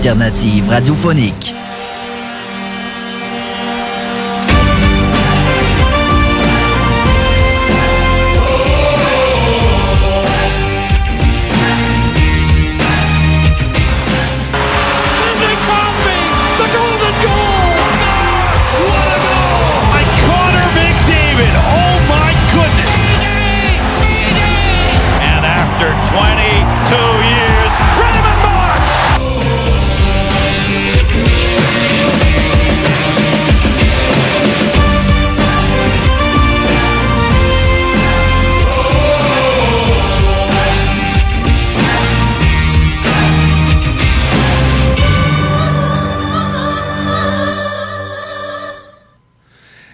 l'alternative radiophonique.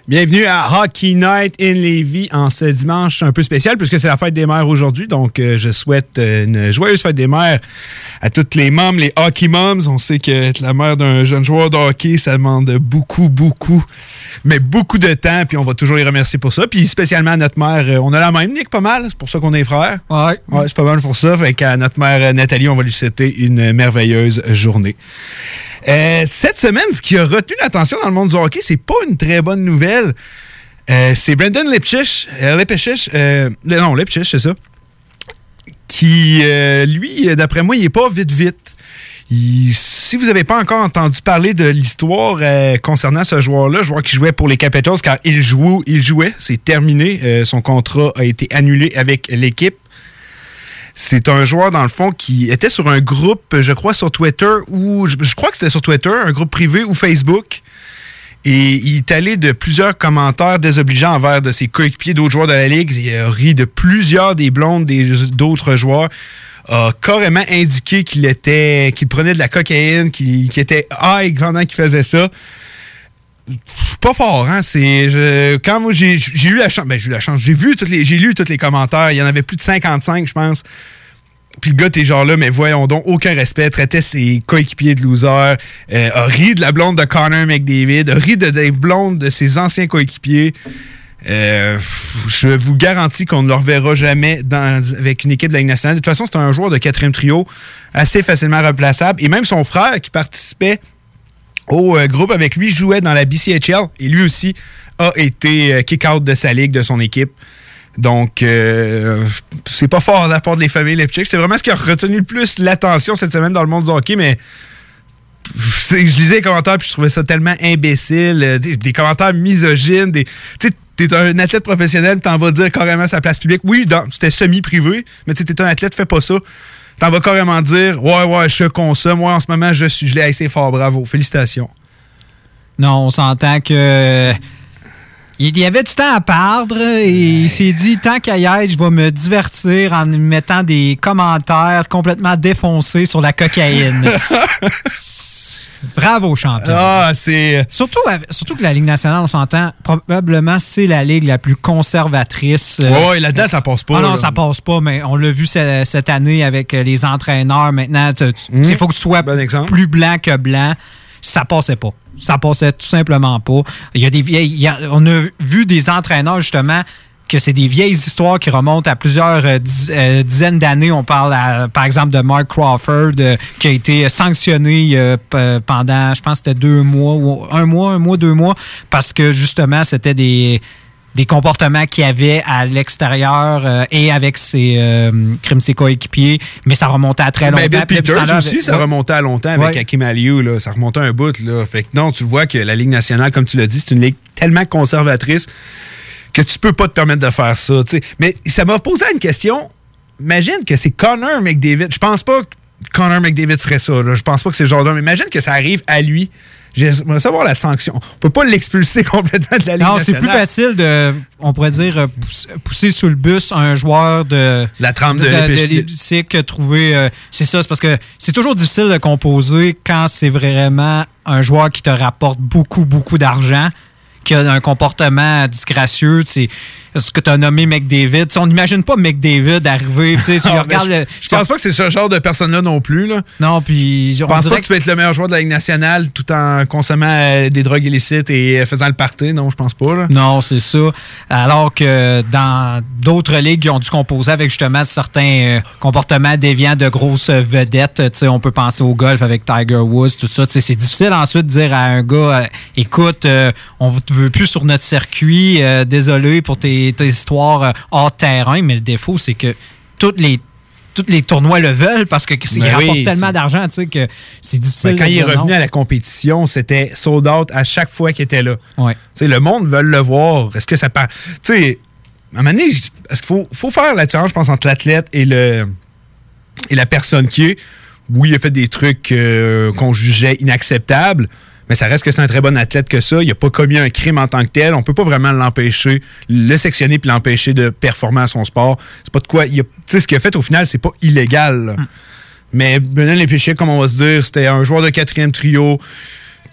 Bienvenue à Hockey Night in Levy en ce dimanche un peu spécial puisque c'est la fête des mères aujourd'hui. Donc, euh, je souhaite euh, une joyeuse fête des mères à toutes les mômes, les hockey moms. On sait que être la mère d'un jeune joueur de hockey, ça demande beaucoup, beaucoup, mais beaucoup de temps. Puis on va toujours les remercier pour ça. Puis spécialement à notre mère, euh, on a la même, Nick, pas mal. C'est pour ça qu'on est frères. Ouais. Ouais, c'est pas mal pour ça. Fait qu'à notre mère Nathalie, on va lui souhaiter une merveilleuse journée. Euh, cette semaine, ce qui a retenu l'attention dans le monde du hockey, c'est pas une très bonne nouvelle. Euh, c'est Brendan Lipchich, euh, euh non, Lipchich, c'est ça, qui, lui, d'après moi, il est pas vite vite. si vous n'avez pas encore entendu parler de l'histoire concernant ce joueur-là, joueur qui jouait pour les Capitals, car il, joue, il jouait, c'est terminé, son contrat a été annulé avec l'équipe. C'est un joueur, dans le fond, qui était sur un groupe, je crois, sur Twitter, ou je, crois que c'était sur Twitter, un groupe privé ou Facebook. Et il est allé de plusieurs commentaires désobligeants envers de ses coéquipiers d'autres joueurs de la Ligue. Il a ri de plusieurs des blondes d'autres joueurs. A carrément indiqué qu'il était qu'il prenait de la cocaïne, qu'il était high pendant qu'il faisait ça pas fort, hein. C'est quand j'ai eu la chance, ben j'ai eu la chance, j'ai vu toutes les, j'ai lu tous les commentaires. Il y en avait plus de 55, je pense. Puis le gars, t'es genre là, mais voyons donc, aucun respect, traitait ses coéquipiers de loser, euh, a ri de la blonde de Connor McDavid, a ri de des blondes de ses anciens coéquipiers. Euh, je vous garantis qu'on ne le reverra jamais avec une équipe de la Ligue. De toute façon, c'est un joueur de quatrième trio assez facilement remplaçable. Et même son frère qui participait au euh, groupe avec lui jouait dans la BCHL et lui aussi a été euh, kick-out de sa ligue, de son équipe. Donc, euh, c'est pas fort de la part des familles Leipzig. C'est vraiment ce qui a retenu le plus l'attention cette semaine dans le monde du hockey, mais je lisais les commentaires puis je trouvais ça tellement imbécile. Des, commentaires misogynes, des. T'es un athlète professionnel, t'en vas dire carrément sa place publique. Oui, c'était semi-privé, mais t'es un athlète, fais pas ça t'en vas carrément dire Ouais, ouais, je consomme. Moi, en ce moment, je, suis, je l'ai assez fort. Bravo. Félicitations. Non, on s'entend que. Il y avait du temps à perdre et il s'est dit tant qu'à y être, je vais me divertir en mettant des commentaires complètement défoncés sur la cocaïne. Bravo, champion. Ah, c'est. Euh, surtout, surtout que la Ligue nationale, on s'entend, probablement, c'est la Ligue la plus conservatrice. Euh, oui, là-dedans, ça passe pas. Ah non, ça passe pas, mais on l'a vu cette année avec euh, les entraîneurs. Maintenant, il hmm. faut que tu sois plus blanc que blanc. Ça passait pas. Ça passait tout simplement pas. Il y a des vieilles. on a vu des entraîneurs, justement, que c'est des vieilles histoires qui remontent à plusieurs euh, euh, dizaines d'années. On parle, par exemple, de Mark Crawford euh, qui a été sanctionné pendant, je pense, c'était deux mois, ou un mois, un mois, deux mois, parce que justement, c'était des des comportements qu'il avait à l'extérieur euh, et avec ses, euh, ses coéquipiers, mais ça remontait à très longtemps. Mais Bill Peters aussi, ça remontait à longtemps avec Hakim Aliou, là, ça remontait un bout. Là. Fait que non, tu vois que la Ligue nationale, comme tu l'as dit, c'est une ligue tellement conservatrice que tu peux pas te permettre de faire ça. Mais ça m'a posé une question. Imagine que c'est Connor McDavid. Je pense pas que Connor McDavid ferait ça. Je pense pas que c'est le genre d'homme. Imagine que ça arrive à lui J'aimerais savoir la sanction. On peut pas l'expulser complètement de la Ligue Non, c'est plus facile de, on pourrait dire, euh, pousser sous le bus un joueur de... La trempe de, de, que trouver... Euh, c'est ça, c'est parce que c'est toujours difficile de composer quand c'est vraiment un joueur qui te rapporte beaucoup, beaucoup d'argent, qui a un comportement disgracieux. C'est ce que tu as nommé McDavid. on n'imagine pas McDavid arriver. Ah, je, pense pas que c'est ce genre de personne-là non plus. Là. Non, puis. Je pense pas que tu peux être le meilleur joueur de la Ligue nationale tout en consommant euh, des drogues illicites et euh, faisant le party. Non, je pense pas. Non, c'est ça. Alors que dans d'autres ligues qui ont dû composer avec justement certains euh, comportements déviants de grosses vedettes, on peut penser au golf avec Tiger Woods, tout ça. C'est difficile ensuite de dire à un gars écoute, on ne veut plus sur notre circuit, désolé pour tes tes, histoires euh, hors terrain, mais le défaut, c'est que toutes les tous les tournois le veulent parce qu'il ben rapporte tellement d'argent que c'est difficile. Ben, quand il est revenu à la compétition, c'était sold out à chaque fois qu'il était là. Le monde veut le voir. Est-ce que ça part. à un moment donné, est-ce qu'il faut, faut, faire la différence, je pense, entre l'athlète et, le, et la personne qui est? Oui, il a fait des trucs euh, qu'on jugeait inacceptables, mais ça reste que c'est un très bon athlète que ça. Il n'a pas commis un crime en tant que tel. On peut pas vraiment l'empêcher, le sectionner puis l'empêcher de performer à son sport. C'est pas de quoi. Tu sais, ce qu'il a fait au final, c'est pas illégal. Hmm. Mais Benoît Lépéché, comme on va se dire, c'était un joueur de quatrième trio.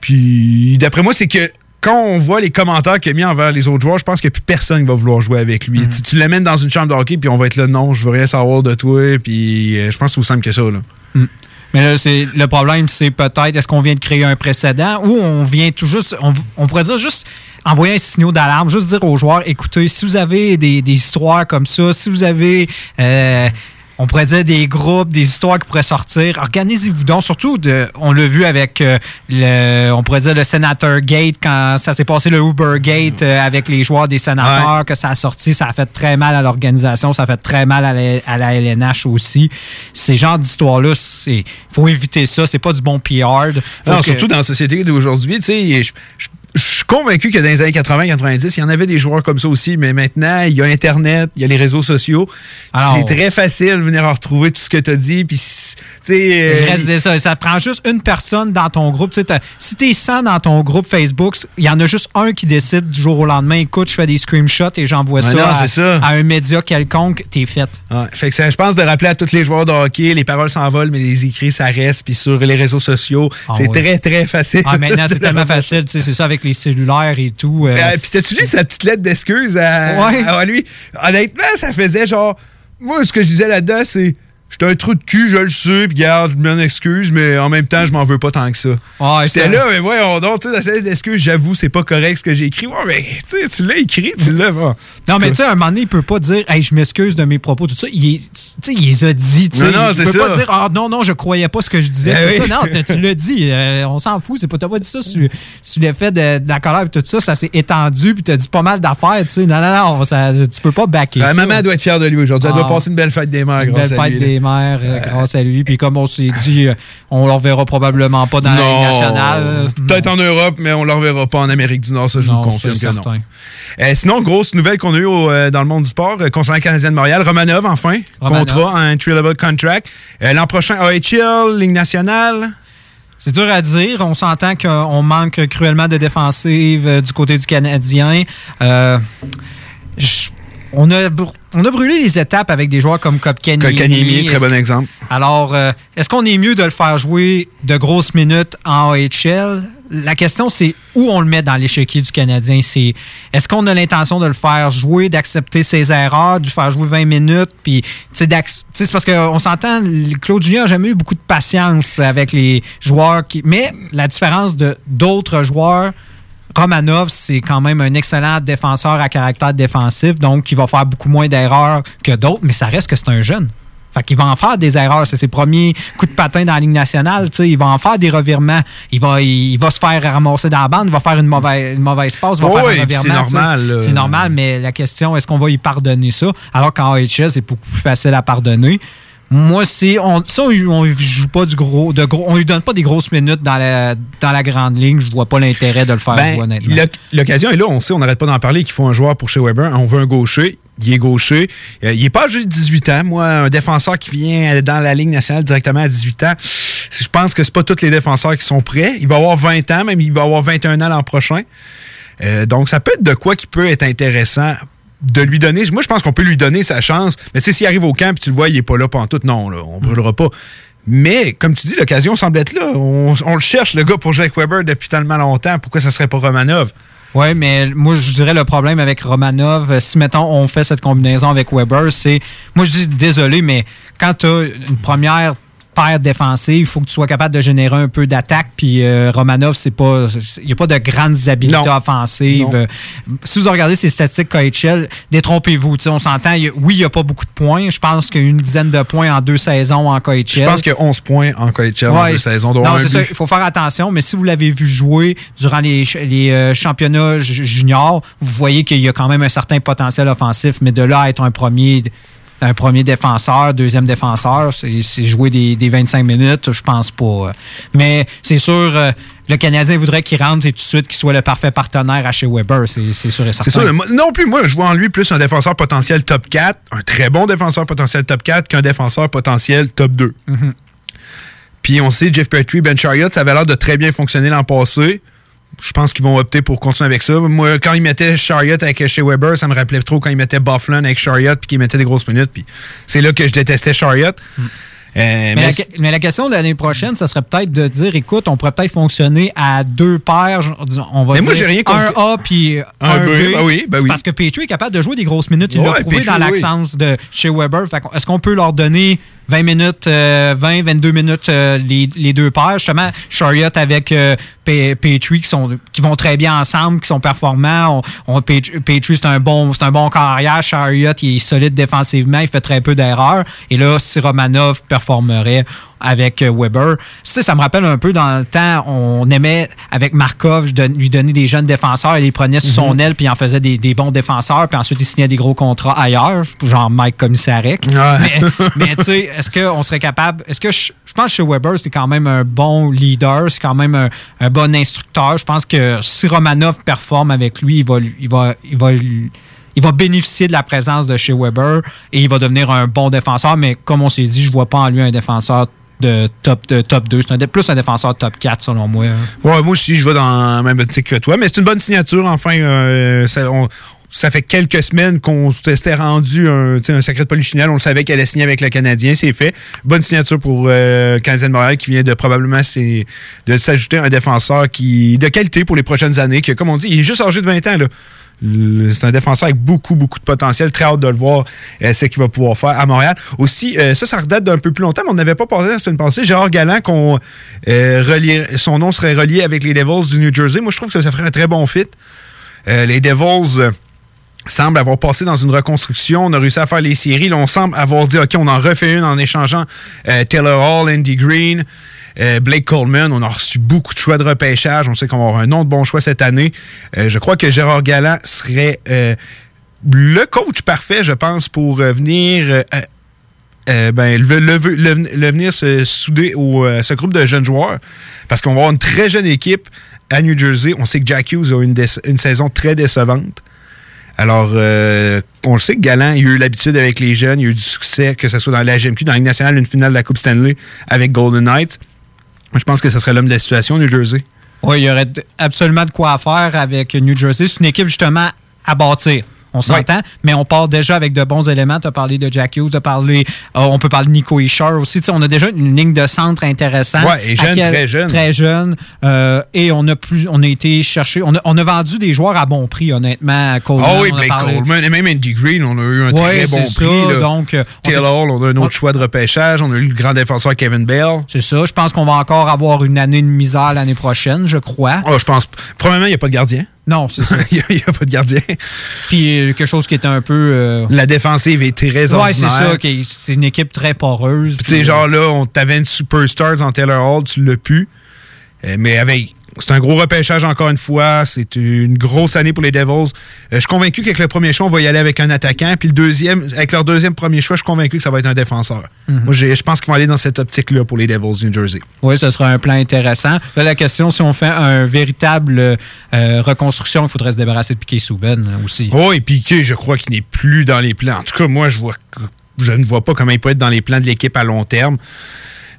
Puis d'après moi, c'est que quand on voit les commentaires qu'il a mis envers les autres joueurs, je pense que plus personne va vouloir jouer avec lui. Hmm. Tu, l'amènes dans une chambre de hockey, puis on va être là, non, je veux rien savoir de toi. Puis euh, je pense que c'est aussi simple que ça. Là. Hmm. Mais là, c'est le problème, c'est peut-être est-ce qu'on vient de créer un précédent ou on vient tout juste, on, pourrait dire juste envoyer un signal d'alarme, juste dire aux joueurs, écoutez, si vous avez des, histoires comme ça, si vous avez euh, on pourrait dire des groupes, des histoires qui pourraient sortir. Organisez-vous donc, surtout, de, on l'a vu avec euh, le, on pourrait dire le Senator Gate, quand ça s'est passé le Uber Gate euh, avec les joueurs des sénateurs, que ça a sorti, ça a fait très mal à l'organisation, ça a fait très mal à la, LNH aussi. Ces genres d'histoires-là, il faut éviter ça, c'est pas du bon PR. Surtout dans la société d'aujourd'hui, tu sais, je je suis convaincu que dans les années 80-90, il y en avait des joueurs comme ça aussi, mais maintenant, il y a Internet, il y a les réseaux sociaux. C'est très facile de venir en retrouver tout ce que tu as dit. Puis, euh, ça, ça prend juste une personne dans ton groupe. si tu es 100 dans ton groupe Facebook, il y en a juste un qui décide du jour au lendemain, écoute, je fais des screenshots et j'envoie ça, à, un média quelconque, t'es fait. fait que je pense de rappeler à tous les joueurs de hockey, les paroles s'envolent, mais les écrits, ça reste. Puis sur les réseaux sociaux, ah c'est très, très facile. Ah, maintenant, c'est tellement facile. C'est ça avec les cellulaires et tout. Euh. Euh, puis t'as-tu lu sa petite lettre d'excuse à, à, lui? Honnêtement, ça faisait genre. Moi, ce que je disais là-dedans, c'est J'étais un trou de cul, je le sais, puis garde, je m'en excuse, mais en même temps, je m'en veux pas tant que ça. Ouais, J'étais là, mais voyons donc, tu sais, d'excuse, j'avoue, c'est pas correct ce que j'ai écrit. Ouais, mais tu l'as écrit, tu l'as. Non, mais tu sais, à un moment donné, il peut pas dire, hey, je m'excuse de mes propos, tout ça. Il, il les a dit, tu sais. Non, il peut pas dire, ah non, non, je croyais pas ce que je disais. Ben non, tu l'as dit, euh, on s'en fout, c'est pas, t'as pas dit ça sur, sur l'effet de, de, la colère et tout ça, ça s'est étendu, puis t'as dit pas mal d'affaires, tu sais. Non, non, non, ça, tu peux pas backer. La maman doit être fière de lui aujourd'hui. Elle doit ah. passer une belle fête des mères, grâce à lui. Des mères, euh, grâce à lui. Puis comme on s'est dit, euh, on le reverra probablement pas dans la Ligue nationale. Peut-être en Europe, mais on le reverra pas en Amérique du Nord, ça je vous confirme que non. Euh, sinon, grosse nouvelle qu'on a eue euh, dans le monde du sport concernant le Canadien de Montréal. Romanov, enfin, contrat, un entry-level contract. L'an prochain, AHL, Ligue nationale. C'est dur à dire. On s'entend qu'on manque cruellement de défensive du côté du Canadien. Je on a, on a brûlé les étapes avec des joueurs comme Kopkaniemi. très bon exemple. Alors, euh, est-ce qu'on est mieux de le faire jouer de grosses minutes en AHL? La question, c'est où on le met dans l'échiquier du Canadien. C'est est-ce qu'on a l'intention de le faire jouer, d'accepter ses erreurs, de faire jouer 20 minutes, puis c'est parce qu'on s'entend, Claude Junior n'a jamais eu beaucoup de patience avec les joueurs qui. Mais la différence de d'autres joueurs Romanov, c'est quand même un excellent défenseur à caractère défensif, donc il va faire beaucoup moins d'erreurs que d'autres, mais ça reste que c'est un jeune. Fait qu'il va en faire des erreurs. C'est ses premiers coups de patin dans la Ligue nationale. Il va en faire des revirements. Il va, il, va se faire ramasser dans la bande. Il va faire une mauvaise, une mauvaise passe. Il va faire un revirement. C'est normal. C'est normal, mais la question, est-ce qu'on va y pardonner ça? Alors qu'en AHL, c'est beaucoup plus facile à pardonner. Moi, si on, ça, on, joue pas du gros, de gros, on lui donne pas des grosses minutes dans la, dans la grande ligne. Je vois pas l'intérêt de le faire, ben, honnêtement. L'occasion est là, on sait, on n'arrête pas d'en parler qu'il faut un joueur pour chez Weber. On veut un gaucher. Il est gaucher. Euh, il est pas juste 18 ans. Moi, un défenseur qui vient dans la Ligue nationale directement à 18 ans, je pense que c'est pas tous les défenseurs qui sont prêts. Il va avoir 20 ans, même il va avoir 21 ans l'an prochain. Euh, donc, ça peut être de quoi qui peut être intéressant de lui donner. Moi, je pense qu'on peut lui donner sa chance. Mais tu sais, s'il arrive au camp et tu le vois, il n'est pas là pendant tout, non, là, on brûlera pas. Mais, comme tu dis, l'occasion semble être là. On, le cherche, le gars, pour Jake Weber depuis tellement longtemps. Pourquoi ça serait pas Romanov? Oui, mais moi, je dirais le problème avec Romanov, si, mettons, on fait cette combinaison avec Weber, c'est. Moi, je dis désolé, mais quand tu as une première paire défensive, il faut que tu sois capable de générer un peu d'attaque. Puis euh, Romanov, c'est pas, il n'y a pas de grandes habiletés offensives. si vous regardez ses statistiques KHL, détrompez-vous. On s'entend, oui, il n'y a pas beaucoup de points. Je pense qu'il y a une dizaine de points en deux saisons en KHL. Je pense qu'il y a 11 points en KHL en deux saisons. Non, c'est ça. Il faut faire attention. Mais si vous l'avez vu jouer durant les, les euh, championnats juniors, vous voyez qu'il y a quand même un certain potentiel offensif. Mais de là à être un premier un premier défenseur, deuxième défenseur, c'est jouer des, 25 minutes, je pense pas. Mais c'est sûr, euh, le Canadien voudrait qu'il rentre et tout de suite qu'il soit le parfait partenaire à chez Weber, c'est sûr et certain. C'est sûr, non plus, moi, je vois en lui plus un défenseur potentiel top 4, un très bon défenseur potentiel top 4 qu'un défenseur potentiel top 2. Mm-hmm. Puis on sait, Jeff Petrie, Ben Chariot, ça avait l'air de très bien fonctionner l'an passé je pense qu'ils vont opter pour continuer avec ça. Moi, quand ils mettaient Chariot avec chez Weber, ça me rappelait trop quand ils mettaient Bufflin avec Chariot puis qu'ils mettaient des grosses minutes. Puis c'est là que je détestais Chariot. Hmm. Euh, mais, la, question de l'année prochaine, ça serait peut-être de dire, écoute, on pourrait peut-être fonctionner à deux paires, on va mais dire moi, rien un A puis un, B. Ben oui, ben oui. Parce que Petrie est capable de jouer des grosses minutes. Il l'a prouvé dans l'accent de chez Weber. Est-ce qu'on peut leur donner 20 minutes, 20, euh, 22 minutes euh, les, deux paires? Justement, Chariot avec Petrie qui, sont, qui vont très bien ensemble, qui sont performants. On, Petrie, c'est un bon un bon carrière. Chariot, il est solide défensivement, il fait très peu d'erreurs. Et là, si Romanov performerait, avec euh, Weber. ça me rappelle un peu dans le temps, on aimait avec Markov lui donner des jeunes défenseurs, il les prenait sous son mhm. aile, puis il en faisait des, bons défenseurs, puis ensuite il signait des gros contrats ailleurs, genre Mike Commissarek. Mais, tu sais, est-ce qu'on serait capable. Est-ce que je, pense que chez Weber, c'est quand même un bon leader, c'est quand même un, bon instructeur. Je pense que si Romanov performe avec lui, il va, il va, il va il va bénéficier de la présence de chez Weber et il va devenir un bon défenseur. Mais comme on s'est dit, je ne vois pas en lui un défenseur de top, de top 2. C'est plus un défenseur top 4, selon moi. Hein. Ouais, moi aussi, je vais dans la même optique que toi. Mais c'est une bonne signature. Enfin, euh, ça, fait quelques semaines qu'on s'était rendu un, un sacré de polichinelle. On savait qu'elle allait signer avec le Canadien. C'est fait. Bonne signature pour euh, Canadien de Montréal qui vient de probablement de s'ajouter un défenseur qui de qualité pour les prochaines années. Qui, comme on dit, il est juste âgé de 20 ans. Là. C'est un défenseur avec beaucoup, beaucoup de potentiel. Très hâte de le voir, euh, ce qu'il va pouvoir faire à Montréal. Aussi, euh, ça, ça redate d'un peu plus longtemps, mais on n'avait pas parlé la semaine passée. Gérard Galland, euh, son nom serait relié avec les Devils du New Jersey. Moi, je trouve que ça, ferait un très bon fit. les Devils semblent avoir passé dans une reconstruction. On a réussi à faire les séries. On semble avoir dit, OK, on en refait une en échangeant Taylor Hall, Andy Green. Euh, Blake Coleman, on a reçu beaucoup de choix de repêchage. On sait qu'on va avoir un nom de bons choix cette année. Euh, je crois que Gérard Galland serait euh, le coach parfait, je pense, pour venir. ben, le, venir se souder au ce groupe de jeunes joueurs parce qu'on va avoir une très jeune équipe à New Jersey. On sait que Jack Hughes a une, une saison très décevante. Alors, on sait que Galland il a eu l'habitude avec les jeunes, il a eu du succès, que ce soit dans la GMQ, dans la nationale, une finale de la Coupe Stanley avec Golden Knights. Je pense que ce serait l'homme de la situation, New Jersey. Oui, il y aurait absolument de quoi faire avec New Jersey. C'est une équipe justement à bâtir on s'entend, mais on part déjà avec de bons éléments. Tu as parlé de Jack Hughes, parlé, euh, on peut parler de Nico Ishar aussi. on a déjà une ligne de centre intéressante. Oui, et jeune, très jeune. Très jeune. Euh, et on a, plus, on a été chercher, on a, vendu des joueurs à bon prix, honnêtement. Coleman, oh oui, Blake Coleman et même Andy Green, on a eu un très bon prix. Donc, euh, Taylor, on a un autre choix de repêchage. On a eu le grand défenseur Kevin Bell. C'est ça. Je pense qu'on va encore avoir une année de misère l'année prochaine, je crois. Oh, je pense. Premièrement, il n'y a pas de gardien. Non, c'est ça. il n'y a, pas de gardien. Puis euh, quelque chose qui est un peu. Euh, La défensive est très ordinaire. Ouais, c'est ça. C'est une équipe très poreuse. Puis, tu sais, genre là, on t'avait une superstar dans Taylor Hall, tu l'as pu. mais avec c'est un gros repêchage encore une fois. C'est une grosse année pour les Devils. Euh, je suis convaincu qu'avec le premier choix, on va y aller avec un attaquant. Puis le deuxième, avec leur deuxième premier choix, je suis convaincu que ça va être un défenseur. Mhm. Moi, je pense qu'ils vont aller dans cette optique-là pour les Devils du New Jersey. Oui, ce sera un plan intéressant. Là, la question, si on fait un véritable euh, reconstruction, il faudrait se débarrasser de Piquet Souben aussi. Oui, Piquet, je crois qu'il n'est plus dans les plans. En tout cas, moi, je vois je ne vois pas comment il peut être dans les plans de l'équipe à long terme.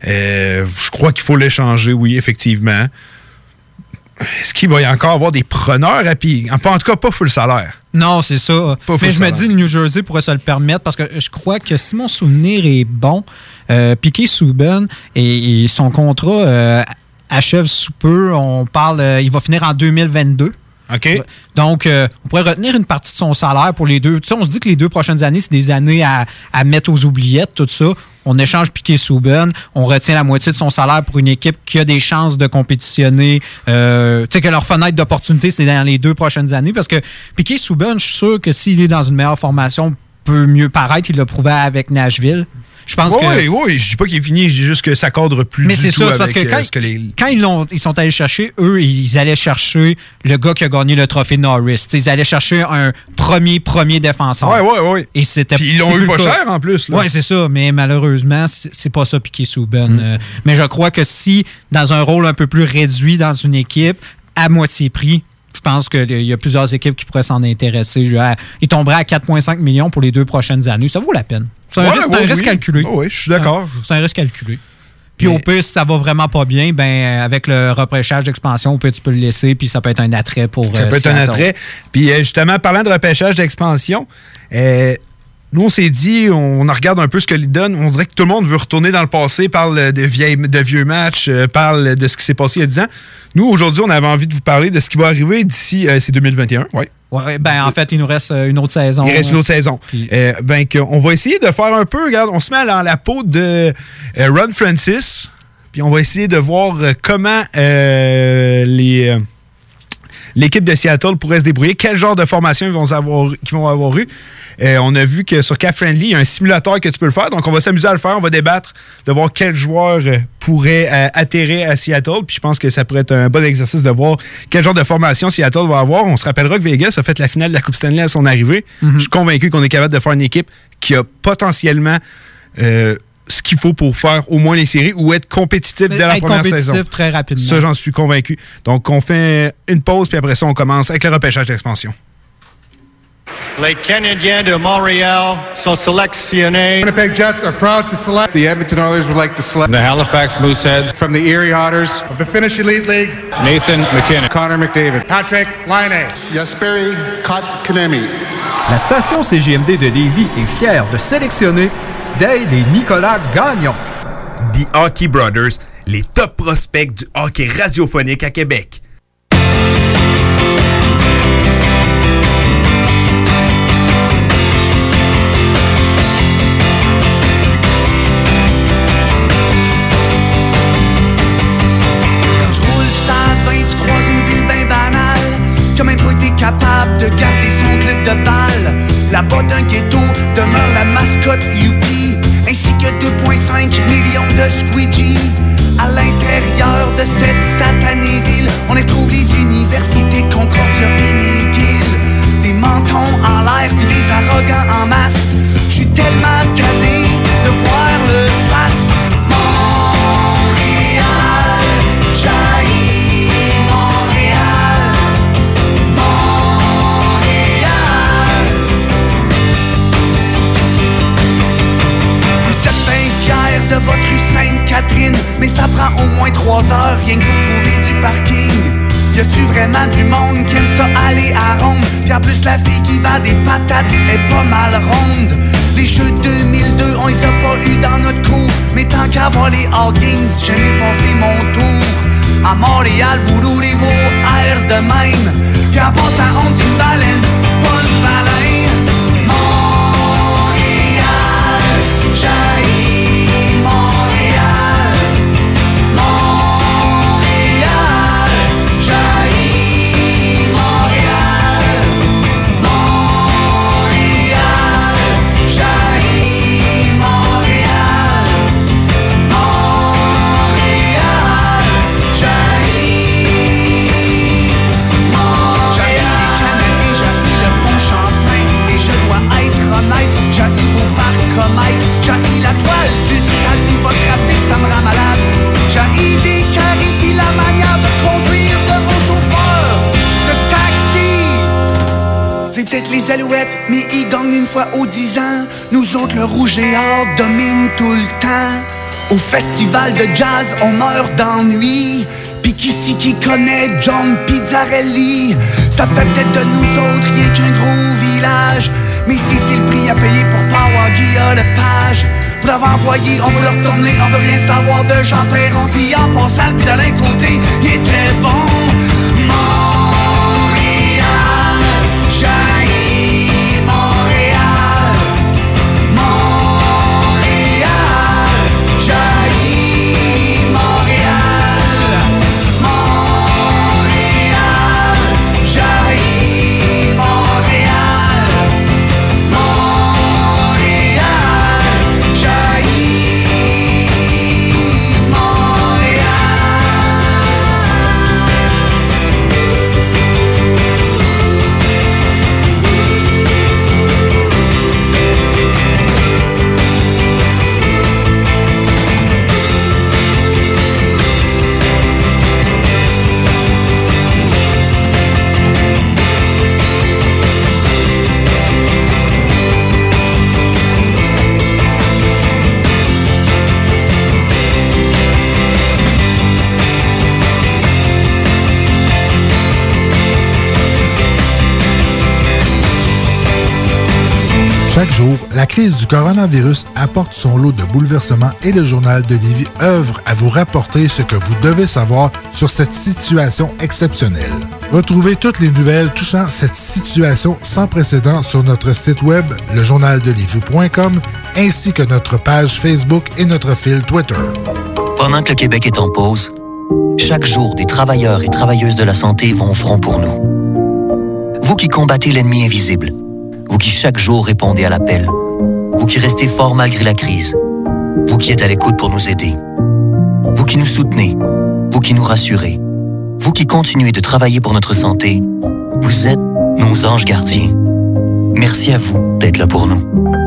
Euh, je crois qu'il faut l'échanger, oui, effectivement est-ce qu'il va y encore avoir des preneurs à pied? En tout cas, pas full salaire. Non, c'est ça. Mais je me dis, le New Jersey pourrait se le permettre parce que je crois que si mon souvenir est bon, euh, Piquet Souben et, son contrat euh, achève sous peu. On parle, euh, il va finir en 2022. OK. Donc, euh, on pourrait retenir une partie de son salaire pour les deux. Tu sais, on se dit que les deux prochaines années, c'est des années à, mettre aux oubliettes, tout ça. On échange Piquet Souben, on retient la moitié de son salaire pour une équipe qui a des chances de compétitionner. Euh, tu sais, que leur fenêtre d'opportunité, c'est dans les deux prochaines années. Parce que Piquet Souben, je suis sûr que s'il est dans une meilleure formation, peut mieux paraître. Il l'a prouvé avec Nashville. Je pense que. Oui, oui, je dis pas qu'il est fini, je dis juste que ça cadre plus. Mais c'est ça, parce que quand, euh, quand ils, ils, sont allés chercher, eux, ils allaient chercher le gars qui a gagné le trophée Norris. ils allaient chercher un premier, premier défenseur. Oui, oui, oui. Et c'était. Puis ils l'ont eu pas cher en plus. Oui, c'est ça, mais malheureusement, c'est pas ça Piqué Souben. Mm. Euh, mais je crois que si, dans un rôle un peu plus réduit dans une équipe, à moitié prix, pense qu'il y a plusieurs équipes qui pourraient s'en intéresser. Il tomberait à 4,5 millions pour les deux prochaines années. Ça vaut la peine. C'est un, risque, calculé. oui, je suis d'accord. C'est un risque calculé. Puis au pire, si ça va vraiment pas bien, ben avec le repêchage d'expansion, tu peux le laisser, puis ça peut être un attrait pour. Ça peut être un attrait. Puis euh, justement, parlant de repêchage d'expansion, euh, nous, on s'est dit, on, regarde un peu ce que les donne. On dirait que tout le monde veut retourner dans le passé, parle de, vieilles, de vieux matchs, euh, parle de ce qui s'est passé il y a 10 ans. Nous, aujourd'hui, on avait envie de vous parler de ce qui va arriver d'ici, c'est 2021. Oui. Ouais, ben en fait, il nous reste euh, une autre saison. Il reste une autre saison. Euh, ben, on va essayer de faire un peu, regarde, on se met dans la peau de euh, Ron Francis, puis on va essayer de voir comment les l'équipe de Seattle pourrait se débrouiller, quel genre de formation ils vont avoir, qu'ils vont avoir eu? Euh, on a vu que sur Cap Friendly, il y a un simulateur que tu peux le faire. Donc, on va s'amuser à le faire. On va débattre de voir quel joueur euh, pourrait euh, atterrir à Seattle. Puis, je pense que ça pourrait être un bon exercice de voir quel genre de formation Seattle va avoir. On se rappellera que Vegas a fait la finale de la Coupe Stanley à son arrivée. Mhm. Je suis convaincu qu'on est capable de faire une équipe qui a potentiellement ce qu'il faut pour faire au moins les séries ou être compétitif dès la première saison. très rapidement. Ça, j'en suis convaincu. Donc, on fait une pause, puis après ça, on commence avec le repêchage d'expansion. Les Canadiens de Montréal sont sélectionnés. Winnipeg Jets are proud to select. The Edmonton Oilers would like to select. The Halifax Mooseheads. From the Erie Otters. Of the Finnish Elite League. Nathan McKinnon. Connor McDavid. Patrick Laine. Yasperi Kotkaniemi. La station CGMD de Lévis est fière de sélectionner Dale et Nicolas Gagnon. The Hockey Brothers, les top prospects du hockey radiophonique à Québec. capable de garder son club de balle. Là-bas d'un ghetto demeure la mascotte Yuppie, ainsi que 2,5 millions de squeegee. À l'intérieur de cette satanée ville, on y retrouve les universités Concordia et McGill. Des mentons en l'air puis des arrogants en masse. Je suis tellement tanné de voir votre rue Sainte-Catherine Mais ça prend au moins trois heures rien que pour trouver du parking. Y a-tu vraiment du monde qui aime ça aller à ronde? Puis en plus la fille qui va des patates est pas mal ronde. Les jeux 2002 on les a pas eu dans notre cours. Mais tant qu'à voir les Hawkins j'aime passer mon tour. À Montréal vous roulez vos airs de même. Puis en passant on une baleine les mais ils gagnent une fois aux dix ans. Nous autres, le rouge et or domine tout le temps. Au festival de jazz, on meurt d'ennui. Pis qui qui connaît John Pizzarelli? Ça fait peut-être de nous autres rien qu'un gros village Mais si c'est le prix à payer pour avoir Guillaume Lepage Vous l'avez envoyé, on veut le retourner On veut rien savoir de Jean Perron Puis en passant, puis d'un côté, il était bon Chaque jour, la crise du coronavirus apporte son lot de bouleversements et le journal de Lévis œuvre à vous rapporter ce que vous devez savoir sur cette situation exceptionnelle. Retrouvez toutes les nouvelles touchant cette situation sans précédent sur notre site web, lejournaldelivie.com, ainsi que notre page Facebook et notre fil Twitter. Pendant que le Québec est en pause, chaque jour, des travailleurs et travailleuses de la santé vont au front pour nous. Vous qui combattez l'ennemi invisible, vous qui chaque jour répondez à l'appel. Vous qui restez fort malgré la crise. Vous qui êtes à l'écoute pour nous aider. Vous qui nous soutenez. Vous qui nous rassurez. Vous qui continuez de travailler pour notre santé. Vous êtes nos anges gardiens. Merci à vous d'être là pour nous.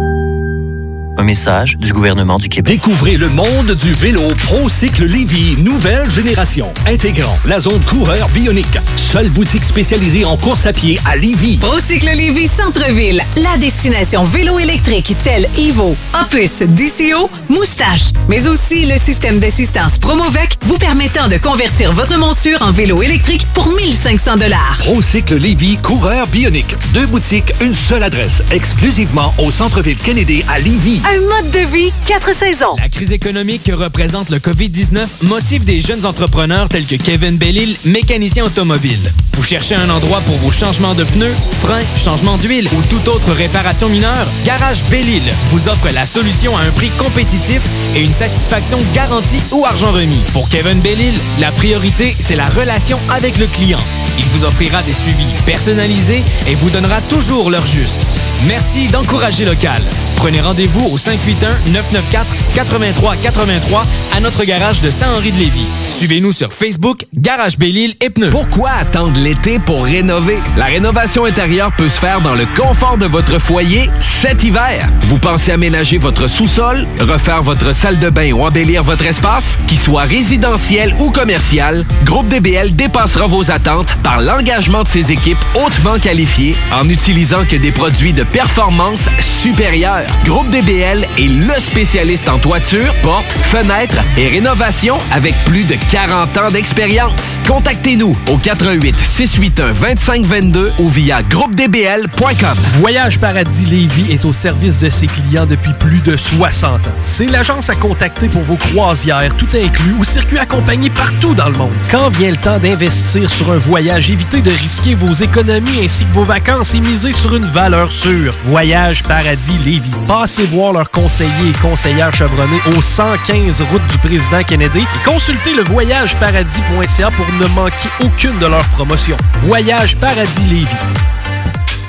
Un message du gouvernement du Québec. Découvrez le monde du vélo ProCycle Lévy, nouvelle génération, intégrant la zone coureur bionique. Seule boutique spécialisée en course à pied à Lévy. ProCycle Lévy Centre-ville, la destination vélo électrique telle Evo, Opus, DCO, Moustache, mais aussi le système d'assistance Promovec vous permettant de convertir votre monture en vélo électrique pour 1500 dollars. ProCycle Lévy, coureur bionique. Deux boutiques, une seule adresse, exclusivement au centre-ville Kennedy à Lévy. Un mode de vie, quatre saisons. La crise économique que représente le COVID-19 motive des jeunes entrepreneurs tels que Kevin Bellil, mécanicien automobile. Vous cherchez un endroit pour vos changements de pneus, freins, changements d'huile ou toute autre réparation mineure? Garage Bellil vous offre la solution à un prix compétitif et une satisfaction garantie ou argent remis. Pour Kevin Bellil, la priorité, c'est la relation avec le client. Il vous offrira des suivis personnalisés et vous donnera toujours l'heure juste. Merci d'encourager local. Prenez rendez-vous au 581-994-8383 à notre garage de Saint-Henri-de-Lévis. Suivez-nous sur Facebook, Garage Bellil et Pneus. Pourquoi attendre l'été pour rénover? La rénovation intérieure peut se faire dans le confort de votre foyer cet hiver. Vous pensez aménager votre sous-sol, refaire votre salle de bain ou embellir votre espace? Qu'il soit résidentiel ou commercial, Groupe DBL dépassera vos attentes par l'engagement de ses équipes hautement qualifiées en utilisant que des produits de performance supérieure. Groupe DBL est le spécialiste en toiture, portes, fenêtres et rénovation avec plus de 40 ans d'expérience. Contactez-nous au 88 681 2522 ou via groupedbl.com. Voyage Paradis Lévis est au service de ses clients depuis plus de 60 ans. C'est l'agence à contacter pour vos croisières, tout inclus ou circuits accompagnés partout dans le monde. Quand vient le temps d'investir sur un voyage, évitez de risquer vos économies ainsi que vos vacances et misez sur une valeur sûre. Voyage Paradis Lévis. Passez voir leurs conseillers et conseillères chevronnés au 115 route du président Kennedy et consultez le voyageparadis.ca pour ne manquer aucune de leurs promotions. Voyage Paradis Lévis.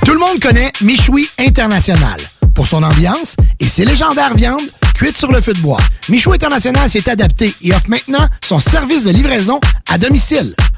Tout le monde connaît Michoui International pour son ambiance et ses légendaires viandes cuites sur le feu de bois. Michoui International s'est adapté et offre maintenant son service de livraison à domicile.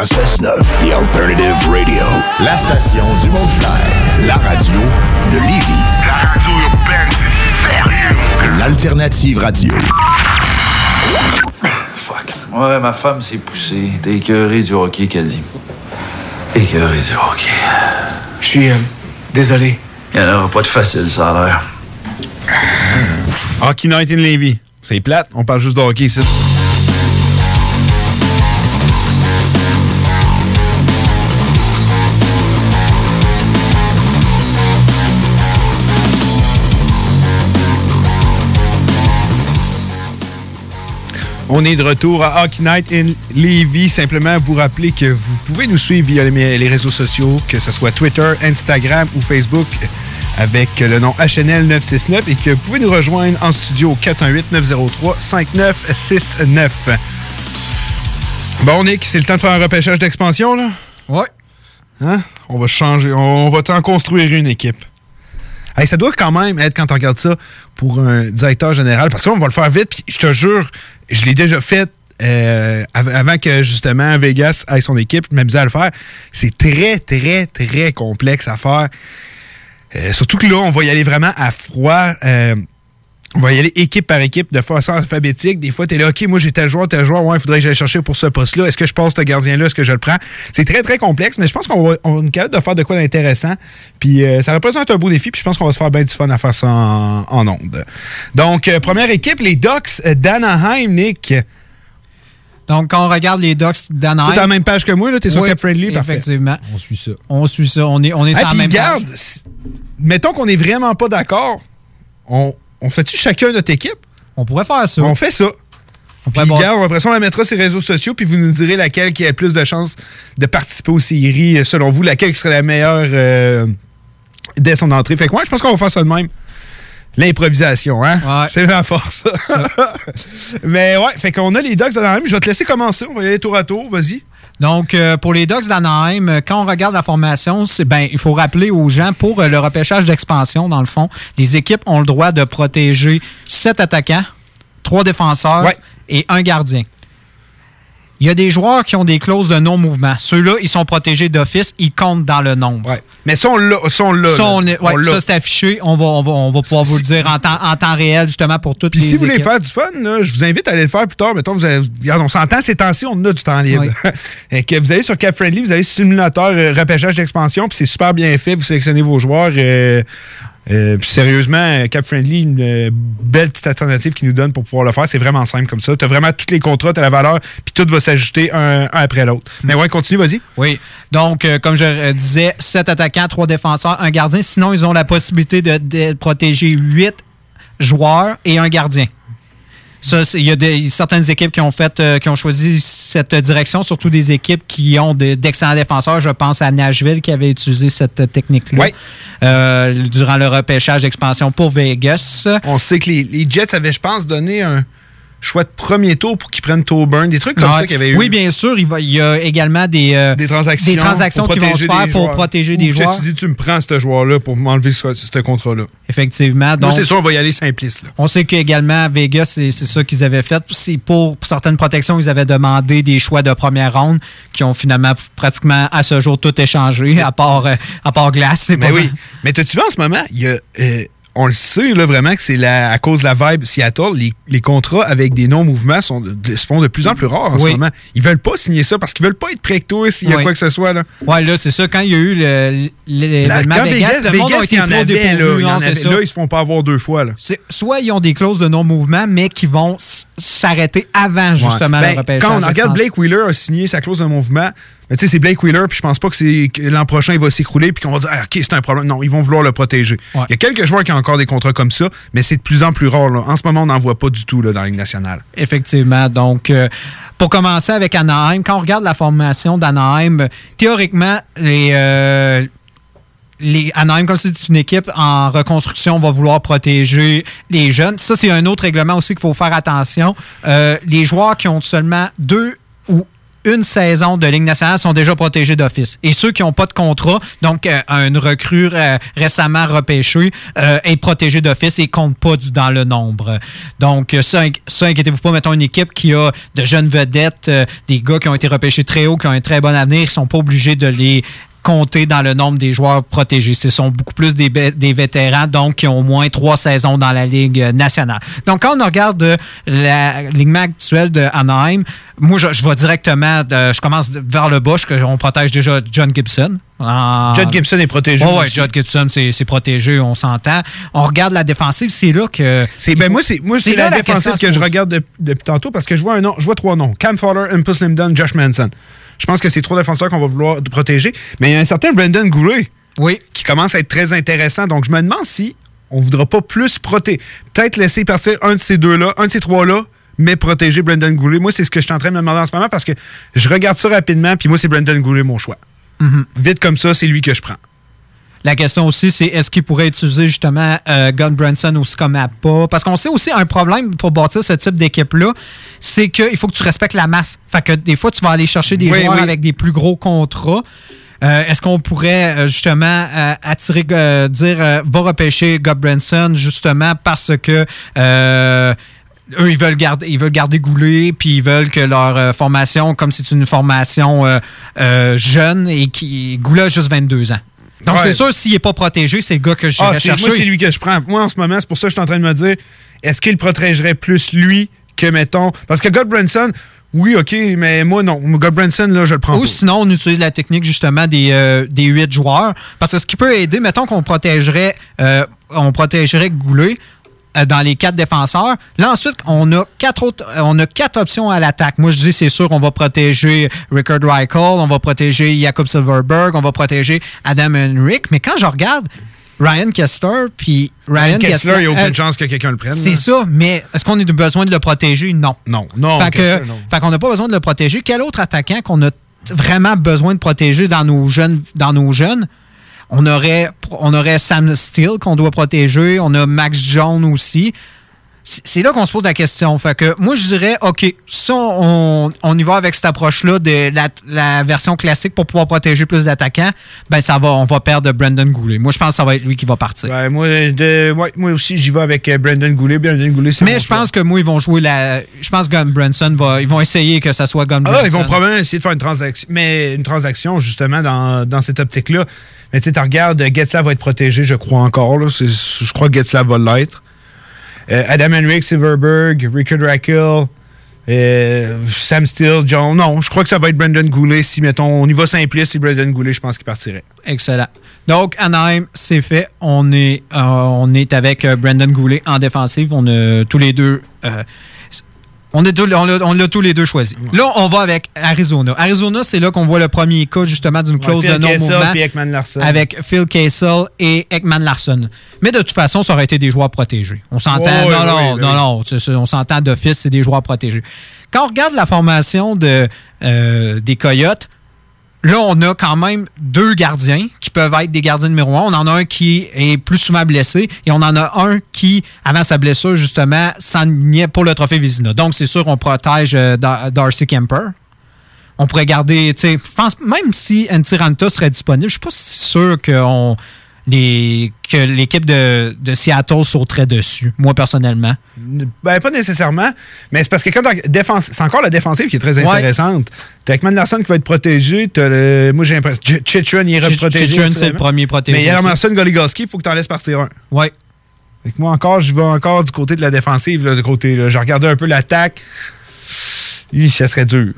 The Funky Station. 96.9, The Alternative Radio. La station du Mont-Clair. La radio de Lévis. La radio urbaine, c'est sérieux? L'Alternative Radio. Fuck. Ouais, ma femme s'est poussée. T'es écœuré du hockey, qu'elle dit. Écœuré du hockey. Je suis euh, désolé. Il n'y en aura pas de facile, ça a l'air. Hockey Night in Levy. C'est plate, on parle juste de hockey ici. On est de retour à Hockey Night in Levy. Simplement vous rappeler que vous pouvez nous suivre via les, réseaux sociaux, que ce soit Twitter, Instagram ou Facebook avec le nom HNL969 et que vous pouvez nous rejoindre en studio au 418-903-5969. Bon, Nick, c'est le temps de faire un repêchage d'expansion, là? Ouais. Hein? On va changer, on va t'en construire une équipe. Ça doit quand même être, quand on regarde ça, pour un directeur général, parce que là, on va le faire vite, puis je te jure, je l'ai déjà fait euh, avant que justement Vegas ait son équipe, je à le faire. C'est très, très, très complexe à faire. Euh, surtout que là, on va y aller vraiment à froid. Euh, on va y aller équipe par équipe de façon alphabétique. Des fois, tu es là, OK, moi j'ai tel joueur, tel joueur, ouais, il faudrait que j'aille chercher pour ce poste-là. Est-ce que je passe ce gardien-là? Est-ce que je le prends? C'est très, très complexe, mais je pense qu'on va, on est capable de faire de quoi d'intéressant. Puis euh, ça représente un beau défi, puis je pense qu'on va se faire bien du fun à faire ça en, en ondes. Donc, euh, première équipe, les Ducks d'Anaheim, Nick. Donc, quand on regarde les Ducks d'Anaheim. Tu es à la même page que moi, là? Tu es sur Oui, Cap Friendly, parfait. Effectivement. On suit ça. On suit ça. On est, on est Hey, sur la même garde, page. mettons qu'on est vraiment pas d'accord, on, on fait-tu chacun notre équipe? On pourrait faire ça. On fait ça. On Puis garde, après ça, on la mettra sur les réseaux sociaux, puis vous nous direz laquelle qui a le plus de chances de participer aux séries, euh, selon vous, laquelle serait la meilleure euh, dès son entrée. Fait que moi, je pense qu'on va faire ça de même. L'improvisation, hein? C'est la force. Mais ouais, fait qu'on a les Dogs dans la même. Je vais te laisser commencer. On va y aller tour à tour. Vas-y. Donc, euh, pour les Ducks d'Anaheim, euh, quand on regarde la formation, c'est ben, il faut rappeler aux gens, pour euh, le repêchage d'expansion, dans le fond, les équipes ont le droit de protéger sept attaquants, trois défenseurs et un gardien. Il y a des joueurs qui ont des clauses de non-mouvement. Ceux-là, ils sont protégés d'office, ils comptent dans le nombre. Mais ça, on l'a. Ça, on l'a, Ça, là. on ouais, ça, c'est affiché. On va, on va, on va pouvoir vous le dire en temps, en temps réel, justement, pour toutes Puis les si vous voulez faire du fun, là, je vous invite à aller le faire plus tard. Mettons, vous avez- regarde, on s'entend ces temps-ci, on a du temps libre. Et que vous allez sur Cap Friendly, vous allez sur simulateur euh, repêchage d'expansion, puis c'est super bien fait. Vous sélectionnez vos joueurs. euh, euh, puis sérieusement, Cap Friendly, une euh, belle petite alternative qu'ils nous donne pour pouvoir le faire. C'est vraiment simple comme ça. Tu as vraiment tous les contrats, tu as la valeur, puis tout va s'ajouter un, un après l'autre. Mais ouais, continue, vas-y. Oui. Donc, euh, comme je disais, sept attaquants, trois défenseurs, un gardien. Sinon, ils ont la possibilité de, de protéger huit joueurs et un gardien. Il y a des- certaines équipes qui ont fait, euh, qui ont choisi cette direction, surtout des équipes qui ont de- d'excellents défenseurs. Je pense à Nashville qui avait utilisé cette technique-là euh, durant le repêchage d'expansion pour Vegas. On sait que les, les Jets avaient, je pense, donné un choix de premier tour pour qu'ils prennent Tauburn, des trucs comme ça qu'il y avait eu. Oui, bien sûr, il, va- il y a également des, euh, des transactions, des transactions qui vont se faire pour joueurs. protéger Ou des joueurs. tu dis, tu me prends ce joueur-là pour m'enlever ce, ce contrat-là. Effectivement. Donc, c'est sûr, on va y aller simpliste. là. On sait qu'également, à Vegas, c'est ça qu'ils avaient fait. C'est pour, pour certaines protections, ils avaient demandé des choix de première ronde qui ont finalement pratiquement à ce jour tout échangé, à part, euh, à part glace. Mais pas oui. mal. Mais t'as-tu vu en ce moment, il y a, euh, on le sait là, vraiment que c'est à cause de la vibe Seattle, les, les contrats avec des non-mouvements sont se font de plus en plus rares en Oui. ce moment. Ils veulent pas signer ça parce qu'ils veulent pas être prêts que toi s'il y a Oui. quoi que ce soit. Là. Ouais, là, c'est ça. Quand il y a eu le- le- Là, l'événement quand Vegas, Vegas, le monde a Vegas, été il y en avait, là, y non, en c'est avait. ça. Là, ils se font pas avoir deux fois. Là. Soit ils ont des clauses de non-mouvement, mais qui vont s'arrêter avant, justement, Ouais. le Ben, repêchage. Quand on regarde. Blake Wheeler a signé sa clause de mouvement, mais tu sais, c'est Blake Wheeler, puis je pense pas que c'est l'an prochain il va s'écrouler, puis qu'on va dire ah, ok c'est un problème. Non, ils vont vouloir le protéger. Il y a quelques joueurs qui ont encore des contrats comme ça, mais c'est de plus en plus rare. là. En ce moment, on n'en voit pas du tout là, dans la Ligue nationale. Effectivement. Donc, euh, pour commencer avec Anaheim, quand on regarde la formation d'Anaheim, théoriquement, les, euh, les Anaheim, comme c'est une équipe en reconstruction, va vouloir protéger les jeunes. Ça, c'est un autre règlement aussi qu'il faut faire attention. Euh, les joueurs qui ont seulement deux ou une saison de Ligue nationale sont déjà protégés d'office. Et ceux qui n'ont pas de contrat, donc euh, une recrue euh, récemment repêchée, euh, est protégé d'office et compte pas dans le nombre. Donc, ça, inqui- ça inquiétez-vous pas, mettons une équipe qui a de jeunes vedettes, euh, des gars qui ont été repêchés très haut, qui ont un très bon avenir, ils sont pas obligés de les compter dans le nombre des joueurs protégés. Ce sont beaucoup plus des, vétérans, donc qui ont au moins trois saisons dans la Ligue nationale. Donc, quand on regarde euh, la Ligue actuelle de Anaheim, moi, je, je vais directement, de- je commence vers le bas, je- on protège déjà John Gibson. En- John Gibson est protégé aussi. John Gibson, c'est protégé, on s'entend. On regarde la défensive, c'est là que... C'est ben moi c'est la, défensive que je regarde de- depuis tantôt parce que je vois un nom, je vois trois noms. Cam Fowler, Impulse Limdon, Josh Manson. Je pense que c'est trois défenseurs qu'on va vouloir protéger, mais il y a un certain Brendan Goulet oui. qui commence à être très intéressant. Donc je me demande si on voudra pas plus protéger, peut-être laisser partir un de ces deux-là, un de ces trois-là, mais protéger Brendan Goulet. Moi c'est ce que je suis en train de me demander en ce moment parce que je regarde ça rapidement puis moi c'est Brendan Goulet mon choix. Mhm. Vite comme ça, c'est lui que je prends. La question aussi, c'est est-ce qu'il pourrait utiliser justement euh, Gun Branson aussi comme pas? Parce qu'on sait aussi un problème pour bâtir ce type d'équipe-là, c'est qu'il faut que tu respectes la masse. Fait que des fois, tu vas aller chercher des Oui, joueurs oui. avec des plus gros contrats. Euh, Est-ce qu'on pourrait euh, justement euh, attirer, dire, va repêcher Gob Branson justement parce que eux, ils veulent garder, ils veulent garder Goulet, puis ils veulent que leur euh, formation, comme c'est une formation euh, euh, jeune et qui Goulet a juste 22 ans. Donc Ouais. c'est sûr, s'il n'est pas protégé, c'est le gars que je Ah, chercher. moi, c'est lui que je prends. Moi, en ce moment, c'est pour ça que je suis en train de me dire est-ce qu'il protégerait plus lui que, mettons. Parce que God Branson, oui, OK, mais moi, non. God Branson, là, je le prends Ou pas. sinon, on utilise la technique justement des, euh, des 8 joueurs. Parce que ce qui peut aider, mettons qu'on protégerait, euh, on protégerait Goulet dans les quatre défenseurs. Là, ensuite, on a quatre autres, euh, on a quatre options à l'attaque. Moi, je dis, c'est sûr, on va protéger Rickard Reichel, on va protéger Jakob Silverberg, on va protéger Adam Henrik. Mais quand je regarde Ryan Kessler, puis Ryan, Ryan Kessler, il n'y a aucune euh, chance que quelqu'un le prenne. C'est ça, mais est-ce qu'on a besoin de le protéger? Non. Non, non. Fait Kessler, que- non. fait qu'on n'a pas besoin de le protéger. Quel autre attaquant qu'on a vraiment besoin de protéger dans nos jeunes? Dans nos jeunes? On aurait, on aurait Sam Steele qu'on doit protéger. On a Max Jones aussi. C'est là qu'on se pose la question. Fait que moi, je dirais, OK, si on, y va avec cette approche-là de la, la version classique pour pouvoir protéger plus d'attaquants, ben ça va, on va perdre Brandon Goulet. Moi, je pense que ça va être lui qui va partir. Ouais, moi, de- ouais, moi aussi, j'y vais avec euh, Brandon Goulet. Brandon Goulet, Mais je pense que moi, ils vont jouer la. Je pense que Gun Branson va. Ils vont essayer que ça soit Gun Ah, Branson. ils vont probablement essayer de faire une transaction, mais une transaction justement dans, dans cette optique-là. Mais tu sais, tu regardes, Getzlav va être protégé, je crois encore. Là. Je crois que Getzlav va l'être. Euh, Adam Henrik, Silverberg, Rickard Rackle, euh, Sam Steele, John. Non, je crois que ça va être Brandon Goulet. Si, mettons, on y va simpliste, c'est Brandon Goulet, je pense qu'il partirait. Excellent. Donc, Anaheim, c'est fait. On est, euh, on est avec Brandon Goulet en défensive. On a tous les deux. On, est tous- on l'a tous les deux choisi. Là, on va avec Arizona. Arizona, c'est là qu'on voit le premier cas justement d'une clause de non-mouvement avec Phil Castle et Ekman Larson. Mais de toute façon, ça aurait été des joueurs protégés. On s'entend. Non, non, non, non, On s'entend d'office, c'est des joueurs protégés. Quand on regarde la formation de, euh, des Coyotes, Là, on a quand même deux gardiens qui peuvent être des gardiens numéro un. On en a un qui est plus souvent blessé et on en a un qui, avant sa blessure, justement, s'enlignait pour le trophée Vizina. Donc, c'est sûr, on protège euh, Dar- Darcy Kemper. On pourrait garder, tu sais, je même si Antiranta serait disponible, je suis pas sûr qu'on- les- que l'équipe de, de Seattle sauterait dessus, moi, personnellement. Ben, pas nécessairement, mais c'est parce que quand défense, c'est encore la défensive qui est très Ouais. intéressante. T'as Ekman Larson qui va être protégé. T'as le, moi, j'ai l'impression. Ch- Chitrin, il est protégé. Aussi, c'est le premier protégé Mais aussi. Larson, Goligoski, il faut que t'en laisses partir un. Ouais. Fait que moi, encore, je vais encore du côté de la défensive, là, du côté. Là. Je regardais un peu l'attaque. Ça serait dur.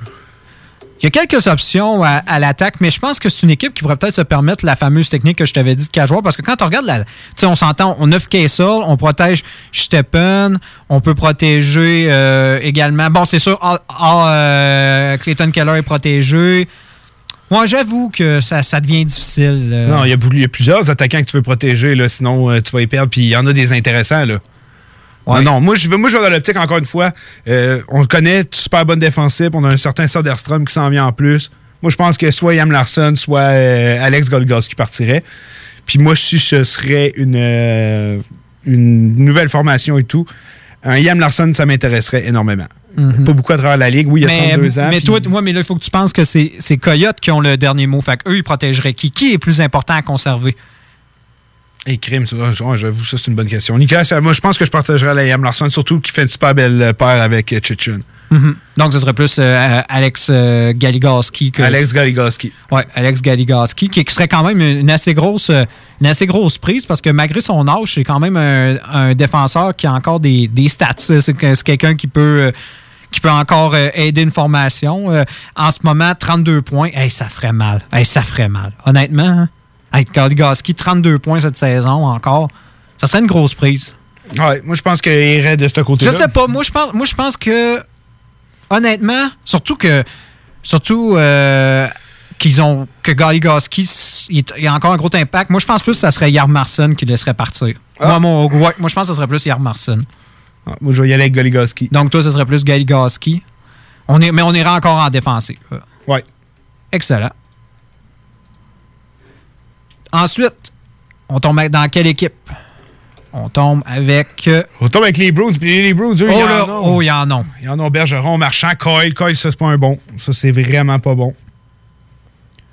Il y a quelques options à, l'attaque, mais je pense que c'est une équipe qui pourrait peut-être se permettre la fameuse technique que je t'avais dit de joueurs. Parce que quand on regarde, la, tu sais, on s'entend, on offre Kessel, on protège Steppen, on peut protéger euh, également. Bon, c'est sûr, ah, ah, euh, Clayton Keller est protégé. Moi, j'avoue que ça, devient difficile. euh. Non, il y, a, plusieurs attaquants que tu veux protéger, sinon tu vas y perdre. Puis il y en a des intéressants. Là. Non, non, moi je vais, moi, je vais dans l'optique, encore une fois. euh, on le connaît, super bonne défensive. On a un certain Soderstrom qui s'en vient en plus. Moi, je pense que soit Yam Larson, soit euh, Alex Golgos qui partirait. Puis moi, si ce serait une, euh, une nouvelle formation et tout, un Yam Larson, ça m'intéresserait énormément. Mhm. Pas beaucoup à travers la ligue. Oui, il y a 32 ans. Mais toi, moi, mais là, il faut que tu penses que c'est Coyote qui ont le dernier mot. Fait eux, ils protégeraient qui? Qui est plus important à conserver? Et crime, j'avoue, ça, c'est une bonne question. Nicolas, moi, je pense que je partagerais la Yam Larson, surtout qui fait une super belle paire avec Chichun. Mhm. Donc, ce serait plus euh, Alex euh, Galigoski. Que... Alex Galigoski. Oui, Alex Galigoski, qui, serait quand même une assez grosse, euh, une assez grosse prise parce que malgré son âge, c'est quand même un, défenseur qui a encore des, stats. C'est quelqu'un qui peut qui peut encore aider une formation. en ce moment, 32 points, ça ferait mal. ça ferait mal. Honnêtement, hein? Avec Galigoski, 32 points cette saison encore, ça serait une grosse prise. Ouais, moi je pense qu'il irait de ce côté-là. Je sais pas, moi je pense, moi je pense que honnêtement, surtout que. Surtout. Euh, qu'ils ont que Galigoski il, y a encore un gros impact. Moi, je pense plus que ça serait Yarmarson qui laisserait partir. Ah. Moi, moi, je pense que ce serait plus Yarmarson. Ah, moi, je vais y aller avec Galigoski. Donc, toi, ce serait plus Galigoski. On est, mais on ira encore en défensive. Ouais. Excellent. Ensuite, on tombe dans quelle équipe? On tombe avec. Euh, on tombe avec les Bruins. Puis les Bruins, eux, oh, y en ont. Oh, il y en a. Il y en a Bergeron, Marchand, Coyle. Coyle, ça, c'est pas un bon. Ça, c'est vraiment pas bon.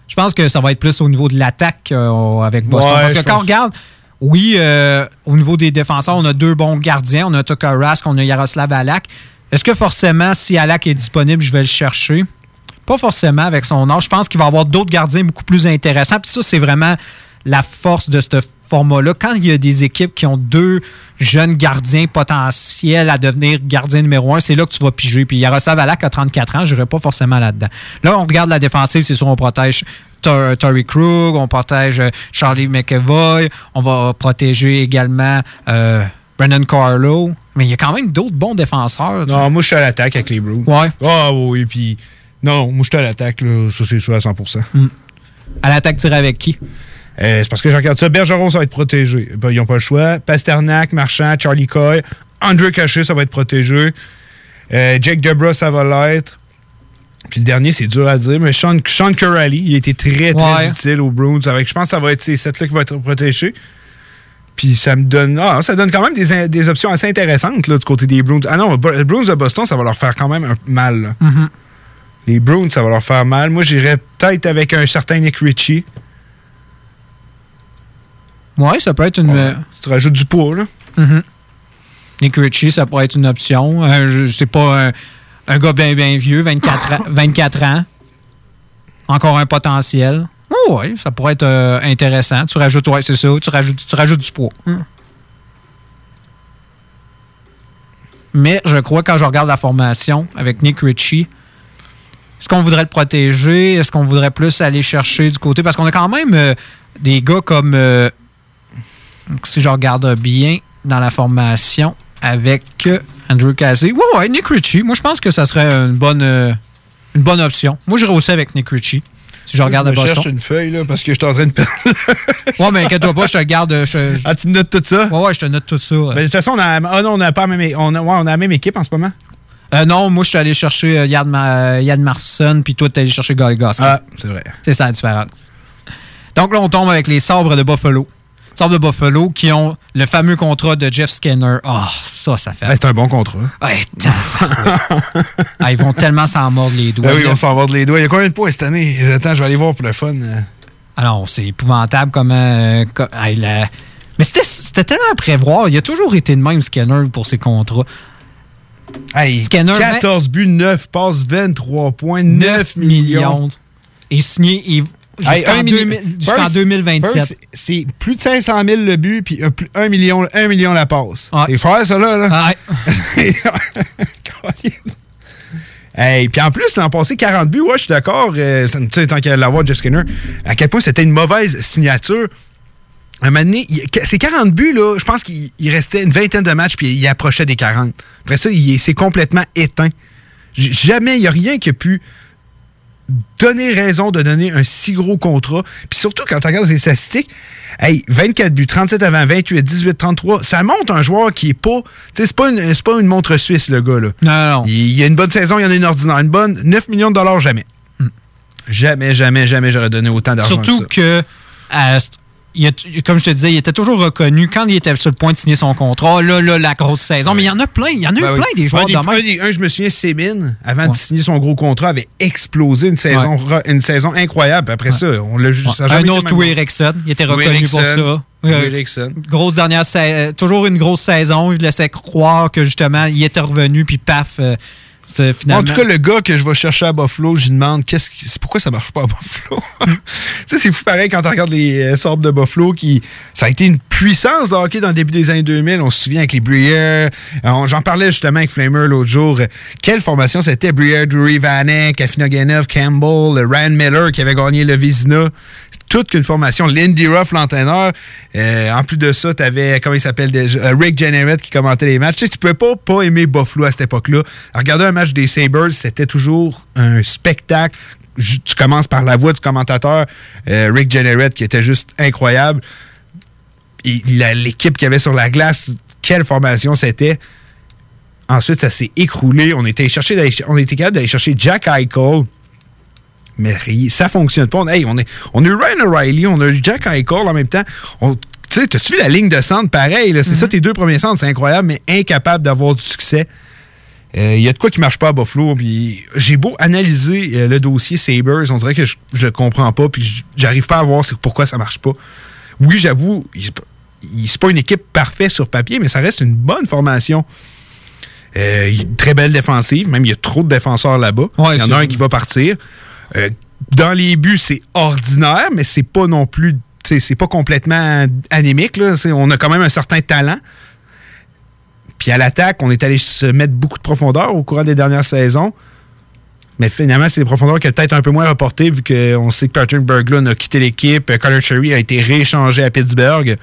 Je pense que ça va être plus au niveau de l'attaque euh, avec Boston. Parce que quand on regarde, oui, euh, au niveau des défenseurs, on a deux bons gardiens. On a Tucker Rask, on a Yaroslav Alak. Est-ce que forcément, si Alak est disponible, je vais le chercher? Pas forcément avec son âge. Je pense qu'il va y avoir d'autres gardiens beaucoup plus intéressants. Puis ça, c'est vraiment la force de ce format-là. Quand il y a des équipes qui ont deux jeunes gardiens potentiels à devenir gardien numéro un, c'est là que tu vas piger. Puis Yaroslav Alak a 34 ans, je n'irai pas forcément là-dedans. Là, on regarde la défensive, c'est sûr, on protège Tory Krug, on protège euh, Charlie McEvoy, on va protéger également euh, Brendan Carlo. Mais il y a quand même d'autres bons défenseurs. Non, moi, je suis à l'attaque avec les Bruins. Ouais. Ah oui, puis... Non, moi, je suis à l'attaque, ça, c'est sûr à 100 mm. À l'attaque, tu avec qui? Euh, c'est parce que je regarde ça. Bergeron, ça va être protégé. Ben, ils n'ont pas le choix. Pasternak, Marchand, Charlie Coy. Andrew Cachet, ça va être protégé. Euh, Jake Debra, ça va l'être. Puis le dernier, c'est dur à dire, mais Sean, Sean il a été très, très utile aux Bruins. Avec, je pense que ça va être ces sept-là qui vont être protégés. Puis ça me donne. Ah, ça donne quand même des, options assez intéressantes là, du côté des Bruins. Ah non, les Bruins de Boston, ça va leur faire quand même un mal. Mm-hmm. Les Bruins, ça va leur faire mal. Moi, j'irais peut-être avec un certain Nick Ritchie. Oui, ça peut être une. Ouais, si tu rajoutes du poids, là. Mm-hmm. Nick Ritchie, ça pourrait être une option. Euh, c'est pas un, gars bien bien vieux, 24 ans, 24 ans. Encore un potentiel. Oh, oui, ça pourrait être euh, intéressant. Tu rajoutes, ouais, c'est ça, tu rajoutes, tu rajoutes du poids. Mm. Mais je crois quand je regarde la formation avec Nick Ritchie, est-ce qu'on voudrait le protéger? Est-ce qu'on voudrait plus aller chercher du côté? Parce qu'on a quand même euh, des gars comme si je regarde bien dans la formation avec euh, Andrew Casey. Ouais, ouais, Nick Ritchie. Moi, je pense que ça serait une bonne, euh, une bonne option. Moi, j'irais aussi avec Nick Ritchie. Si je regarde je cherche une feuille, là, parce que je suis en train de perdre. ouais, mais inquiète-toi pas, je te garde. Je, Ah, tu me notes tout ça? Ouais, ouais, je te note tout ça. Mais de toute façon, on a, ah non, on n'a pas la même, on a, ouais, on a la même équipe en ce moment. Euh, non, moi, je suis allé chercher Yann, Ma, Yann Marson, puis toi, tu es allé chercher Guy Goss. Ah, c'est vrai. C'est ça la différence. Donc là, on tombe avec les sabres de Buffalo de Buffalo qui ont le fameux contrat de Jeff Skinner. Ah, oh, ça, ça fait. c'est un bon contrat. Ouais, ah, ils vont tellement s'en mordre les doigts. Ben oui, ils vont s'en mordre les doigts. Il y a combien de points cette année? Attends, je vais aller voir pour le fun. Alors, c'est épouvantable comment. Euh, mais c'était tellement à prévoir. Il a toujours été de même, Skinner, pour ses contrats. Hey, Skinner, 14 buts, 9 passes, 23 points, 9, millions. Et signé, Jusqu'en 2027. C'est plus de 500 000 le but, puis 1 million, 1 million la passe. C'est frère, ça, là. là? hey, puis en plus, l'an passé, 40 buts, ouais, je suis d'accord. Euh, tu sais, tant qu'à l'avoir, Jeff Skinner, à quel point c'était une mauvaise signature. Un moment donné, ces 40 buts, là, je pense qu'il restait une vingtaine de matchs, puis il approchait des 40. Après ça, il s'est complètement éteint. Jamais, il n'y a rien qui a pu donner raison de donner un si gros contrat. Puis surtout, quand tu regardes les statistiques, hey, 24 buts, 37 avant, 28, 18, 33, ça montre un joueur qui est pas. Tu sais, c'est pas, une, pas une montre suisse, le gars. Là. Non, non. Il, y a une bonne saison, il y en a une ordinaire. Une bonne, 9 millions de dollars, jamais. Hmm. Jamais, jamais, jamais j'aurais donné autant d'argent. Surtout que, comme je te disais, il était toujours reconnu quand il était sur le point de signer son contrat. Là, là, la grosse saison. Mais il y en a plein. Il y en a eu Ben plein des joueurs un, des- de un des- un, je me souviens, Sémine, avant de signer son gros contrat, avait explosé une saison, une saison incroyable. Puis Après ça, on l'a juste. un autre Louis. Erickson. Il était reconnu pour ça. Erickson. Grosse dernière sa- euh, toujours une grosse saison. Il laissait croire que justement, il était revenu, puis paf, euh, En tout cas, le gars que je vais chercher à Buffalo, je lui demande qu'est-ce qui- pourquoi ça marche pas à Buffalo? tu sais, c'est fou pareil quand tu regardes les euh, sortes de Buffalo qui. Ça a été une puissance de hockey dans le début des années 2000. On se souvient avec les Breer. Euh, on- J'en parlais justement avec Flamer l'autre jour. Quelle formation c'était? Breer, Drury, Vanek, Afinogenov, Campbell, euh, Ryan Miller qui avait gagné le Vizina. Toute une formation. Lindy Ruff, l'entraîneur. Euh, en plus de ça, tu avais, comment il s'appelle déjà, Euh, Rick Jenneret qui commentait les matchs. Tu sais, tu pouvais pas, pas aimer Buffalo à cette époque-là. Regarder un match des Sabres, c'était toujours un spectacle. Tu commences par la voix du commentateur, euh, Rick Jenneret, qui était juste incroyable. L'équipe qu'il y avait sur la glace, quelle formation c'était. Ensuite, ça s'est écroulé. On était, chercher on était capable d'aller chercher Jack Eichel. Mais ça fonctionne pas. On, hey, on, est, on a eu Ryan O'Reilly, on a eu Jack Eichel en même temps. On- Tu sais, t'as-tu vu la ligne de centre pareil? C'est ça tes deux premiers centres, c'est incroyable, mais incapable d'avoir du succès. Euh, Il y a de quoi qui marche pas à Buffalo. puis J'ai beau analyser euh, le dossier Sabres, on dirait que je je le comprends pas, puis j'arrive pas à voir c'est pourquoi ça marche pas. Oui, j'avoue, c'est pas une équipe parfaite sur papier, mais ça reste une bonne formation. Euh, une très belle défensive, même il y a trop de défenseurs là-bas. Ouais, il y en a un qui va partir. Euh, dans les buts, c'est ordinaire, mais c'est pas non plus. C'est pas complètement anémique. On a quand même un certain talent. Puis à l'attaque, on est allé se mettre beaucoup de profondeur au courant des dernières saisons. Mais finalement, c'est des profondeurs qui ont peut-être un peu moins reportées vu qu'on sait que Patrick Berglund a quitté l'équipe. Connor Cherry a été rééchangé à Pittsburgh.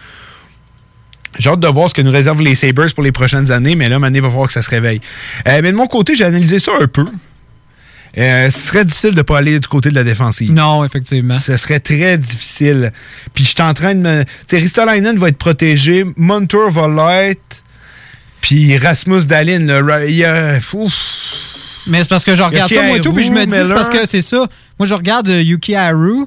J'ai hâte de voir ce que nous réservent les Sabres pour les prochaines années, mais là, il va falloir que ça se réveille. Euh, mais de mon côté, j'ai analysé ça un peu. Euh, ce serait difficile de ne pas aller du côté de la défensive. Non, effectivement. Ce serait très difficile. Puis je suis en train de me. Tu sais, Ristolainen va être protégé, Montour va l'être, puis Rasmus Dalin, il a. ouf. Mais c'est parce que je regarde ça, moi, et tout, puis je me dis, c'est parce que c'est ça. Moi, je regarde euh, Yuki Haru.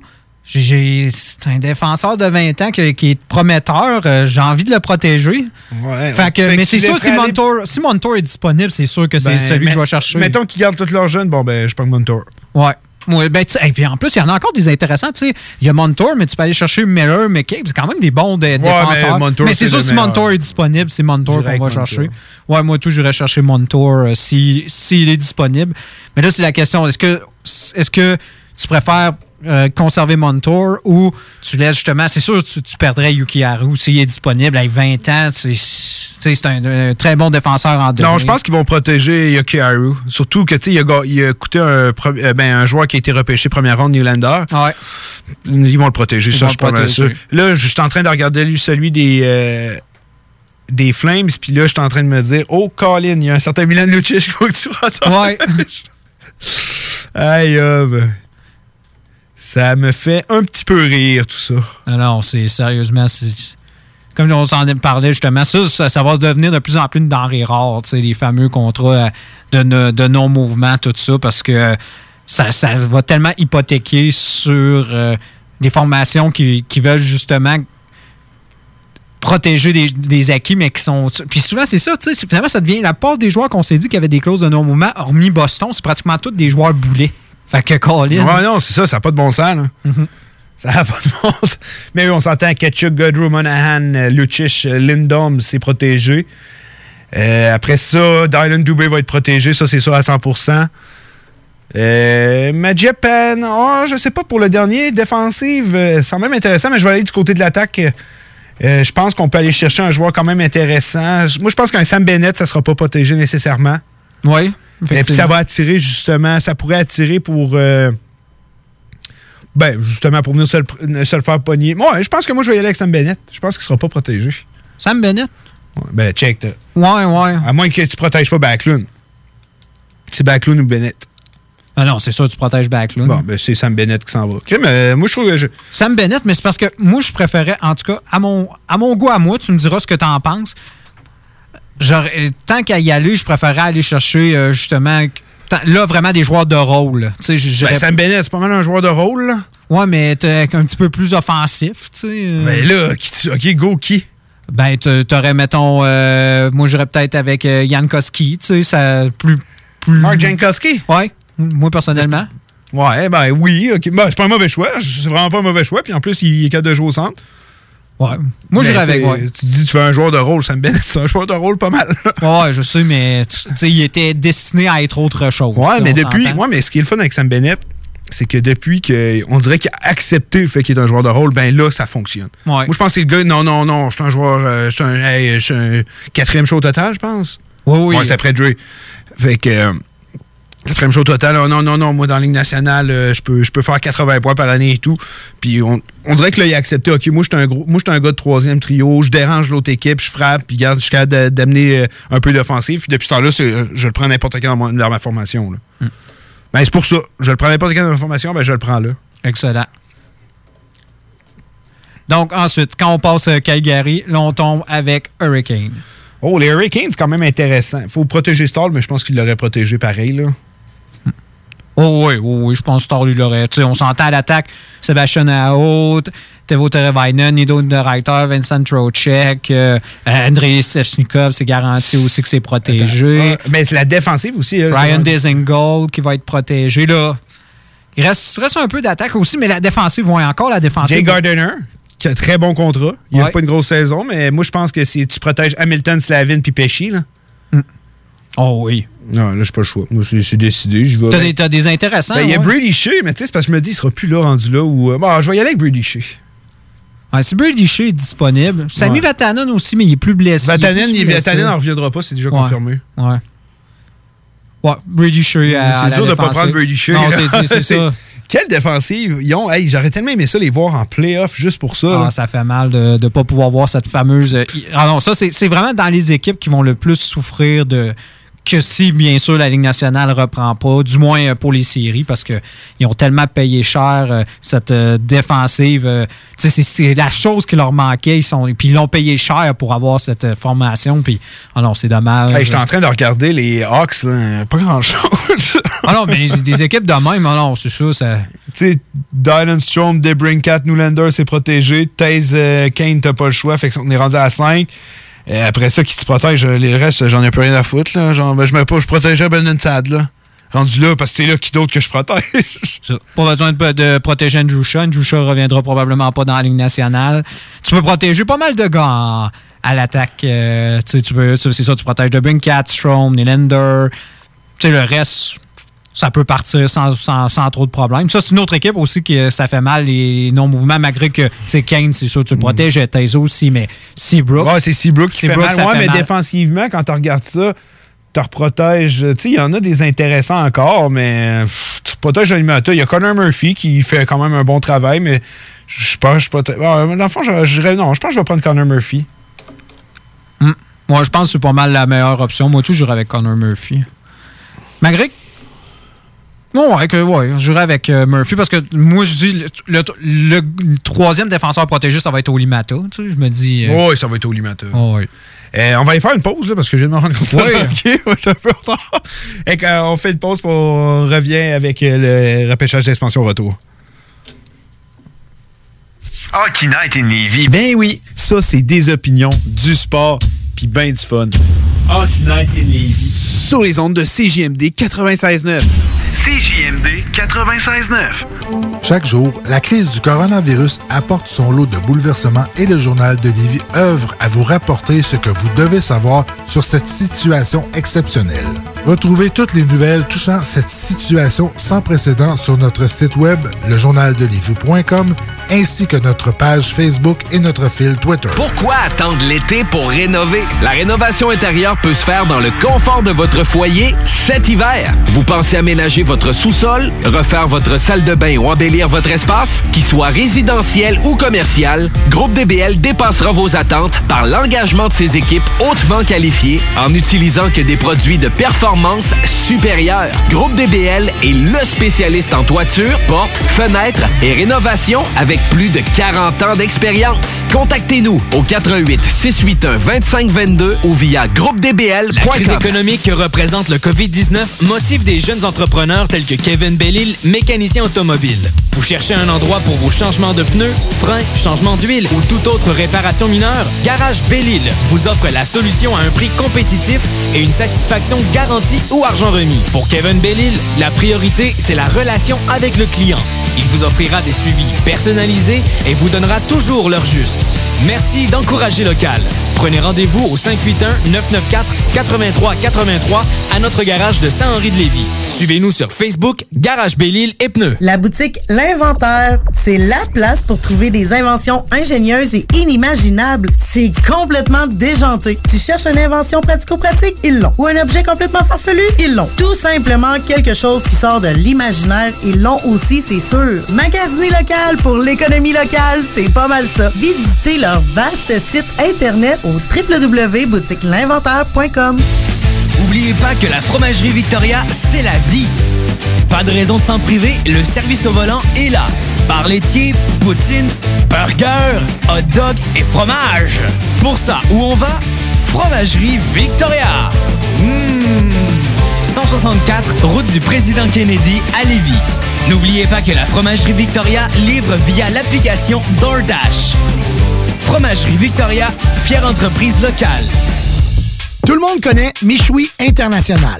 C'est un défenseur de 20 ans qui, qui est prometteur. Euh, J'ai envie de le protéger. Ouais, Fait que, Fait mais c'est sûr, si aller- Montour, si Montour est disponible, c'est sûr que c'est Ben, celui que je vais chercher. Mettons qu'ils gardent tous leurs jeunes, bon, ben, je prends Montour. Ouais. Ouais, ben, et puis en plus, il y en a encore des intéressants. tu sais. Il y a Montour, mais tu peux aller chercher Miller, McCabe. C'est quand même des bons dé- défenseurs. mais c'est sûr, si. Montour est disponible, c'est Montour qu'on va Montour. chercher. Ouais, moi, tout, j'irais chercher Montour euh, si- s'il est disponible. Mais là, c'est la question est-ce que, est que tu préfères euh, conserver Montour ou tu laisses justement. C'est sûr, tu, tu perdrais Yuki Haru s'il est disponible avec 20 ans. C'est un, un très bon défenseur en Non, je pense qu'ils vont protéger Yoki Haru. Surtout que, tu sais, il, a il a coûté un, euh, ben, un joueur qui a été repêché première ronde, Newlander. Ouais. Ils vont le protéger, Ils ça, je suis le pas mal sûr. Là, je suis en train de regarder lui, celui des, euh, des Flames, puis là, je suis en train de me dire, oh, Colin, il y a un certain Milan Lucic qu'il faut que tu protéges. Ouais. Aïe, euh, ben, ça me fait un petit peu rire, tout ça. Non, non, c'est sérieusement. Comme on s'en parlait justement, ça, ça, va devenir de plus en plus une denrée rare, les fameux contrats euh, de, non-mouvement, tout ça, parce que ça, va tellement hypothéquer sur euh, des formations qui, veulent justement protéger des, des acquis, mais qui sont. Puis souvent, c'est ça, tu sais, finalement, ça devient la part des joueurs qu'on s'est dit qu'il y avait des clauses de non-mouvement, hormis Boston, c'est pratiquement tous des joueurs boulets. Fait que Colin. Ouais, non, c'est ça, ça n'a pas de bon sens, là. Mhm. Ça n'a pas de bon sens. Mais oui, on s'entend Ketchuk, Godreau, Monahan, euh, Lucic, euh, Lindom, c'est protégé. Euh, après ça, Dylan Dubé va être protégé, ça c'est sûr à 100%. Euh, Majepan, oh, je sais pas pour le dernier, défensive, euh, c'est quand même intéressant, mais je vais aller du côté de l'attaque. Euh, je pense qu'on peut aller chercher un joueur quand même intéressant. Moi, je pense qu'un Sam Bennett, ça sera pas protégé nécessairement. Oui. Et puis ça va attirer justement, ça pourrait attirer pour. euh, ben, justement, pour venir se le, se le faire pogner. Ouais, je pense que moi, je vais y aller avec Sam Bennett. Je pense qu'il sera pas protégé. Sam Bennett? Ben, check. là. Ouais, ouais. À moins que tu protèges pas Backlund. C'est Backlund ou Bennett? Ah non, c'est sûr, tu protèges Backlund. Bon, ben, c'est Sam Bennett qui s'en va. Ok, mais euh, moi, je trouve que je. Sam Bennett, mais c'est parce que moi, je préférais, en tout cas, à mon, à mon goût, à moi, tu me diras ce que tu en penses. Tant qu'à y aller, je préférais aller chercher, euh, justement, là, vraiment des joueurs de rôle. Tu sais, Ben, Sam Bennett, c'est pas mal un joueur de rôle, là. Ouais, mais t'es un petit peu plus offensif, tu sais. Ben là, OK, go, qui? Ben, t'aurais, mettons, euh, moi, j'irais peut-être avec euh, Jan Koski, tu sais, ça plus, plus... Mark Jankowski? Ouais, moi, personnellement. Ouais, ben oui, OK. Ben, c'est pas un mauvais choix, c'est vraiment pas un mauvais choix, puis en plus, il est capable de jouer au centre. Ouais. Moi, j'irais avec, ouais. Tu dis tu fais un joueur de rôle, me bête. C'est un joueur de rôle pas mal. ouais, je sais, mais tu sais, il était destiné à être autre chose. Ouais, mais depuis. Ouais, mais ce qui est le fun avec Sam Bennett, c'est que depuis qu'on dirait qu'il a accepté le fait qu'il est un joueur de rôle, ben là, ça fonctionne. Moi, je pense que le gars, non, non, non, je suis un joueur, euh, je suis un, quatrième show total, je pense. Oui, oui. Ouais, c'est après Dre. Fait que. Euh, quatrième show total, oh, non, non, non, moi dans la Ligue nationale, euh, je peux, je peux faire 80 points par année et tout. Puis on, dirait que là, il a accepté, OK, moi, je suis un, gros, moi, un gars de troisième trio, je dérange l'autre équipe, je frappe, puis garde, je suis capable d'amener un peu d'offensive. Puis depuis ce temps-là, je le prends n'importe quand dans, ma formation. Là. Hmm. Ben, c'est pour ça. Je le prends n'importe quelle information, ben, je le prends là. Excellent. Donc, ensuite, quand on passe à Calgary, là, on tombe avec Hurricane. Oh, les Hurricanes, c'est quand même intéressant. Il faut protéger Stall, mais je pense qu'il l'aurait protégé pareil, là. Oh oui, oh, oui, je pense que lui l'aurait. On s'entend à l'attaque. Sébastien Aout, Tevo Terevainen, Nido Reiter, Vincent Trocek, euh, Andrei Sechnikov, c'est garanti aussi que c'est protégé. Ah, mais c'est la défensive aussi. Ryan Dizengold qui va être protégé. Là, il reste, reste un peu d'attaque aussi, mais la défensive, voit encore la défensive. Jay Gardiner, qui a un très bon contrat. Il n'a pas une grosse saison, mais moi, je pense que si tu protèges Hamilton, Slavin puis Pesci, là. Oh oui. Non, là, je pas le choix. Moi, c'est décidé. T'as des, as des intéressants. Ben, il y a Brady Shea, mais tu sais, c'est parce que je me dis, il sera plus là rendu là. Où, euh, bon, je vais y aller avec Brady Shea. Ouais, si Brady Shea est disponible. Sami Vatanen aussi, mais il est plus blessé. Vatanen, il, n'en reviendra pas, c'est déjà confirmé. Ouais. Ouais, Brady Shea. C'est dur de ne pas prendre Brady Shea. Non, c'est ça. Quelle défensive ils ont? Hey, J'aurais tellement aimé ça les voir en playoff juste pour ça. Ah, ça fait mal de ne pas pouvoir voir cette fameuse. Euh, ah non, ça, c'est vraiment dans les équipes qui vont le plus souffrir de, que si, bien sûr, la Ligue nationale ne reprend pas, du moins euh, pour les séries, parce qu'ils ont tellement payé cher euh, cette euh, défensive. c'est la chose qui leur manquait. Ils sont, puis ils l'ont payé cher pour avoir cette formation. Puis, oh non, c'est dommage. Hey, J'étais en train de regarder les Hawks, pas grand-chose. ah non, mais des équipes de même, oh non, c'est ça. ça... Tu sais, Dylan Strom, Debrincat, Newlander, c'est protégé. Taze Kane, t'as pas le choix. Fait qu'on est rendu à 5 après ça, qui te protège, les restes, j'en ai plus rien à foutre. Là. Genre, ben, je me pas, je protégeais Ben Sad, là. Rendu là, parce que c'est là qui d'autre que je protège. Pas besoin de, protéger Andrew Shaw. Andrew Shaw reviendra probablement pas dans la ligne nationale. Tu peux protéger pas mal de gars à l'attaque. Euh, tu peux, c'est ça, tu protèges de Brinkat, Strom, Nylander. Tu sais, le reste, ça peut partir sans, sans, trop de problèmes. Ça, c'est une autre équipe aussi qui ça fait mal les non-mouvements, malgré que c'est Kane, c'est sûr, tu le protèges, mm. Taizo aussi, mais Seabrook. Ouais, c'est Seabrook qui fait mal. Ouais, mais défensivement, quand tu regardes ça, tu reprotèges. Tu sais, il y en a des intéressants encore, mais tu protèges. Il y a Connor Murphy qui fait quand même un bon travail, mais je pense je protège. dans le fond, je, non, je pense que je vais prendre Connor Murphy. Mm. Moi, je pense que c'est pas mal la meilleure option. Moi, toujours avec Connor Murphy. Malgré que non, ouais, que, ouais, je avec euh, Murphy parce que moi, je dis le, troisième défenseur protégé, ça va être Olimata. Tu sais, je me dis. Euh, oui, ça va être Olimata. Oh, oui. Euh, on va y faire une pause là, parce que je viens de me rendre compte. Oui, ok, je suis un peu en retard. Et on fait une pause pour on revient avec le repêchage d'expansion retour. Hockey Night in Navy. Ben oui, ça c'est des opinions, du sport, puis ben du fun. Hockey Night in Navy. Sur les ondes de CJMD 96.9. CJMD 96.9. Chaque jour, la crise du coronavirus apporte son lot de bouleversements et le journal de Lévis œuvre à vous rapporter ce que vous devez savoir sur cette situation exceptionnelle. Retrouvez toutes les nouvelles touchant cette situation sans précédent sur notre site web, lejournaldelivie.com, ainsi que notre page Facebook et notre fil Twitter. Pourquoi attendre l'été pour rénover? La rénovation intérieure peut se faire dans le confort de votre foyer cet hiver. Vous pensez aménager votre sous-sol, refaire votre salle de bain ou embellir votre espace, qu'il soit résidentiel ou commercial, Groupe DBL dépassera vos attentes par l'engagement de ses équipes hautement qualifiées en utilisant que des produits de performance supérieure. Groupe DBL est le spécialiste en toiture, portes, fenêtres et rénovation avec plus de 40 ans d'expérience. Contactez-nous au 88 681 2522 ou via groupedbl.com. La crise économique que représente le COVID-19 motive des jeunes entrepreneurs tels que Kevin Bellil, mécanicien automobile. Vous cherchez un endroit pour vos changements de pneus, freins, changement d'huile ou toute autre réparation mineure? Garage Bellil vous offre la solution à un prix compétitif et une satisfaction garantie ou argent remis. Pour Kevin Bellil, la priorité, c'est la relation avec le client. Il vous offrira des suivis personnalisés et vous donnera toujours l'heure juste. Merci d'encourager local. Prenez rendez-vous au 581-994-8383 à notre garage de Saint-Henri-de-Lévis. Suivez-nous sur Facebook, Garage Bellil et Pneus. La boutique L'Inventaire, c'est la place pour trouver des inventions ingénieuses et inimaginables. C'est complètement déjanté. Tu cherches une invention pratico-pratique? Ils l'ont. Ou un objet complètement farfelu? Ils l'ont. Tout simplement quelque chose qui sort de l'imaginaire? Ils l'ont aussi, c'est sûr. Magasiner local pour l'économie locale, c'est pas mal ça. Visitez leur vaste site internet au www.boutiquelinventaire.com. Oubliez pas que la fromagerie Victoria, c'est la vie. Pas de raison de s'en priver, le service au volant est là. Bar laitier, poutine, burger, hot dog et fromage. Pour ça, où on va? Fromagerie Victoria. Mmh. 164, route du président Kennedy à Lévis. N'oubliez pas que la fromagerie Victoria livre via l'application DoorDash. Fromagerie Victoria, fière entreprise locale. Tout le monde connaît Michoui International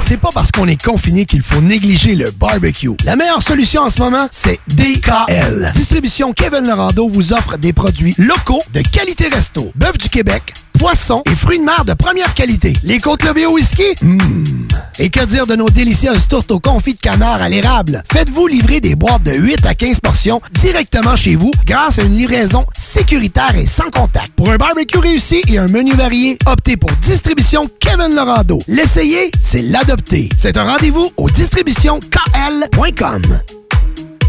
C'est pas parce qu'on est confiné qu'il faut négliger le barbecue. La meilleure solution en ce moment, c'est DKL. Distribution Kevin Lorando vous offre des produits locaux de qualité resto. Bœuf du Québec, poissons et fruits de mer de première qualité. Les côtes levées au whisky? Mmh. Et que dire de nos délicieuses tourtes au confit de canard à l'érable? Faites-vous livrer des boîtes de 8 à 15 portions directement chez vous grâce à une livraison sécuritaire et sans contact. Pour un barbecue réussi et un menu varié, optez pour Distribution Kevin Lorando. L'essayer, c'est l'adopter. C'est un rendez-vous au distributionkl.com.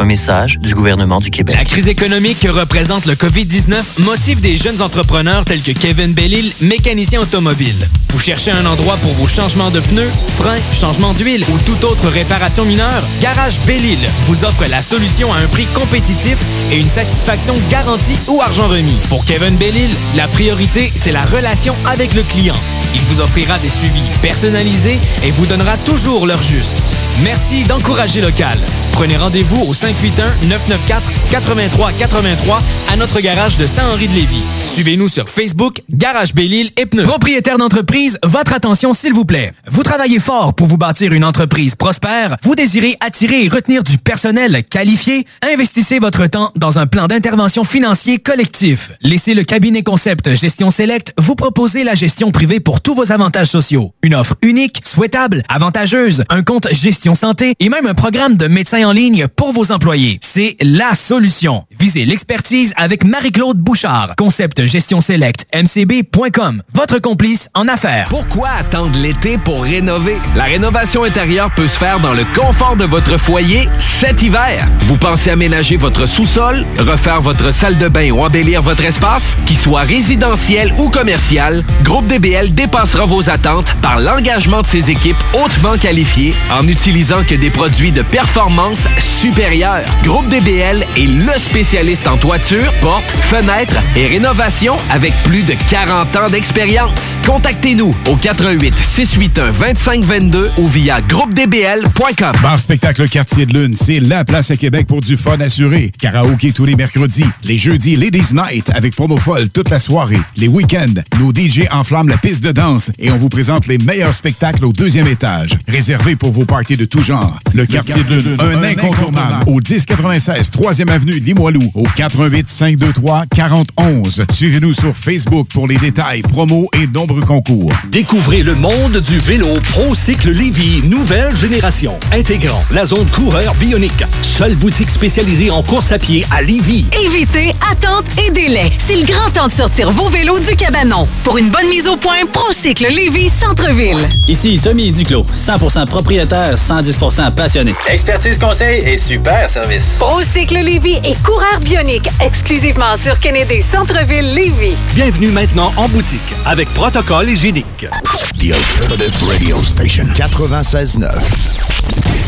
Un message du gouvernement du Québec. La crise économique que représente le COVID-19 motive des jeunes entrepreneurs tels que Kevin Bellil, mécanicien automobile. Vous cherchez un endroit pour vos changements de pneus, freins, changement d'huile ou toute autre réparation mineure? Garage Bellil vous offre la solution à un prix compétitif et une satisfaction garantie ou argent remis. Pour Kevin Bellil, la priorité, c'est la relation avec le client. Il vous offrira des suivis personnalisés et vous donnera toujours l'heure juste. Merci d'encourager local. Prenez rendez-vous au 581-994-8383 à notre garage de Saint-Henri-de-Lévis. Suivez-nous sur Facebook, Garage Bellil et Pneus. Propriétaire d'entreprise, votre attention s'il vous plaît. Vous travaillez fort pour vous bâtir une entreprise prospère. Vous désirez attirer et retenir du personnel qualifié. Investissez votre temps dans un plan d'intervention financier collectif. Laissez le cabinet concept Gestion Select vous proposer la gestion privée pour tous vos avantages sociaux. Une offre unique, souhaitable, avantageuse, un compte gestion santé et même un programme de médecin en ligne pour vos employés. C'est la solution. Visez l'expertise avec Marie-Claude Bouchard. Concept Gestion Select, mcb.com. Votre complice en affaires. Pourquoi attendre l'été pour rénover? La rénovation intérieure peut se faire dans le confort de votre foyer cet hiver. Vous pensez aménager votre sous-sol, refaire votre salle de bain ou embellir votre espace? Qu'il soit résidentiel ou commercial, Groupe DBL dépassera vos attentes par l'engagement de ses équipes hautement qualifiées en utilisant que des produits de performance supérieure. Groupe DBL est le spécialiste en toiture, portes, fenêtres et rénovation avec plus de 40 ans d'expérience. Contactez-nous au 88 681 2522 ou via groupedbl.com. Bar spectacle Quartier de Lune, c'est la place à Québec pour du fun assuré. Karaoke tous les mercredis, les jeudis Ladies Night avec promo folle toute la soirée. Les week-ends, nos DJ enflamment la piste de danse et on vous présente les meilleurs spectacles au deuxième étage. Réservé pour vos parties de tout genre. Le, Quartier, de Lune, un, incontournable, au 1096 3e avenue Limoilou au 88 523 4011. Suivez-nous sur Facebook pour les détails, promos et nombreux concours. Découvrez le monde du vélo ProCycle Lévy, nouvelle génération, intégrant la zone coureur bionique. Seule boutique spécialisée en course à pied à Lévy. Évitez attente et délai. C'est le grand temps de sortir vos vélos du cabanon. Pour une bonne mise au point, ProCycle Lévy Centre-ville. Ici Tommy Duclos, 100% propriétaire, 110% passionné. Expertise conseil et super service. ProCycle Lévy et coureur bionique exclusivement sur Kennedy Centre-ville Lévy. Bienvenue maintenant en boutique avec protocole hygiénique. The Alternative Radio Station 96.9.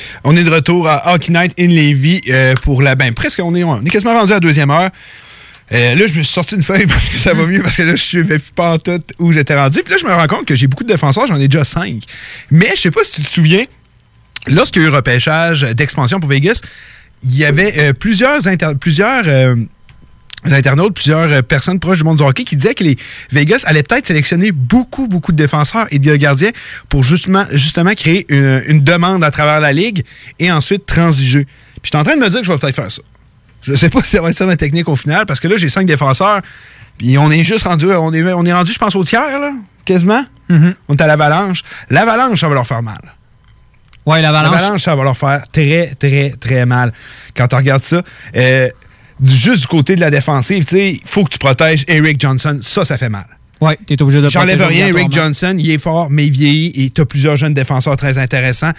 On est de retour à Hockey Night in Lévis euh, pour la ben presque on est on est quasiment rendu à la deuxième heure. Euh, là, je me suis sorti une feuille parce que ça va mieux, parce que là, je ne plus pas en tout où j'étais rendu. Puis là, je me rends compte que j'ai beaucoup de défenseurs, j'en ai déjà cinq. Mais je sais pas si tu te souviens, lorsqu'il y a eu repêchage d'expansion pour Vegas, il y avait euh, plusieurs, inter plusieurs internautes, plusieurs euh, personnes proches du monde du hockey qui disaient que les Vegas allaient peut-être sélectionner beaucoup, beaucoup de défenseurs et de gardiens pour justement, justement créer une, une demande à travers la ligue et ensuite transiger. Puis je suis en train de me dire que je vais peut-être faire ça. Je sais pas si ça va être ça ma technique au final, parce que là, j'ai cinq défenseurs, puis on est juste rendu, on est, on est rendu, je pense, au tiers, là, quasiment. On est à l'avalanche. L'avalanche, ça va leur faire mal. Ouais, l'avalanche. L'avalanche, ça va leur faire très, très, très mal. Quand on regarde ça, euh, juste du côté de la défensive, tu sais, il faut que tu protèges Eric Johnson. Ça, ça fait mal. Ouais, t'es obligé de J'enlève rien, Eric. Johnson, il est fort, mais il vieillit et tu as plusieurs jeunes défenseurs très intéressants.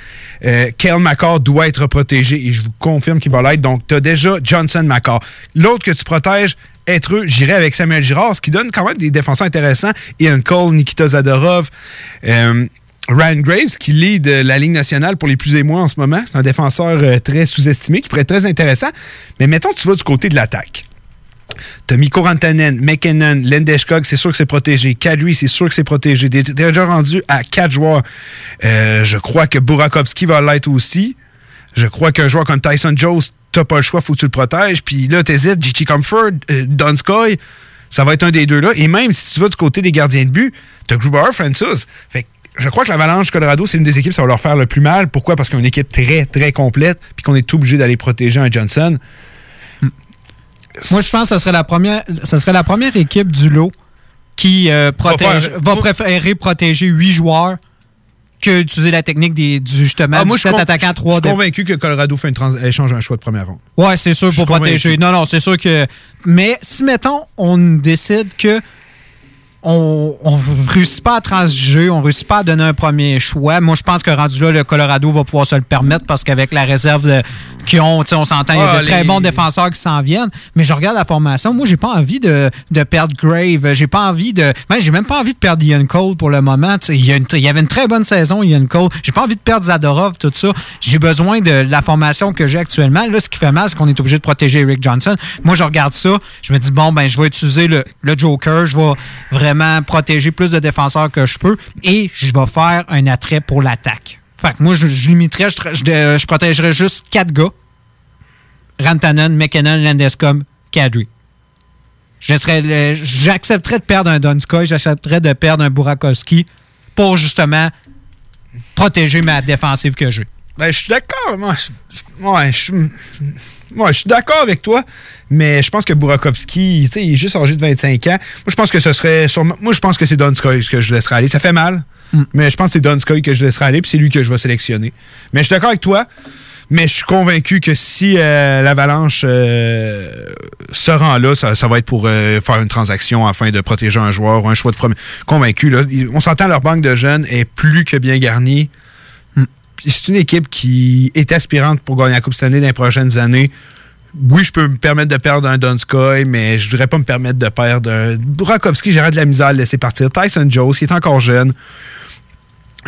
Euh, Kel McCall doit être protégé et je vous confirme qu'il va l'être. Donc, tu as déjà Johnson McCall. L'autre que tu protèges, être eux, j'irai avec Samuel Girard, ce qui donne quand même des défenseurs intéressants. Ian Cole, Nikita Zadorov, euh, Ryan Graves, qui lead euh, la Ligue nationale pour les plus émois en ce moment. C'est un défenseur euh, très sous-estimé, qui pourrait être très intéressant. Mais mettons tu vas du côté de l'attaque. T'as Mikko Rantanen, McKinnon, Lendeskog, c'est sûr que c'est protégé. Kadri, c'est sûr que c'est protégé. T'es déjà rendu à quatre joueurs. Euh, je crois que Burakovsky va l'être aussi. Je crois qu'un joueur comme Tyson Jones, t'as pas le choix, faut que tu le protèges. Puis là, t'hésites, J.T. Comfort, euh, Donskoy, ça va être un des deux-là. Et même si tu vas du côté des gardiens de but, t'as Grubauer, Francis. Fait que je crois que l'Avalanche Colorado, c'est une des équipes, ça va leur faire le plus mal. Pourquoi? Parce qu'on a une équipe très, très complète, puis qu'on est tout obligé d'aller protéger un Johnson. Moi, je pense que ce serait la première, ce serait la première équipe du lot qui euh, protège, va préférer protéger huit joueurs que utiliser la technique des, du justement Ah, moi, du je suis sept con- attaquants je 3 suis convaincu que Colorado fait une trans- échange un choix de première ronde. Ouais, c'est sûr pour protéger. convaincu. Non, non, c'est sûr que. Mais si mettons, on décide que on, on réussit pas à transiger, on réussit pas à donner un premier choix. Moi, je pense que rendu là, le Colorado va pouvoir se le permettre parce qu'avec la réserve qu'ils ont, tu sais, on s'entend, il y a Ah, de très les- bons défenseurs qui s'en viennent. Mais je regarde la formation. Moi, j'ai pas envie de, de perdre Grave. J'ai pas envie de. Ben, j'ai même pas envie de perdre Ian Cole pour le moment. Il y, a une- il y avait une très bonne saison, Ian Cole. J'ai pas envie de perdre Zadorov, tout ça. J'ai besoin de la formation que j'ai actuellement. Là, ce qui fait mal, c'est qu'on est obligé de protéger Eric Johnson. Moi, je regarde ça. Je me dis, bon, ben, je vais utiliser le, le Joker. Je vais vraiment protéger plus de défenseurs que je peux. Et je vais faire un attrait pour l'attaque. Fait que moi, je, je limiterais, je, je, je protégerais juste quatre gars. Rantanen, McKinnon, Landescom, Kadri. J'accepterais de perdre un Donskoy, j'accepterais de perdre un Burakovsky pour justement protéger ma défensive que j'ai. Ben, je suis d'accord. Moi, je, je suis d'accord avec toi, mais je pense que Burakovsky, il est juste âgé de 25 ans. Moi, je pense que ce serait Moi, je pense que c'est Donskoy que je laisserai aller. Ça fait mal, mm. mais je pense que c'est Donskoy que je laisserai aller, puis c'est lui que je vais sélectionner. Mais je suis d'accord avec toi. Mais je suis convaincu que si euh, l'Avalanche euh, se rend là, ça, va être pour euh, faire une transaction afin de protéger un joueur ou un choix de premier. Convaincu. Là, on s'entend, leur banque de jeunes est plus que bien garnie. C'est une équipe qui est aspirante pour gagner la Coupe cette année dans les prochaines années. Oui, je peux me permettre de perdre un Donskoy, mais je ne voudrais pas me permettre de perdre un. Burakovsky, j'aurais de la misère à le laisser partir. Tyson Jones, qui est encore jeune.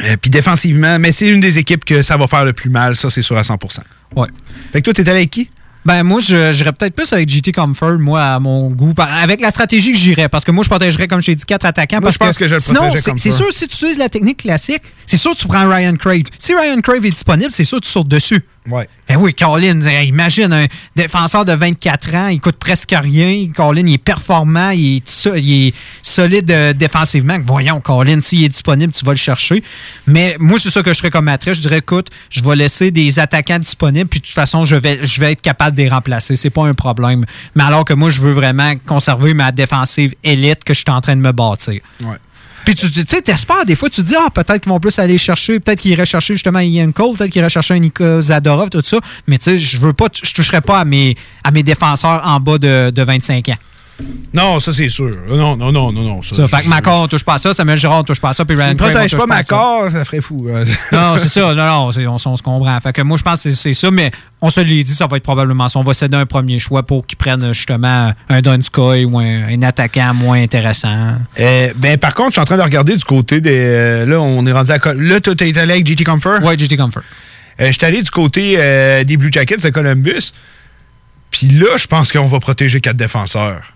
Euh, puis défensivement, mais c'est une des équipes que ça va faire le plus mal, ça c'est sûr à 100%. Ouais. Fait que toi, t'es avec qui? Ben moi, j'irais peut-être plus avec GT Comfort, moi, à mon goût. Avec la stratégie que j'irais, parce que moi, je protégerais, comme j'ai dit, quatre attaquants. Moi, je pense que, je le protégerais comme c'est sûr, si tu utilises la technique classique, c'est sûr que tu prends Ryan Crave. Si Ryan Crave est disponible, c'est sûr que tu sautes dessus. Ouais. Ben oui, Colin, imagine un défenseur de 24 ans, il coûte presque rien. Colin, il est performant, il est, solide euh, défensivement. Voyons, Colin, s'il est disponible, tu vas le chercher. Mais moi, c'est ça que je ferais comme matrice. Je dirais, écoute, je vais laisser des attaquants disponibles, puis de toute façon, je vais, je vais être capable de les remplacer. C'est pas un problème. Mais alors que moi, je veux vraiment conserver ma défensive élite que je suis en train de me bâtir. Ouais. Puis tu sais, t'espères, des fois, tu te dis, ah, peut-être qu'ils vont plus aller chercher, peut-être qu'ils iraient chercher justement Ian Cole, peut-être qu'ils iraient chercher Nico Zadorov, tout ça. Mais tu sais, je veux pas, je toucherai pas à mes, à mes défenseurs en bas de, de 25 ans. Non, ça c'est sûr. Non, non, non, non, non. Ça, ça fait que Macor, on touche pas à ça, Samuel Girard, on touche pas à ça, puis Ryan protège pas Macor, ça. ferait fou. Hein. non, c'est ça. Non, non, on, on, se comprend. Fait que moi, je pense que c'est ça, mais on se l'est dit, ça va être probablement ça. On va céder un premier choix pour qu'ils prennent justement un Donskoy ou un, attaquant moins intéressant. Euh, ben, par contre, je suis en train de regarder du côté des. Euh, là, on est rendu à. Là, tu es allé avec GT Comfort? Oui, GT Comfort. Euh, je suis allé du côté des Blue Jackets de Columbus. Puis là, je pense qu'on va protéger quatre défenseurs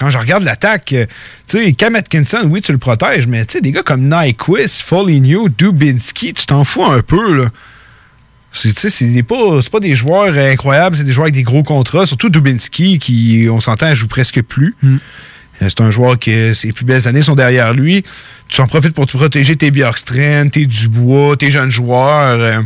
quand je regarde l'attaque, euh, tu sais, Cam Atkinson, oui, tu le protèges, mais tu sais, des gars comme Nyquist, Foligno, Dubinsky, tu t'en fous un peu, là. C'est pas, pas des joueurs incroyables, c'est des joueurs avec des gros contrats, surtout Dubinsky, qui, on s'entend, joue presque plus. Hmm. Euh, c'est un joueur qui, ses plus belles années sont derrière lui. Tu en profites pour te protéger tes Bjorkstrand, tes Dubois, tes jeunes joueurs.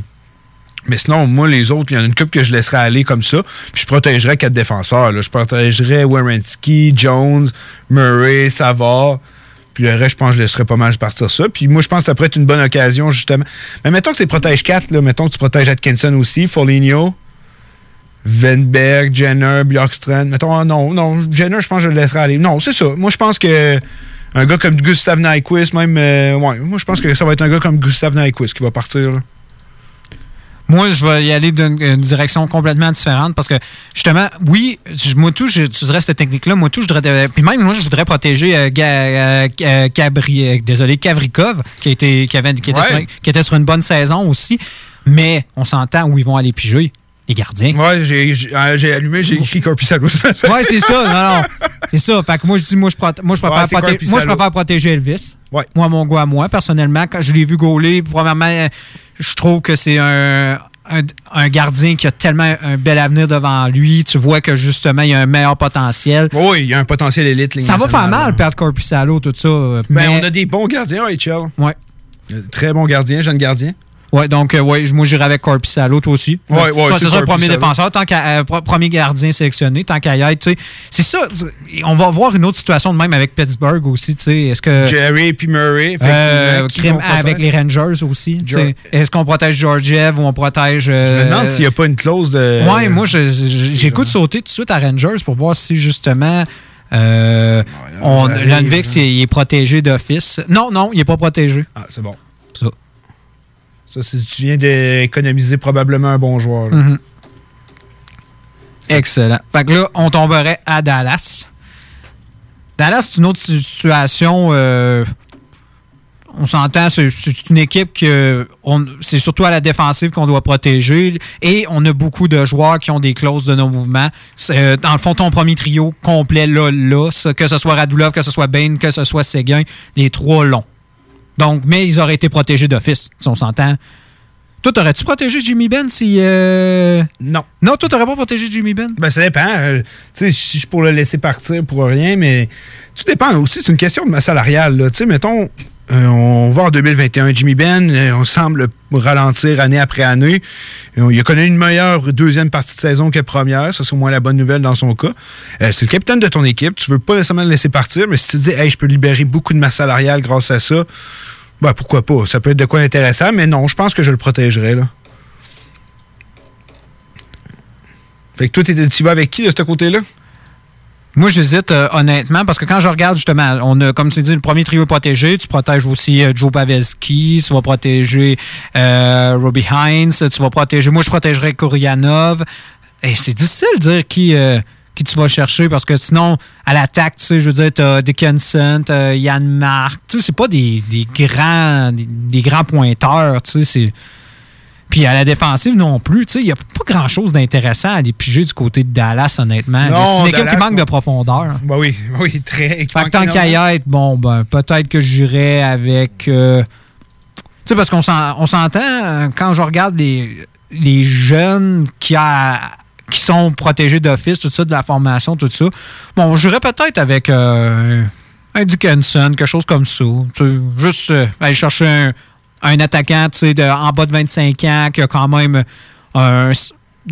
Mais sinon, moi, les autres, il y en a une coupe que je laisserais aller comme ça. Puis je protégerais quatre défenseurs. Là. Je protégerais Wierenski, Jones, Murray, Savard. Puis le reste, je pense que je laisserais pas mal partir ça. Puis moi, je pense que ça pourrait être une bonne occasion, justement. Mais mettons que tu protèges quatre. Là. Mettons que tu protèges Atkinson aussi, Foligno, Venberg, Jenner, Bjorkstrand. Mettons, ah, non, non, Jenner, je pense que je le laisserais aller. Non, c'est ça. Moi, je pense que un gars comme Gustav Nyquist, même. Euh, ouais, moi, je pense que ça va être un gars comme Gustav Nyquist qui va partir. Là. Moi, je vais y aller d'une direction complètement différente parce que, justement, oui, moi, tout, j'utiliserais cette technique-là. Moi, tout, je voudrais. Puis même, moi, je voudrais protéger euh, euh, euh, Cabri, désolé, Kavrikov, qui, était, qui, avait, qui, était sur, qui était sur une bonne saison aussi. Mais on s'entend où ils vont aller piger. Les gardiens. Ouais, j'ai allumé, j'ai écrit Corpusalo. ouais, c'est ça. Non, non. C'est ça. Fait que moi, je dis, moi, je, moi, je, préfère, moi, je préfère protéger Elvis. Ouais. Moi, mon gars à moi, personnellement, quand je l'ai vu gauler, premièrement, je trouve que c'est un, un, gardien qui a tellement un bel avenir devant lui. Tu vois que justement, il y a un meilleur potentiel. Oui, il y a un potentiel élite. Ça va faire mal perdre Corpusalo, tout ça. Ben, mais on a des bons gardiens, HL. Ouais. Très bons gardiens, jeunes gardiens. Ouais, donc, euh, ouais, moi, j'irai avec Corpissalo, toi aussi. Ouais, ouais, c'est ça le premier défenseur, tant euh, premier gardien sélectionné, tant qu'à y être, tu sais. C'est ça, on va voir une autre situation de même avec Pittsburgh aussi, tu sais. Est-ce que. Jerry puis Murray, euh, avec les Rangers aussi. Est-ce qu'on protège Georgiev ou on protège. Je me demande s'il n'y a pas une clause de. Ouais, moi, j'écoute sauter tout de suite à Rangers pour voir si justement. Euh, il est protégé d'office. Non, non, il n'est pas protégé. Ah, c'est bon. Ça, tu viens d'économiser probablement un bon joueur. Mhm. Excellent. Fait que là, on tomberait à Dallas. Dallas, c'est une autre situation. Euh, on s'entend, c'est une équipe que c'est surtout à la défensive qu'on doit protéger. Et on a beaucoup de joueurs qui ont des clauses de non-mouvement. Euh, dans le fond, ton premier trio complet là, là, que ce soit Radulov, que ce soit Bain, que ce soit Séguin, les trois longs. Donc, mais ils auraient été protégés d'office, si on s'entend. Toi, t'aurais-tu protégé Jimmy Ben si. Euh, non. Non, toi, t'aurais pas protégé Jimmy Ben? Ben, ça dépend. Euh, tu sais, si je pourrais le laisser partir pour rien, mais tout dépend aussi. C'est une question de ma salariale. Tu sais, mettons, euh, on va en 2021. Jimmy Ben, on semble ralentir année après année. il a connu une meilleure deuxième partie de saison que première. Ça, c'est au moins la bonne nouvelle dans son cas. c'est le capitaine de ton équipe. Tu veux pas nécessairement le laisser partir, mais si tu te dis, hey, je peux libérer beaucoup de ma salariale grâce à ça, ben, pourquoi pas? Ça peut être de quoi intéressant, mais non, je pense que je le protégerai. Fait que toi, tu vas avec qui de ce côté-là? Moi, j'hésite euh, honnêtement parce que quand je regarde justement, on a, comme tu dis, le premier trio protégé. Tu protèges aussi euh, Joe Pavelski, tu vas protéger euh, Robbie Hines, tu vas protéger. Moi, je protégerais Kourianov. Et c'est difficile de dire qui qui tu vas chercher parce que sinon, à l'attaque, tu sais, je veux dire, t'as Dickinson, t'as Yann Mark, tu sais, c'est pas des, grands des, grands pointeurs, tu sais, Puis à la défensive non plus, tu sais, il n'y a pas grand-chose d'intéressant à aller piger du côté de Dallas, honnêtement. C'est une équipe qui manque de profondeur. Bah oui, oui, très. Fait que tant qu'à y être, bon, ben, peut-être que j'irais avec... Euh, tu sais, parce qu'on s'entend, euh, quand je regarde les, les jeunes qui a qui sont protégés d'office, tout ça, de la formation, tout ça. Bon, j'irais peut-être avec euh, un Dickinson, quelque chose comme ça. juste euh, aller chercher un, attaquant en bas de 25 ans qui a quand même un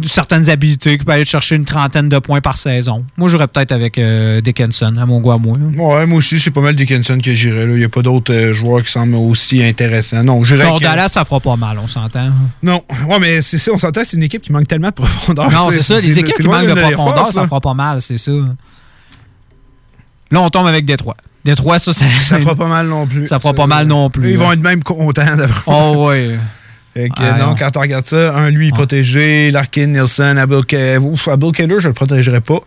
certaines habilités, qui peut aller chercher une trentaine de points par saison. Moi, j'irais peut-être avec euh, Dickinson, à mon goût à moi. Ouais, moi aussi, c'est pas mal Dickinson que j'irais. Il n'y a pas d'autres euh, joueurs qui semblent aussi intéressants. Non, j'irais. Dallas, ça fera pas mal, on s'entend. Non, ouais, mais c'est ça, on s'entend, c'est une équipe qui manque tellement de profondeur. Non, c'est ça, les équipes qui manquent de profondeur, ça fera pas mal, c'est ça. Là, on tombe avec Détroit. Détroit, ça, ça, ça fera pas mal non plus. Ça fera pas mal non plus. Ils vont être même contents d'avoir. Oh, ouais. Donc, non, quand on regarde ça, un, lui, protégé, Larkin, Nielsen, Abel, Keller, je le protégerai pas.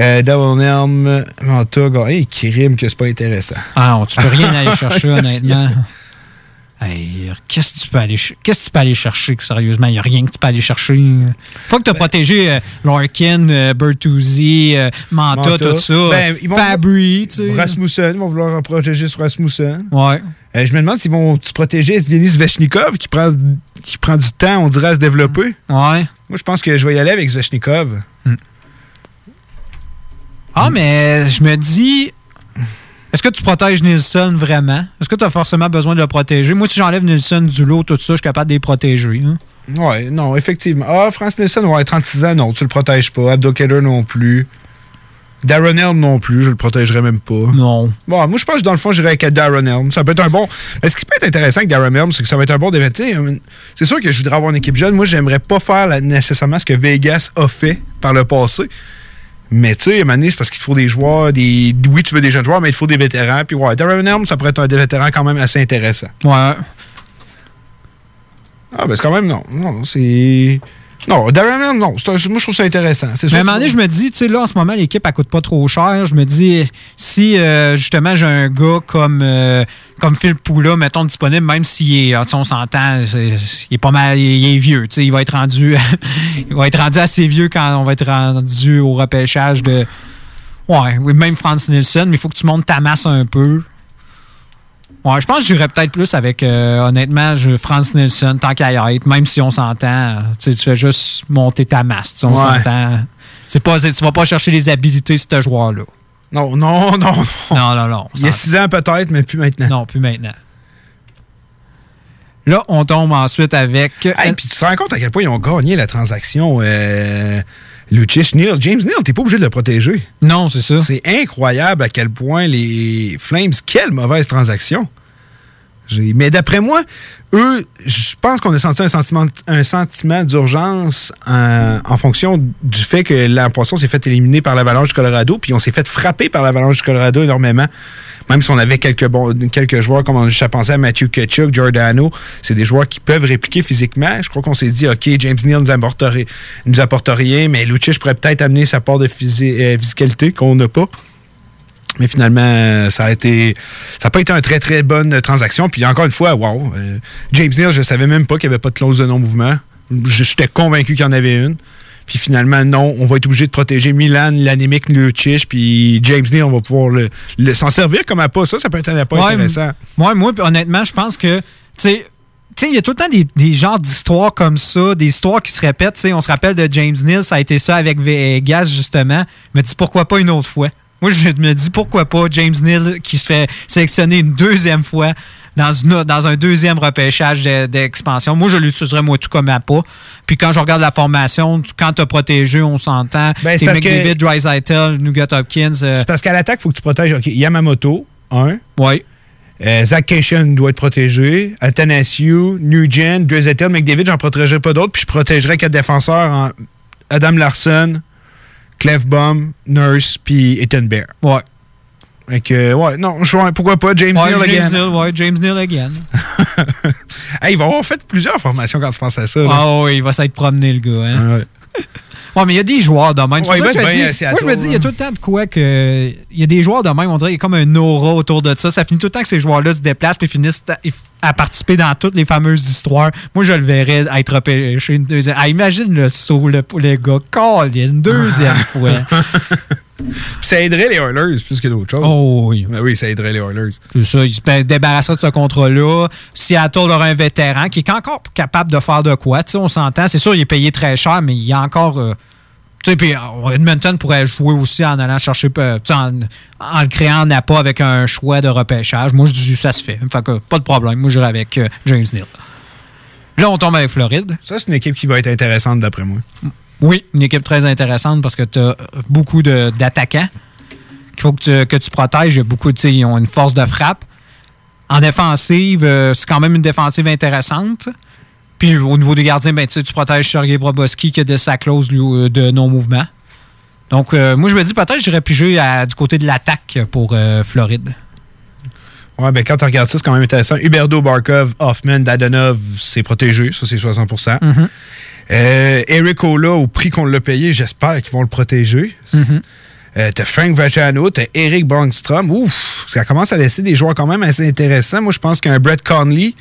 Euh, Devon Elm, Manta, hey, Kirim, que c'est pas intéressant. Ah, tu peux rien aller chercher, honnêtement. Hey, qu'est-ce que tu peux aller qu'est-ce que tu peux aller chercher sérieusement il n'y a rien que tu peux aller chercher faut que tu as ben, protégé euh, Larkin euh, Bertuzzi euh, Manta, tout ça. Ben, Fabry tu sais. Rasmussen ils vont vouloir protéger sur Rasmussen. Ouais. Je me demande s'ils vont se protéger Denis Veshnikov qui prend, qui prend du temps on dirait à se développer. Ouais. Moi je pense que je vais y aller avec Veshnikov hmm. ah mais je me dis est-ce que tu protèges Nielsen vraiment? Est-ce que tu as forcément besoin de le protéger? Moi, si j'enlève Nielsen du lot, tout ça, je suis capable de les protéger. Hein? Oui, non, effectivement. Ah, France Nielsen, ouais, 36 ans, non, tu le protèges pas. Abdo Keller non plus. Darren Elm non plus, je le protégerais même pas. Non. Bon, moi, je pense que dans le fond, j'irais avec Darren Elm. Ça peut être un bon. Mais ce qui peut être intéressant avec Darren Elm, c'est que ça va être un bon débat. C'est sûr que je voudrais avoir une équipe jeune. Moi, j'aimerais pas faire nécessairement ce que Vegas a fait par le passé. Mais tu sais, à c'est parce qu'il faut des joueurs, des. Oui, tu veux des jeunes joueurs, mais il faut des vétérans. Puis ouais, Darren Elm, ça pourrait être un des vétérans quand même assez intéressant. Ouais. Ah, ben c'est quand même non. Non, c'est. Non, Darren non. moi, je trouve ça intéressant. Mais à un moment donné, je me dis, tu sais, là, en ce moment, l'équipe, elle coûte pas trop cher. Je me dis, si, euh, justement, j'ai un gars comme, euh, comme Phil Poula, mettons, disponible, même s'il est, on s'entend, il est pas mal, il est vieux, tu sais, il va être rendu, il va être rendu assez vieux quand on va être rendu au repêchage de, ouais, oui, même Franz Nielsen, mais il faut que tu montes ta masse un peu. Ouais, je pense que j'irais peut-être plus avec, euh, honnêtement, je, Franz Nielsen, tant qu'à y être, même si on s'entend, tu fais juste monter ta masse. On s'entend. C'est pas, tu vas pas chercher les habilités de ce joueur-là. Non, non, non, non. Non, non, Il y a six ans peut-être, mais plus maintenant. Non, plus maintenant. Là, on tombe ensuite avec. Et puis tu te rends compte à quel point ils ont gagné la transaction. Euh, Lucic, Neal. James Neal, t'es pas obligé de le protéger. Non, c'est ça. C'est incroyable à quel point les Flames, quelle mauvaise transaction. Mais d'après moi, eux, je pense qu'on a senti un sentiment, un sentiment d'urgence en, fonction du fait que l'impression s'est fait éliminer par l'Avalanche du Colorado, puis on s'est fait frapper par l'Avalanche du Colorado énormément. Même si on avait quelques, bons, quelques joueurs, comme on a pensé à Matthew Ketchuk, Giordano, c'est des joueurs qui peuvent répliquer physiquement. Je crois qu'on s'est dit, OK, James Neal nous nous apporte rien, mais Lucic pourrait peut-être amener sa part de euh, physicalité qu'on n'a pas. Mais finalement, ça a été. Ça n'a pas été une très, très bonne transaction. Puis encore une fois, wow. Euh, James Neal, je ne savais même pas qu'il n'y avait pas de clause de non-mouvement. J'étais convaincu qu'il y en avait une. Puis finalement, non, on va être obligé de protéger Milan, l'anémique Lucic, puis James Neal, on va pouvoir le, s'en servir comme un pas. Ça, ça peut être un pas intéressant. Moi, moi, honnêtement, je pense que, tu sais, il y a tout le temps des, des genres d'histoires comme ça, des histoires qui se répètent. On se rappelle de James Neal, ça a été ça avec Vegas, justement. Me dis pourquoi pas une autre fois? Moi, je me dis pourquoi pas James Neal qui se fait sélectionner une deuxième fois dans, une- dans un deuxième repêchage de- d'expansion. Moi, je l'utiliserais moi tout comme à pas. Puis quand je regarde la formation, quand tu as protégé, on s'entend. Ben, c'est McDavid, Drysaitel, Nugget Hopkins. euh, C'est parce qu'à l'attaque, il faut que tu protèges ok, Yamamoto, un. Oui. Zach Cation doit être protégé. Athanasiu, Nugent, Dreisaitl, McDavid, j'en protégerai pas d'autres. Puis je protégerai quatre défenseurs en Adam Larson, Clefbaum, Nurse, puis Ethan Bear. Ouais. Fait que, ouais, non, je vois, pourquoi pas James Ouais, Neal James again. Neal, ouais, James Neal again. Hey, il va avoir fait plusieurs formations quand tu penses à ça. Ah oui, il va s'être promené, le gars. Hein? Ouais, mais il y a des joueurs de même. Ouais, il être je me dis- Moi, je me dis, il y a hein. tout le temps de quoi que. Il y a des joueurs de même, on dirait qu'il y a comme un aura autour de ça. Ça finit tout le temps que ces joueurs-là se déplacent et finissent à, à participer dans toutes les fameuses histoires. Moi, je le verrais être repêché une deuxième. Ah, imagine le saut, le, gars. Colin, une deuxième fois. Ça aiderait les Oilers plus que d'autres choses. Oh oui. Ben oui, ça aiderait les Oilers. C'est ça, il se débarrassera de ce contrat-là. Seattle aura un vétéran qui est encore capable de faire de quoi. Tu sais, on s'entend. C'est sûr, il est payé très cher, mais il y a encore. euh, tu sais, puis euh, Edmonton pourrait jouer aussi en allant chercher. euh, En, en le créant en appât avec un choix de repêchage. Moi, je dis ça se fait. Fait que pas de problème. Moi, j'irai avec euh, James Neal. Là, on tombe avec Floride. Ça, c'est une équipe qui va être intéressante d'après moi. Oui, une équipe très intéressante parce que tu as beaucoup d'attaquants qu'il faut que tu, que tu protèges. Beaucoup, tu sais, ils ont une force de frappe. En défensive, euh, c'est quand même une défensive intéressante. Puis au niveau des gardiens, ben, tu sais, tu protèges Sergei Broboski qui a de sa clause lui, euh, de non-mouvement. Donc, euh, moi, je me dis peut-être que j'irais piger à- du côté de l'attaque pour euh, Floride. Ouais, ben quand tu regardes ça, c'est quand même intéressant. Huberdo, Barkov, Hoffman, Dadonov, c'est protégé. Ça, c'est 60 Mhm. Euh, Eric Ola, au prix qu'on l'a payé, j'espère qu'ils vont le protéger. Mhm. Euh, t'as Frank Vachano, t'as Eric Bongstrom. Ouf, ça commence à laisser des joueurs quand même assez intéressants. Moi, je pense qu'un Brett Conley,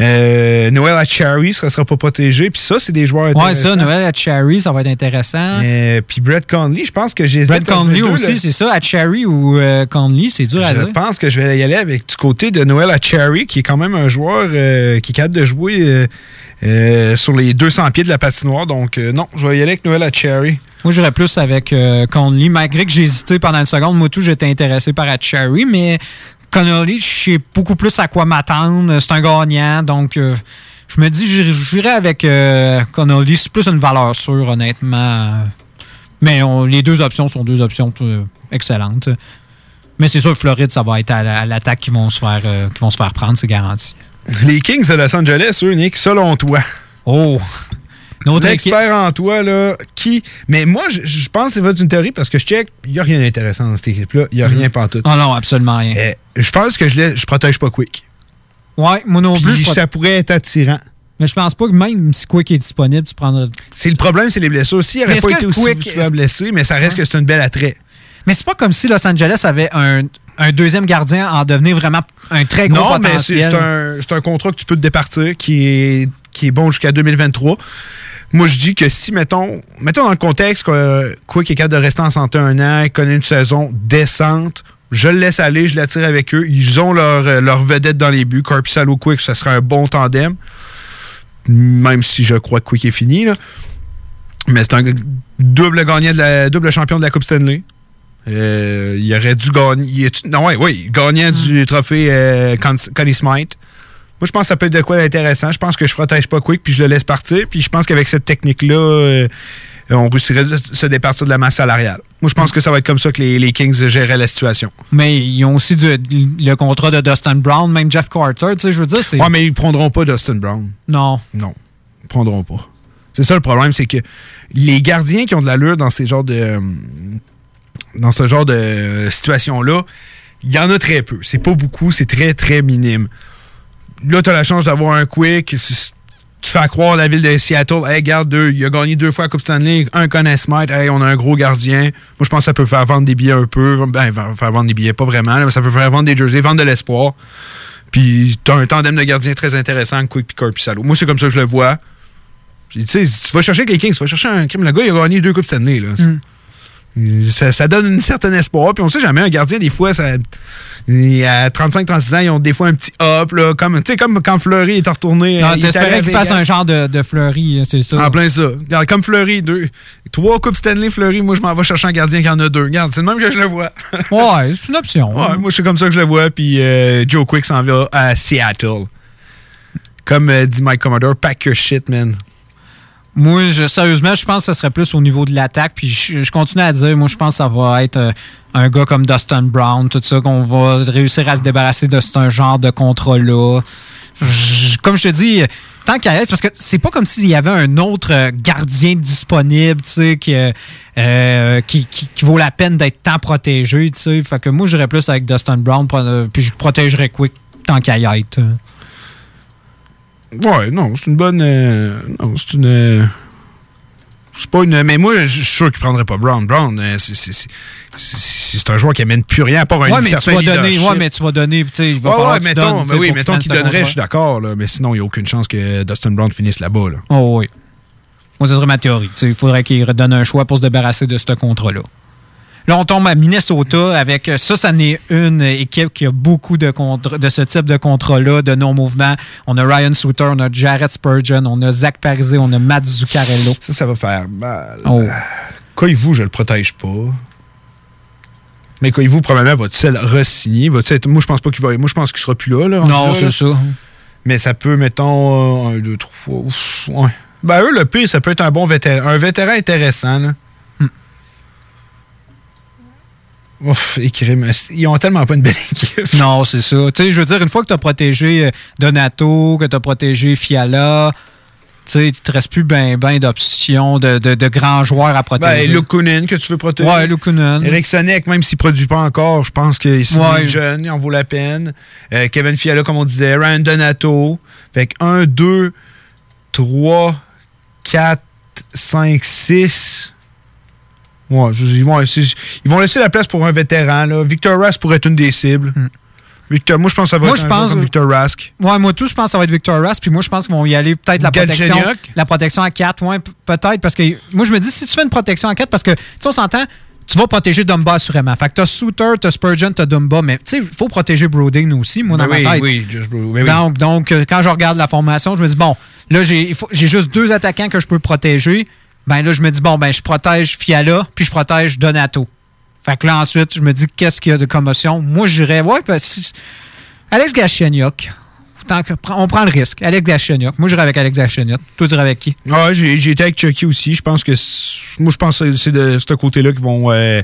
euh, Noel Achary ne sera pas protégé. Puis ça, c'est des joueurs Ouais, intéressants. ça, Noël à Cherry, ça va être intéressant. Euh, puis Brett Conley, je pense que j'ai Brett Conley aussi, c'est ça. À Cherry ou euh, Conley, c'est dur à Je dire. pense que je vais y aller avec du côté de Noël Achary, qui est quand même un joueur qui est capable de jouer euh, sur les 200 pieds de la patinoire. Donc, euh, non, je vais y aller avec Noël Achary. Moi, j'irais plus avec euh, Conley. Malgré que j'ai hésité pendant une seconde, moi, tout, j'étais intéressé par Cherry, mais Connolly, je sais beaucoup plus à quoi m'attendre. C'est un gagnant, donc je me dis, j'irai- avec Connolly. C'est plus une valeur sûre, honnêtement. Mais les deux options sont deux options excellentes. Mais c'est sûr Floride, ça va être à, la- à l'attaque qui vont vont se faire prendre, c'est garanti. Les Kings de Los Angeles, eux, Nick, selon toi. Oh! Notre L'expert en toi, là, qui. Mais moi, je, pense que c'est votre une théorie parce que je check, il n'y a rien d'intéressant dans cette équipe-là. Il n'y a Mhm. rien pantoute. Ah non, absolument rien. Euh, je pense que je, je protège pas Quick. Ouais, moi non plus. Ça pourrait être attirant. Mais je pense pas que même si Quick est disponible, tu prendrais. C'est le problème, c'est les blessures. S'il n'aurait pas été aussi Quick- blessé, mais ça reste que c'est un bel attrait. Mais c'est pas comme si Los Angeles avait un, un deuxième gardien en devenir vraiment un très gros Non, mais c'est potentiel. c'est un, un contrat que tu peux te départir qui est, qui est bon jusqu'à 2023. Moi, je dis que si, mettons, mettons dans le contexte que euh, Quick est capable de rester en santé un an, il connaît une saison décente, je le laisse aller, je l'attire avec eux. Ils ont leur, euh, leur vedette dans les buts. Corpusalo Quick, ça sera un bon tandem. Même si je crois que Quick est fini. là. Mais c'est un double gagnant de la double champion de la Coupe Stanley. Euh, il aurait dû gagner. non, ouais, oui, gagnant du trophée euh, Con- Connie Smythe. Moi, je pense que ça peut être de quoi d'intéressant. Je pense que je protège pas Quick, puis je le laisse partir. Puis je pense qu'avec cette technique-là, euh, on réussirait de se départir de la masse salariale. Moi, je pense que ça va être comme ça que les, les Kings géraient la situation. Mais ils ont aussi du- le contrat de Dustin Brown, même Jeff Carter. Tu sais, je veux dire, c'est. Ouais, mais ils prendront pas Dustin Brown. Non. Non. Ils prendront pas. C'est ça le problème, c'est que les gardiens qui ont de l'allure dans ces genres de. Dans ce genre de euh, situation-là, il y en a très peu. C'est pas beaucoup, c'est très, très minime. Là, tu as la chance d'avoir un quick. Tu fais croire la ville de Seattle, hey, regarde, deux, il a gagné deux fois la Coupe Stanley, un Conn Smith, hey, on a un gros gardien. Moi, je pense que ça peut faire vendre des billets un peu. Ben, faire vendre des billets, pas vraiment, mais ça peut faire vendre des jerseys, vendre de l'espoir. Puis, tu as un tandem de gardiens très intéressant, Quick puis Corpusalo. Moi, c'est comme ça que je le vois. Puis, tu vas chercher quelqu'un, tu vas chercher un crime. Le gars, il a gagné deux Coupes Stanley. Là. Mm. Ça, donne un certain espoir. Puis on sait jamais, un gardien, des fois, ça, à 35-36 ans, ils ont des fois un petit hop, là, comme, comme quand Fleury est retourné. Non, t'espérais qu'il fasse un genre de, de Fleury, c'est ça. En plein ça. comme Fleury, deux, trois Coupes Stanley Fleury, moi, je m'en vais chercher un gardien qui en a deux. Regarde, c'est le même que je le vois. ouais, c'est une option. Ouais, moi, c'est comme ça que je le vois. Puis euh, Joe Quick s'en va à Seattle. Comme euh, dit Mike Commodore, pack your shit, man. Moi, je, sérieusement, je pense que ce serait plus au niveau de l'attaque. Puis je, continue à dire, moi, je pense que ça va être euh, un gars comme Dustin Brown, tout ça, qu'on va réussir à se débarrasser de ce genre de contrat-là. Comme je te dis, tant qu'à parce que c'est pas comme s'il y avait un autre euh, gardien disponible, tu sais, qui, euh, qui, vaut la peine d'être tant protégé, tu sais. Fait que moi, j'irais plus avec Dustin Brown, puis je protégerais Quick tant qu'à être. Ouais, non, c'est une bonne. Euh, non, c'est une. Euh, c'est pas une. Mais moi, je suis sûr qu'il prendrait pas Brown. Brown, euh, c'est un joueur qui amène plus rien à part un ouais, mais tu vas donner, Ouais, mais tu vas donner. Tu sais, il va ouais, ouais, mettons, mais oui, mettons qu'il donnerait, je suis d'accord. Mais sinon, il n'y a aucune chance que Dustin Brown finisse là-bas. Là. Oh, oui. Moi, ça serait ma théorie. il faudrait qu'il redonne un choix pour se débarrasser de ce contrat-là. Là, on tombe à Minnesota avec ça, ça n'est une équipe qui a beaucoup de, de ce type de contrat-là, de non-mouvement. On a Ryan Souter, on a Jared Spurgeon, on a Zach Parise, on a Matt Zuccarello. Ça, ça va faire mal. Oh. vous je le protège pas. Mais vous probablement, va-t-il re-signer? Moi, je pense pas qu'il va. Moi, je pense qu'il sera plus là. là non, c'est ça. Mais ça peut, mettons, un, deux, trois. ouais. Ben, eux, le pire, ça peut être un bon vétéran. Un vétéran intéressant, là. Ouf, ils ont tellement pas une belle équipe. Non, c'est ça. Tu sais, je veux dire, une fois que tu as protégé euh, Donato, que tu as protégé Fiala, tu sais, il te reste plus ben, ben d'options de, de, grands joueurs à protéger. Ben, Lukunin, que tu veux protéger. Ouais, Lukunin. Eric Sonic, même s'il ne produit pas encore, je pense qu'il est jeune, il en vaut la peine. Euh, Kevin Fiala, comme on disait. Ryan Donato. Fait que 1, 2, 3, 4, 5, 6. Ouais, ils, vont laisser, la place pour un vétéran. Là. Victor Rask pourrait être une des cibles. Hmm. Victor, moi, je pense que ça va être Victor Rask. Ouais, moi, tout, je pense que ça va être Victor Rask. Puis moi, je pense qu'ils vont y aller peut-être la protection. La protection à 4, ouais, peut-être. Parce que moi, je me dis, si tu fais une protection à 4, parce que, tu sais, on s'entend, tu vas protéger Dumba assurément. Fait que t'as Souter, t'as Spurgeon, t'as Dumba, mais tu sais, il faut protéger Broding aussi, moi, dans ma tête. Oui, just oui. Donc, donc, euh, quand je regarde la formation, je me dis, bon, là, j'ai juste deux attaquants que je peux protéger ben là, je me dis, bon, ben, je protège Fiala, puis je protège Donato. Fait que là, ensuite, je me dis, qu'est-ce qu'il y a de commotion? Moi, je dirais, ouais, ben, Alex Gacheniok. on prend le risque. Alex Gacheniok. Moi, j'irais avec Alex Gacheniok. Toi, tu avec qui? Ouais, j'ai été avec Chucky aussi. Je pense que moi, je pense que c'est de ce côté-là qu'ils vont, euh,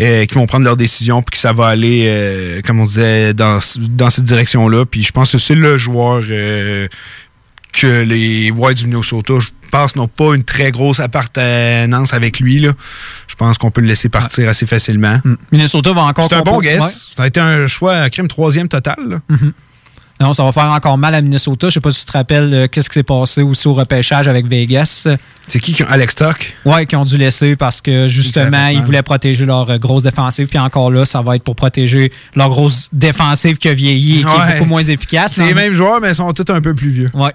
euh, vont prendre leur décision puis que ça va aller, euh, comme on disait, dans, dans cette direction-là. Puis je pense que c'est le joueur que les Whites du Minnesota, je pense, n'ont pas une très grosse appartenance avec lui. Là. Je pense qu'on peut le laisser partir assez facilement. Mm. Minnesota va encore... C'est un bon guess. Ça a été un choix, un crime troisième total. Mm-hmm. Non, ça va faire encore mal à Minnesota. Je sais pas si tu te rappelles euh, qu'est-ce qui s'est passé aussi au repêchage avec Vegas. C'est qui qui ont Alex Tuck? Oui, qui ont dû laisser parce que justement, ils voulaient protéger leur euh, grosse défensive. Puis encore là, ça va être pour protéger leur grosse défensive qui a vieilli et qui est beaucoup moins efficace. C'est les mêmes joueurs, mais ils sont tous un peu plus vieux. Ouais.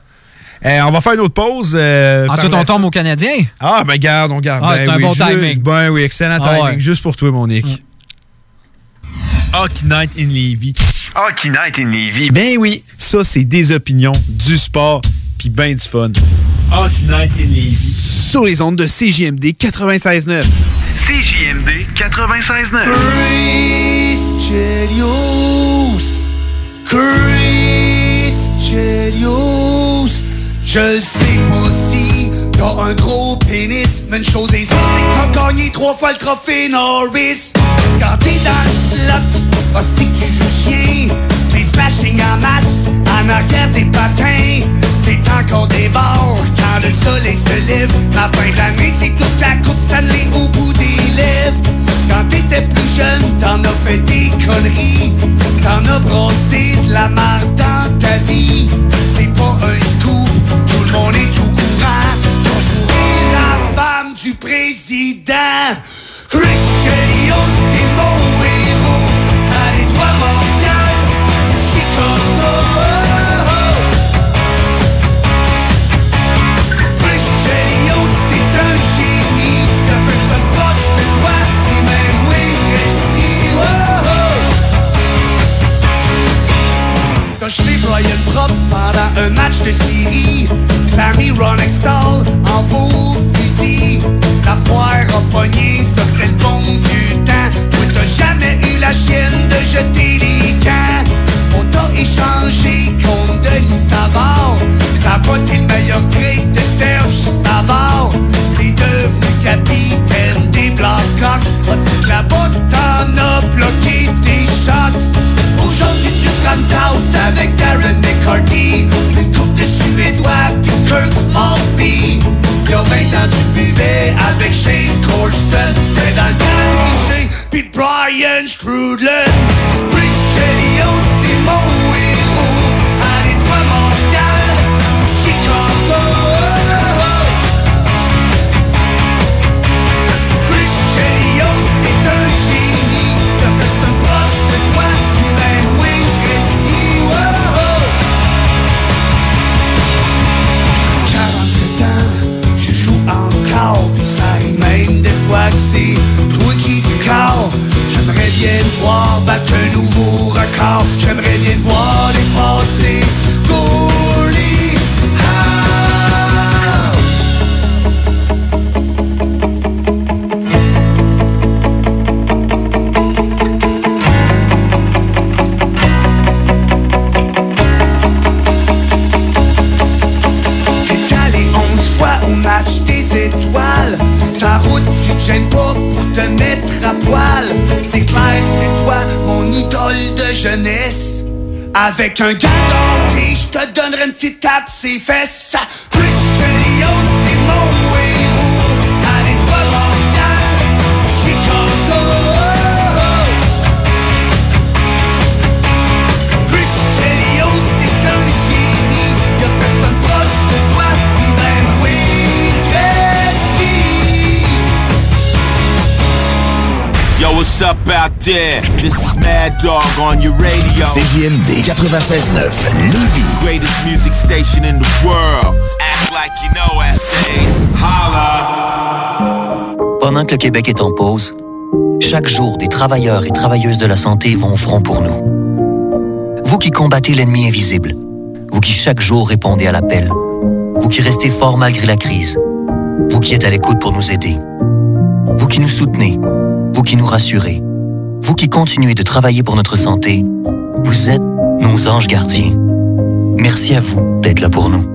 Euh, on va faire une autre pause. Euh, Ensuite, on tombe au Canadien? Ah, ben garde, on garde. Ah, c'est ben un bon timing. Ben oui, excellent ah, timing. Juste pour toi, mon Nick. Hockey Night in Levy. Hockey Night in Levy. Ben oui, ça, c'est des opinions, du sport, puis ben du fun. Hockey Night in Levy. Sur les ondes de CJMD 96.9. CJMD 96.9. Chris Chelios. Chris Chelios. Je sais pas si t'as un gros pénis, mais une chose est sûre, c'est que t'as gagné trois fois le trophée Norris. Quand t'es dans le slot, hostie que tu joues chien, des slashing en masse, en arrière des patins, t'es encore des bords quand le soleil se lève. La fin de l'année, c'est toute la coupe Stanley au bout des lèvres. Quand t'étais plus jeune, t'en as fait des conneries, t'en as brossé de la marde dans ta vie. De série. Sammy Ron Extall en beau fusil. La foire a pogné, ça c'était le bon vieux temps. Toi t'as jamais eu la chienne de jeter les camps. On t'a échangé contre Denis. T'as pas été le meilleur grade de Serge Savard. T'es devenu capitaine des Blackhawks. Parce que là-bas t'en as bloqué tes shots. Prends house avec Darren McCarthy Une coupe de Suédois puis Kirk Maltby Y'a 20 ans tu buvais avec Shane Corson T'es dans le temps riché puis Brian Strudlin. Chris Chelios t'es voir battre un nouveau record. J'aimerais bien voir Avec un gars d'hockey, je te donnerai une petite tape ses fesses what's up out there? This is Mad Dog on your radio. CJMD 96.9 Lévis. Greatest music station in the world. Act like you know essays. Holla. Pendant que le Québec est en pause, chaque jour, des travailleurs et travailleuses de la santé vont au front pour nous. Vous qui combattez l'ennemi invisible, vous qui chaque jour répondez à l'appel, vous qui restez fort malgré la crise, vous qui êtes à l'écoute pour nous aider, vous qui nous soutenez, vous qui nous rassurez, vous qui continuez de travailler pour notre santé, vous êtes nos anges gardiens. Merci à vous d'être là pour nous.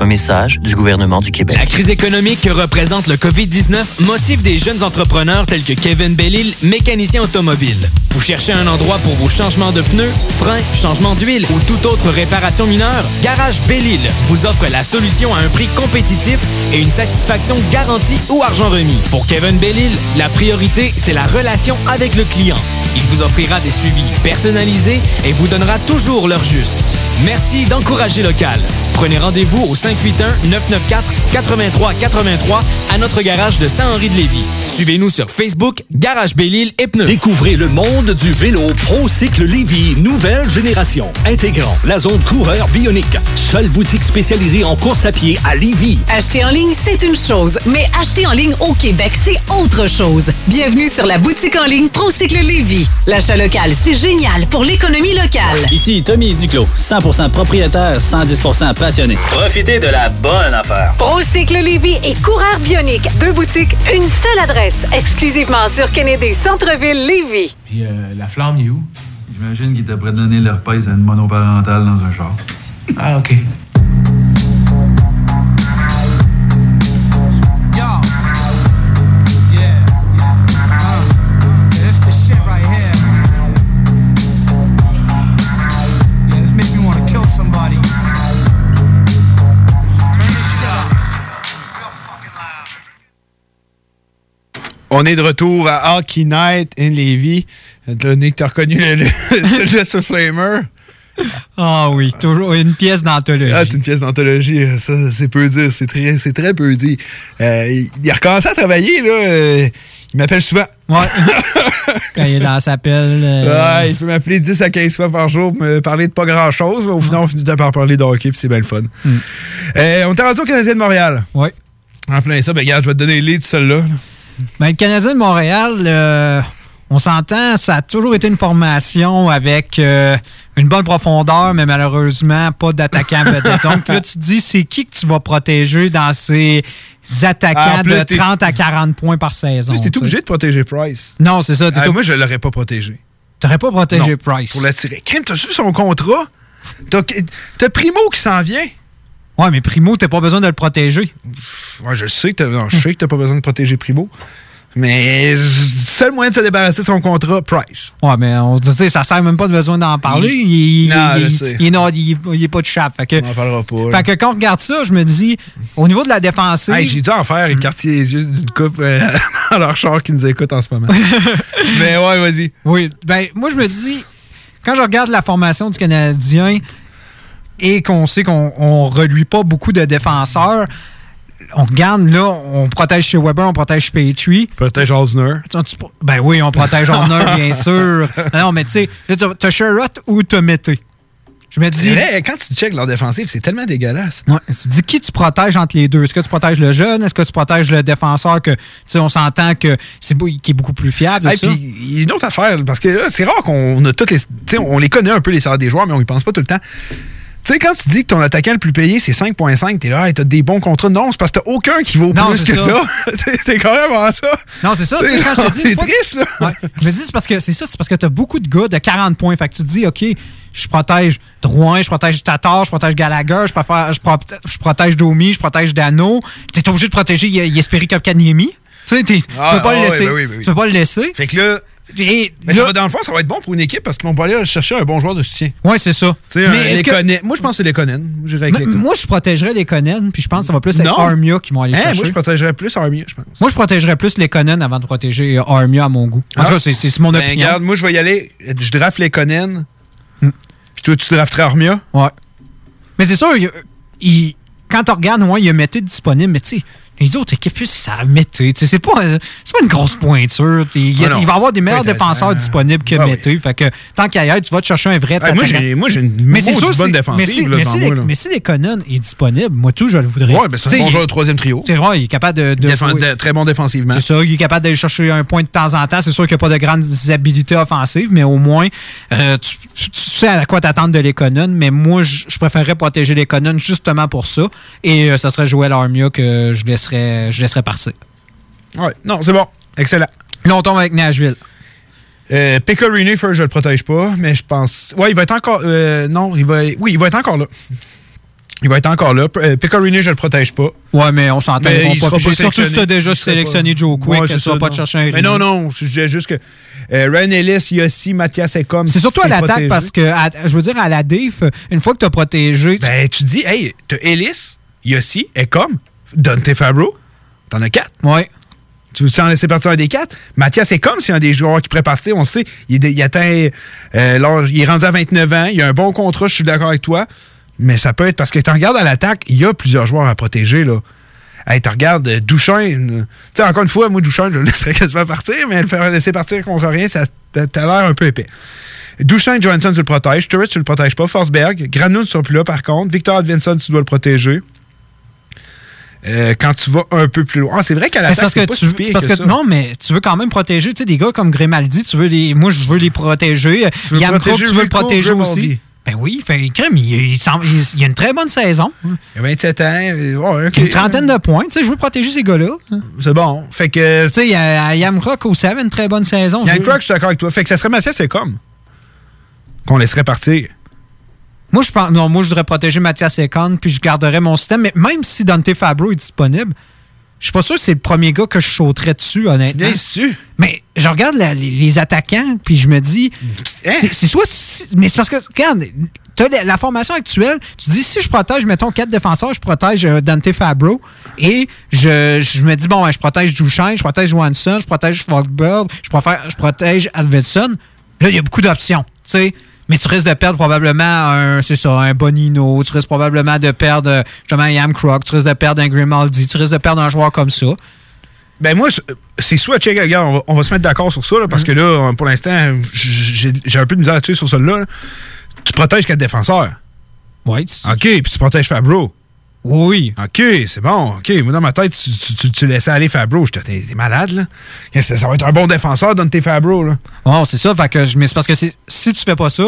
Un message du gouvernement du Québec. La crise économique que représente le COVID-19 motive des jeunes entrepreneurs tels que Kevin Bellil, mécanicien automobile. Vous cherchez un endroit pour vos changements de pneus, freins, changements d'huile ou toute autre réparation mineure? Garage Bellil vous offre la solution à un prix compétitif et une satisfaction garantie ou argent remis. Pour Kevin Bellil, la priorité, c'est la relation avec le client. Il vous offrira des suivis personnalisés et vous donnera toujours l'heure juste. Merci d'encourager local. Prenez rendez-vous au 581-994-8383 à notre garage de Saint-Henri-de-Lévis. Suivez-nous sur Facebook, Garage Bellil et Pneus. Découvrez le monde du vélo ProCycle Lévy, nouvelle génération, intégrant la zone coureur bionique. Seule boutique spécialisée en course à pied à Lévy. Acheter en ligne, c'est une chose, mais acheter en ligne au Québec, c'est autre chose. Bienvenue sur la boutique en ligne ProCycle Lévis. L'achat local, c'est génial pour l'économie locale. Ici Tommy Duclos, 100% propriétaire, 110% passionné. Profitez de la bonne affaire. ProCycle Lévis et Coureur Bionique. Deux boutiques, une seule adresse. Exclusivement sur Kennedy Centre-Ville Lévis. Puis euh, la flamme, est où? J'imagine qu'ils devraient donner leur pèse à une monoparentale dans un char. Ah, OK. On est de retour à Hockey Night in Levy. Nick, t'as reconnu le, le, Flamer? Ah oui, toujours une pièce d'anthologie. Ah, c'est une pièce d'anthologie. Ça, c'est peu dire. C'est très, c'est très peu dit. Euh, il, il a recommencé à travailler, là. euh, il m'appelle souvent. Ouais. Quand il est dans sa pelle. euh, Ouais, il peut m'appeler 10 à 15 fois par jour pour me parler de pas grand-chose. Au final, on finit par parler de hockey, puis c'est bien le fun. Mm. On est rendu au Canadien de Montréal. Oui. En plein ça, ben regarde, je vais te donner le lead de celle-là. Ben, le Canadien de Montréal, euh, on s'entend, ça a toujours été une formation avec euh, une bonne profondeur, mais malheureusement, pas d'attaquant vedette. Donc là, tu te dis, c'est qui que tu vas protéger dans ces attaquants Ah, plus, de t'es- 30 à 40 points par saison? Tu es tu sais. obligé de protéger Price. Non, c'est ça. t'es Ah, ob- moi, je l'aurais pas protégé. T'aurais pas protégé Non, Price. Pour l'attirer. Kim, t'as su son contrat? T'as Primo qui s'en vient? Ouais, mais Primo, t'as pas besoin de le protéger. Ouais, je sais, que t'as- je sais que t'as pas besoin de protéger Primo. Mais le seul moyen de se débarrasser de son contrat, Price. Ouais, mais on, tu sais, ça sert même pas de besoin d'en parler. Il, Non, il- je sais. il est non- il- il est pas de chape. Fait que, On en parlera pas. là. fait que quand on regarde ça, je me dis, au niveau de la défensive. Hey, J'ai dû en faire Mm. quartier les yeux d'une coupe euh, dans leur char qui nous écoute en ce moment. Mais ouais, vas-y. Oui, ben moi je me dis, quand je regarde la formation du Canadien et qu'on sait qu'on on reluit pas beaucoup de défenseurs, on regarde là, on protège chez Weber, on protège Petrie. Protège Osner. Ben oui, on protège Horner, bien sûr. Non, mais tu sais, t'as- Sherrod ou t'as Mété. Je me dis. Vrai, quand tu checkes leur défensive, c'est tellement dégueulasse. Ouais, tu dis qui tu protèges entre les deux? Est-ce que tu protèges le jeune? Est-ce que tu protèges le défenseur que, tu sais, on s'entend que c'est qui est beaucoup plus fiable? Hey, tout ça? puis il y a une autre affaire, parce que là, c'est rare qu'on a toutes les. Tu sais, on les connaît un peu les salaires des joueurs, mais on y pense pas tout le temps. Tu sais, quand tu dis que ton attaquant le plus payé, c'est 5,5, t'es là, hey, t'as des bons contrats. Non, c'est parce que t'as aucun qui vaut Non, plus que ça. ça. C'est- même ça. Non, c'est ça. quand je te dis, C'est triste, là. Ouais. Je me dis, c'est parce que c'est ça, c'est parce que tu as beaucoup de gars de 40 points. Fait que tu te dis, OK, je protège Drouin, je protège Tatar, je protège Gallagher, je, préfère, je, pro- je protège Domi, je protège Dano. Tu es obligé de protéger Ye- Yesperi Kopkaniemi. Tu sais, t'es- tu Ah, peux pas le ah, laisser. ben ben. Tu peux pas le laisser. Fait que là. Et Mais ça va, dans le fond, ça va être bon pour une équipe parce qu'ils vont pas aller chercher un bon joueur de soutien. Ouais, c'est ça. Mais un est-ce que- Moi, je pense que c'est les Conan. Avec les Moi, je protégerais les Conan, puis je pense que ça va plus être Non. Armia qui vont aller Hein, chercher. moi, je protégerais plus Armia, je pense. Moi, je protégerais plus les Conan avant de protéger Armia à mon goût. En tout cas, c'est- mon Ben, opinion. regarde, moi, je vais y aller. Je draft les Conan. Hmm. Puis toi, tu drafterais Armia? Ouais. Mais c'est sûr, il- il- quand tu regardes, ouais, il y a Mété disponible, mais tu sais, les autres équipes, ça Mété. Tu sais, C'est pas, une grosse pointure. Il, Ah il va y avoir des meilleurs défenseurs disponibles que Ah oui. Mété. Fait que tant être, tu vas te chercher un vrai Ah, moi, j'ai une Mais sûr, bonne défensive. Mais si, mais si Conan est disponible, moi, tout, je le voudrais. Ouais, ben, c'est un bon joueur de troisième trio. C'est vrai, il est capable de. de Défend- jouer. de- très bon défensivement. C'est ça, il est capable d'aller chercher un point de temps en temps. C'est sûr qu'il n'y a pas de grandes habilités offensives, mais au moins, euh, tu, tu sais à quoi t'attendre de l'Econon. Mais moi, je je préférerais protéger l'Econon justement pour ça. Et euh, ça serait Joël Armia que je laisserais, je laisserais partir. Ouais, non, c'est bon. Excellent. Là, on tombe avec Nashville. Euh, Pecorini, first, je le protège pas, mais je pense. Ouais, il va être encore. euh, non, il va. Oui, il va être encore là. Il va être encore là. Euh, Pecorini, je le protège pas. Ouais, mais on s'entend. Surtout si tu as déjà sélectionné pas- Joe Quick, Ouais, tu vas pas te chercher un Mais non, non, je disais juste que euh, Ryan Ellis, Yossi, Mathias Ekom. C'est surtout à l'attaque parce que, à- je veux dire, à la diff, une fois que tu as protégé. Ben, tu dis, hey, t'as Ellis, Yossi, Ekom, Dante Fabro, t'en as quatre. Ouais. Tu veux en laisser partir un des quatre? Mathias c'est un des joueurs qui pourrait partir, on le sait. Il, atteint. euh, il est rendu à 29 ans, il a un bon contrat, je suis d'accord avec toi. Mais ça peut être parce que tu regardes à l'attaque, il y a plusieurs joueurs à protéger, là. Hey, tu regardes euh, Duchesne. euh, Tu sais, encore une fois, moi, Duchesne, je le laisserais quasiment partir, mais le faire laisser partir contre rien, ça t'as l'air un peu épais. Duchesne, Johansson, tu le protèges. Turris, tu le protèges pas. Forsberg. Granoud ne sera plus là, par contre. Victor Edvinson, tu dois le protéger. Euh, quand tu vas un peu plus loin. Ah, c'est vrai qu'à l'attaque, parce que pas tu si parce que non, mais tu veux quand même protéger, tu sais, des gars comme Grimaldi, tu veux les, moi je veux les protéger. Tu veux Yann protéger Crook, tu veux le protéger Grimaldi. aussi. Ben oui, fait, crème, il, il, il- il a une très bonne saison. Il a 27 ans. Une trentaine de points, tu sais, je veux protéger ces gars-là. C'est bon. Fait que. Tu sais, il y a Yam Crook aussi avait une très bonne saison. Yann Crook, je suis d'accord avec toi. Fait que ça serait Mathias, c'est comme. Qu'on laisserait partir. Moi, je pense, non, moi, je voudrais protéger Mathias Ekon, puis je garderais mon système. Mais même si Dante Fabro est disponible, je suis pas sûr que c'est le premier gars que je sauterais dessus, honnêtement. Bien sûr. Mais je regarde la- les, les attaquants, puis je me dis, Hein? c'est soit. Mais c'est parce que, regarde, t'as la, la formation actuelle, tu dis, si je protège, mettons, quatre défenseurs, je protège euh, Dante Fabro, et je, je me dis, bon, ben, je protège Duchesne, je protège Johansson, je protège Fogberg, je, préfère- je protège Alvedson. Là, il y a beaucoup d'options, tu sais. Mais tu risques de perdre probablement un, c'est ça, un Bonino, tu risques probablement de perdre, justement, un Yam Croc, tu risques de perdre un Grimaldi, tu risques de perdre un joueur comme ça. Ben moi, c'est- soit check, regarde, on va, on va se mettre d'accord sur ça, là, parce que là, pour l'instant, j'ai un peu de misère là-dessus sur celle-là. là. Tu protèges quatre défenseurs. Oui. OK, puis tu protèges Fabro. Oui. OK, c'est bon. OK, moi, dans ma tête, tu, tu, tu, laissais aller Fabro. J'étais, t'es malade, là. Ça, ça, va être un bon défenseur, donne tes Fabro, là. Oh, c'est ça. Fait que, mais c'est parce que si tu fais pas ça,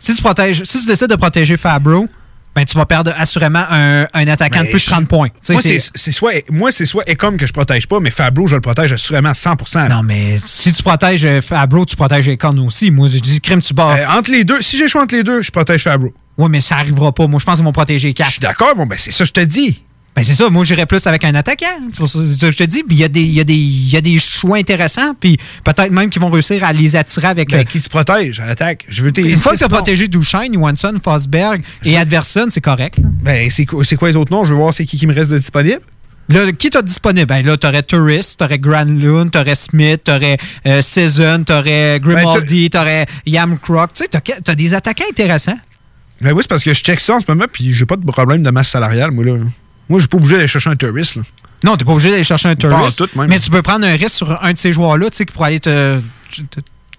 si tu protèges, si tu décides de protéger Fabro, ben, tu vas perdre assurément un, attaquant de plus de 30 points. moi, c'est soit, moi, c'est soit comme que je protège pas, mais Fabro, je le protège assurément à 100% Non, mais si tu protèges euh, Fabro, tu protèges Econ aussi. Moi, je dis crime, tu bats. Euh, entre les deux, si j'ai choix entre les deux, je protège Fabro. Oui, mais ça arrivera pas. Moi, je pense qu'ils vont protéger 4. Je suis d'accord, bon, ben c'est ça que je te dis. Ben c'est ça, moi j'irais plus avec un attaquant. C'est ça que je te dis. il y, a des, y, a des, y a des choix intéressants, puis peut-être même qu'ils vont réussir à les attirer avec. Ben, qui tu protèges à l'attaque? Je veux Une fois que tu as protégé Duchesne, Johansson, Fosberg et Adverson, c'est correct. Ben c'est quoi les autres noms? Je veux voir c'est qui qui me reste de disponible. Là, qui t'as disponible? Ben là, t'aurais Tourist, t'aurais Granlund, t'aurais Smith, t'aurais euh, Season, t'aurais Grimaldi, ben, t'aurais Yam Croc. Tu sais, t'as as des attaquants intéressants. Ben oui, c'est parce que je check ça en ce moment, puis j'ai pas de problème de masse salariale, moi, là. Moi, je suis pas obligé d'aller chercher un touriste. Là. Non, t'es pas obligé d'aller chercher un touriste. Mais tu peux prendre un risque sur un de ces joueurs-là, tu sais, qui pourrait aller te,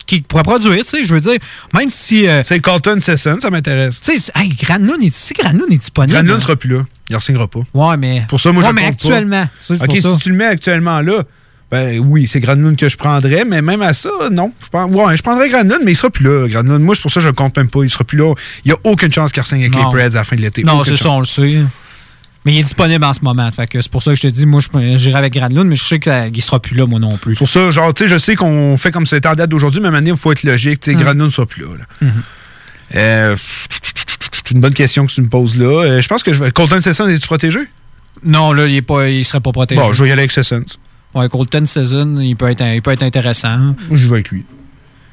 qui pourrait produire, tu sais, je veux dire, même si... Euh, c'est Colton Sesson, ça m'intéresse. Tu sais, hey, Granlund, si Granlund est disponible... Granlund ne sera plus là. Il ne signera pas. Ouais, mais... Pour ça, moi, ouais, je mais actuellement. OK, si tu le mets actuellement là, ben oui, c'est Granlund que je prendrais, mais même à ça, non. Je, prends, ouais, je prendrais Granlund, mais il sera plus là, Granlund. Moi, c'est pour ça que je ne compte même pas. Il sera plus là. Il n'y a aucune chance qu'il re avec les Preds à la fin de l'été. Non, c'est ça, on le sait. Mais il est disponible en ce moment. Fait que c'est pour ça que je te dis, moi, j'irai avec Granlund, mais je sais qu'il sera plus là, moi non plus. Pour ça, genre, tu sais, je sais qu'on fait comme c'était en date d'aujourd'hui, mais maintenant, il faut être logique. Tu sais, mm. ne sera plus là. Mm-hmm. euh, c'est une bonne question que tu me poses là. Euh, je pense que je vais. Colton Sessions, es-tu protégé? Non, là, il est pas, il serait pas protégé. Bon, je vais y aller avec Sessions. Ouais, Colton Sessions, il peut être, il peut être intéressant. Je vais avec lui.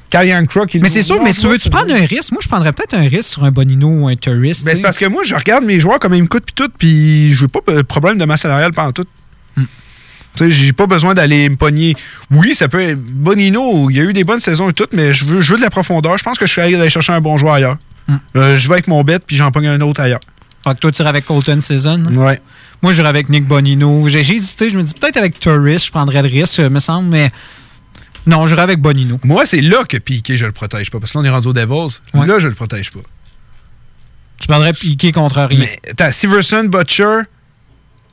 Croc, Mais c'est sûr, mais tu veux-tu prendre un risque? Moi, je prendrais peut-être un risque sur un Bonino ou un touriste. Ben, c'est parce que moi, je regarde mes joueurs comme ils me coûtent puis tout, puis je veux pas de problème de masse salariale pendant tout. Hmm. Tu sais, j'ai pas besoin d'aller me pogner. Oui, ça peut être Bonino, il y a eu des bonnes saisons et tout, mais je veux, je veux de la profondeur. Je pense que je suis allé aller chercher un bon joueur ailleurs. Hmm. Euh, je vais avec mon bête, puis j'en pogne un autre ailleurs. Fait que toi, tu irais avec Colton Season? Ouais. Moi, j'irais avec Nick Bonino. J'ai hésité, je me dis peut-être avec Tourist, je prendrais le risque, me semble, mais non, j'irai avec Bonino. Moi, c'est là que Piqué, je le protège pas. Parce que là, on est rendu au Devils. Là, je le protège pas. Tu prendrais Piqué contre rien. Mais t'as Severson, Butcher.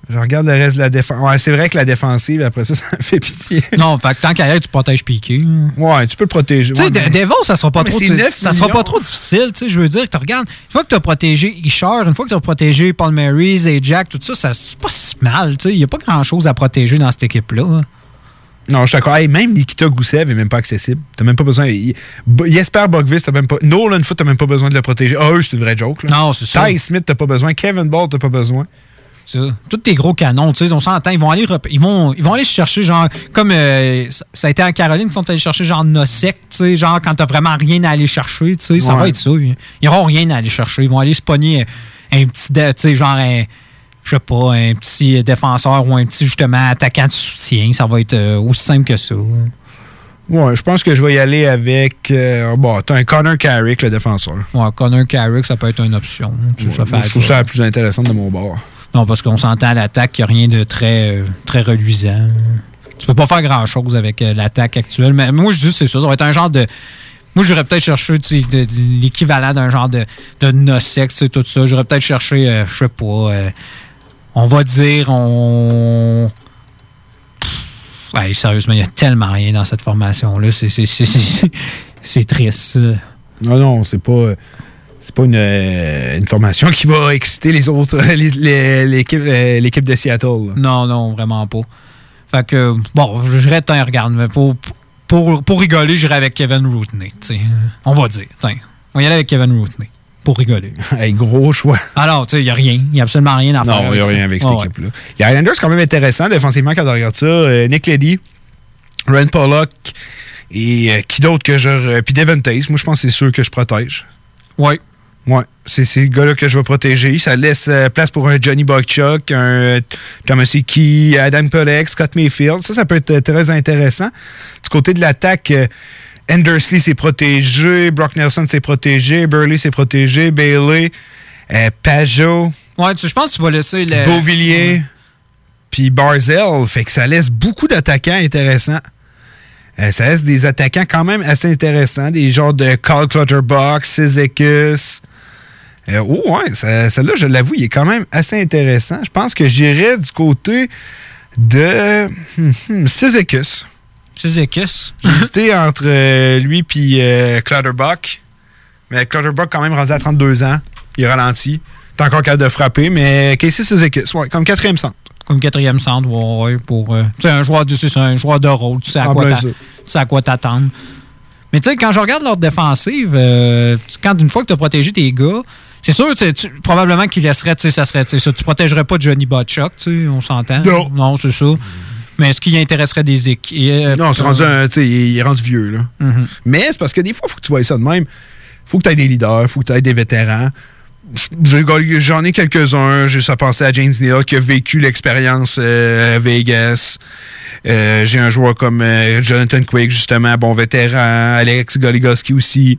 Je regarde le reste de la défense. Ouais, c'est vrai que la défensive, après ça, ça me fait pitié. Non, fait que tant qu'à tu protèges Piqué. Ouais, tu peux le protéger. Tu sais, Devils, ça sera pas trop ça sera pas trop difficile, tu sais, je veux dire, tu regardes, une fois que tu as protégé Ishar, une fois que tu as protégé Paul Marys et Jack, tout ça, ça c'est pas si mal, tu sais, il y a pas grand-chose à protéger dans cette équipe-là. Non, je suis d'accord. même Nikita Goussev est même pas accessible. T'as même pas besoin. Jesper Bogvis, t'as même pas. Nolan Foot, t'as même pas besoin de le protéger. Ah, eux, c'est une vraie joke. Non, c'est ça. Ty Smith, t'as pas besoin. Kevin Ball, t'as pas besoin. Ça. Tous tes gros canons, tu sais, on s'entend, ils vont aller ils vont ils vont aller chercher genre comme euh, ça a été en Caroline qui sont allés chercher genre Nosek, tu sais, genre quand t'as vraiment rien à aller chercher, tu sais, ça va être ça. Ils n'auront rien à aller chercher, ils vont aller se pogner un petit tu sais genre un je sais pas, un petit défenseur ou un petit, justement, attaquant de soutien. Ça va être euh, aussi simple que ça. Ouais, je pense que je vais y aller avec. Euh, bon, t'as un Connor Carrick, le défenseur. Ouais, Connor Carrick, ça peut être une option. je trouve ça la plus intéressante de mon bord. Non, parce qu'on s'entend à l'attaque qu'il n'y a rien de très, euh, très reluisant. Tu peux pas faire grand-chose avec l'attaque actuelle. Mais moi, je dis c'est ça. Ça va être un genre de. Moi, j'aurais peut-être cherché l'équivalent d'un genre de, de no-sex, tout ça. J'aurais peut-être cherché, je sais pas, on va dire, on. Ouais, sérieusement, il y a tellement rien dans cette formation-là. C'est triste. Non, non, c'est pas. C'est pas une, euh, une, formation qui va exciter les autres, l'équipe de Seattle. Non, non, vraiment pas. Fait que, bon, j'irais, regarde, mais pour, pour, pour rigoler, j'irais avec Kevin Rootney. On va dire, tiens. On va y aller avec Kevin Rootney pour rigoler. hey, gros choix. Alors, tu sais, il n'y a rien. Il n'y a absolument rien à faire. Non, il n'y a rien avec cette équipe-là. A Islanders quand même intéressant défensivement quand on regarde ça. Euh, Nick Leddy, Ren Pollock et euh, qui d'autre que je. Euh, puis Devon Taze. Moi, je pense que c'est sûr que je protège. Oui. Ouais, c'est ces gars-là que je vais protéger. Ça laisse place pour un Johnny Buckchuck, un Thomas Hickey, Adam Pelleck, Scott Mayfield. Ça, ça peut être très intéressant. Du côté de l'attaque, Endersley s'est protégé, Brock Nelson s'est protégé, Burley s'est protégé, Bailey, euh, Pajot. Ouais, je pense que tu vas laisser le. Beauvillier, puis Barzell. Fait que ça laisse beaucoup d'attaquants intéressants. Euh, ça laisse des attaquants quand même assez intéressants, des genres de Carl Clutterbox, Sizekis. Euh, oh, ouais, ça- celle-là, je l'avoue, il est quand même assez intéressant. Je pense que j'irais du côté de hum, Cyzicus. Cyzicus? J'ai hésité entre euh, lui et Clutterbuck. Mais Clutterbuck, quand même, rendu à 32 ans. Il ralentit. T'es encore capable de frapper, mais Casey Cyzicus, ouais, comme quatrième centre. Comme quatrième centre, ouais, pour. euh, tu sais, un joueur de, c'est un joueur de rôle, tu sais à quoi tu sais à quoi t'attendre. Mais tu sais, quand je regarde leur défensive, euh, quand une fois que tu as protégé tes gars, c'est sûr, tu probablement qu'ils laisseraient, tu sais, ça serait, ça, tu protégerais pas Johnny tu sais, on s'entend. Non. Non, c'est ça. Mais est-ce qu'il intéresserait des équipes? Non, c'est rendu un- tu sais, il est rendu vieux, là. Mhm. Mais c'est parce que des fois, il faut que tu vois ça de même. faut que tu aies des leaders, faut que tu aies des vétérans. J'en ai quelques-uns. J'ai ça pensé à James Neal qui a vécu l'expérience euh, à Vegas. Euh, J'ai un joueur comme euh, Jonathan Quick, justement, bon vétéran. Alex Goligoski aussi.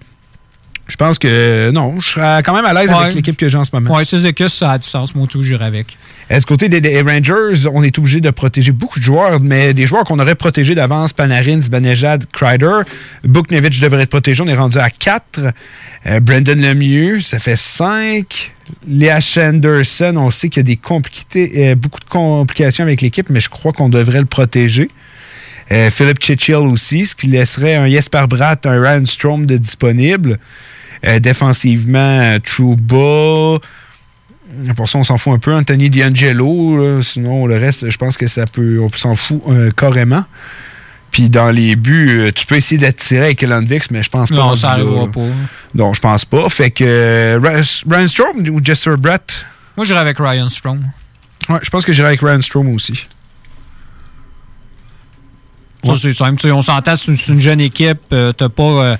Je pense que non, je serais quand même à l'aise Ouais. avec l'équipe que j'ai en ce moment. Ouais, Cyzicus, ça a du sens. Moi, tout, j'irais avec. Euh, Du côté des, des Rangers, on est obligé de protéger beaucoup de joueurs, mais des joueurs qu'on aurait protégés d'avance, Panarin, Zibanejad, Kreider. Buknevich devrait être protégé, on est rendu à 4. Brendan Lemieux, ça fait 5. Léa Anderson, on sait qu'il y a des compliqués- euh, beaucoup de complications avec l'équipe, mais je crois qu'on devrait le protéger. Euh, Philip Chichil aussi, ce qui laisserait un Jesper Bratt, un Ryan Strom de disponible. Euh, défensivement, euh, Trouba. Pour ça, on s'en fout un peu. Anthony D'Angelo, là, sinon le reste, je pense que ça peut. On s'en fout euh, carrément. Puis dans les buts, tu peux essayer d'attirer avec Elan Vix, mais je pense pas. Non, ça arrivera pas. Non, je pense pas. Fait que Ryan- Strom ou Jester Brett Moi, j'irais avec Ryan Strong. Ouais, je pense que j'irai avec Ryan Strom aussi. Ça, c'est simple. On s'entend, c'est une, c'est une jeune équipe. euh, t'as pas. euh,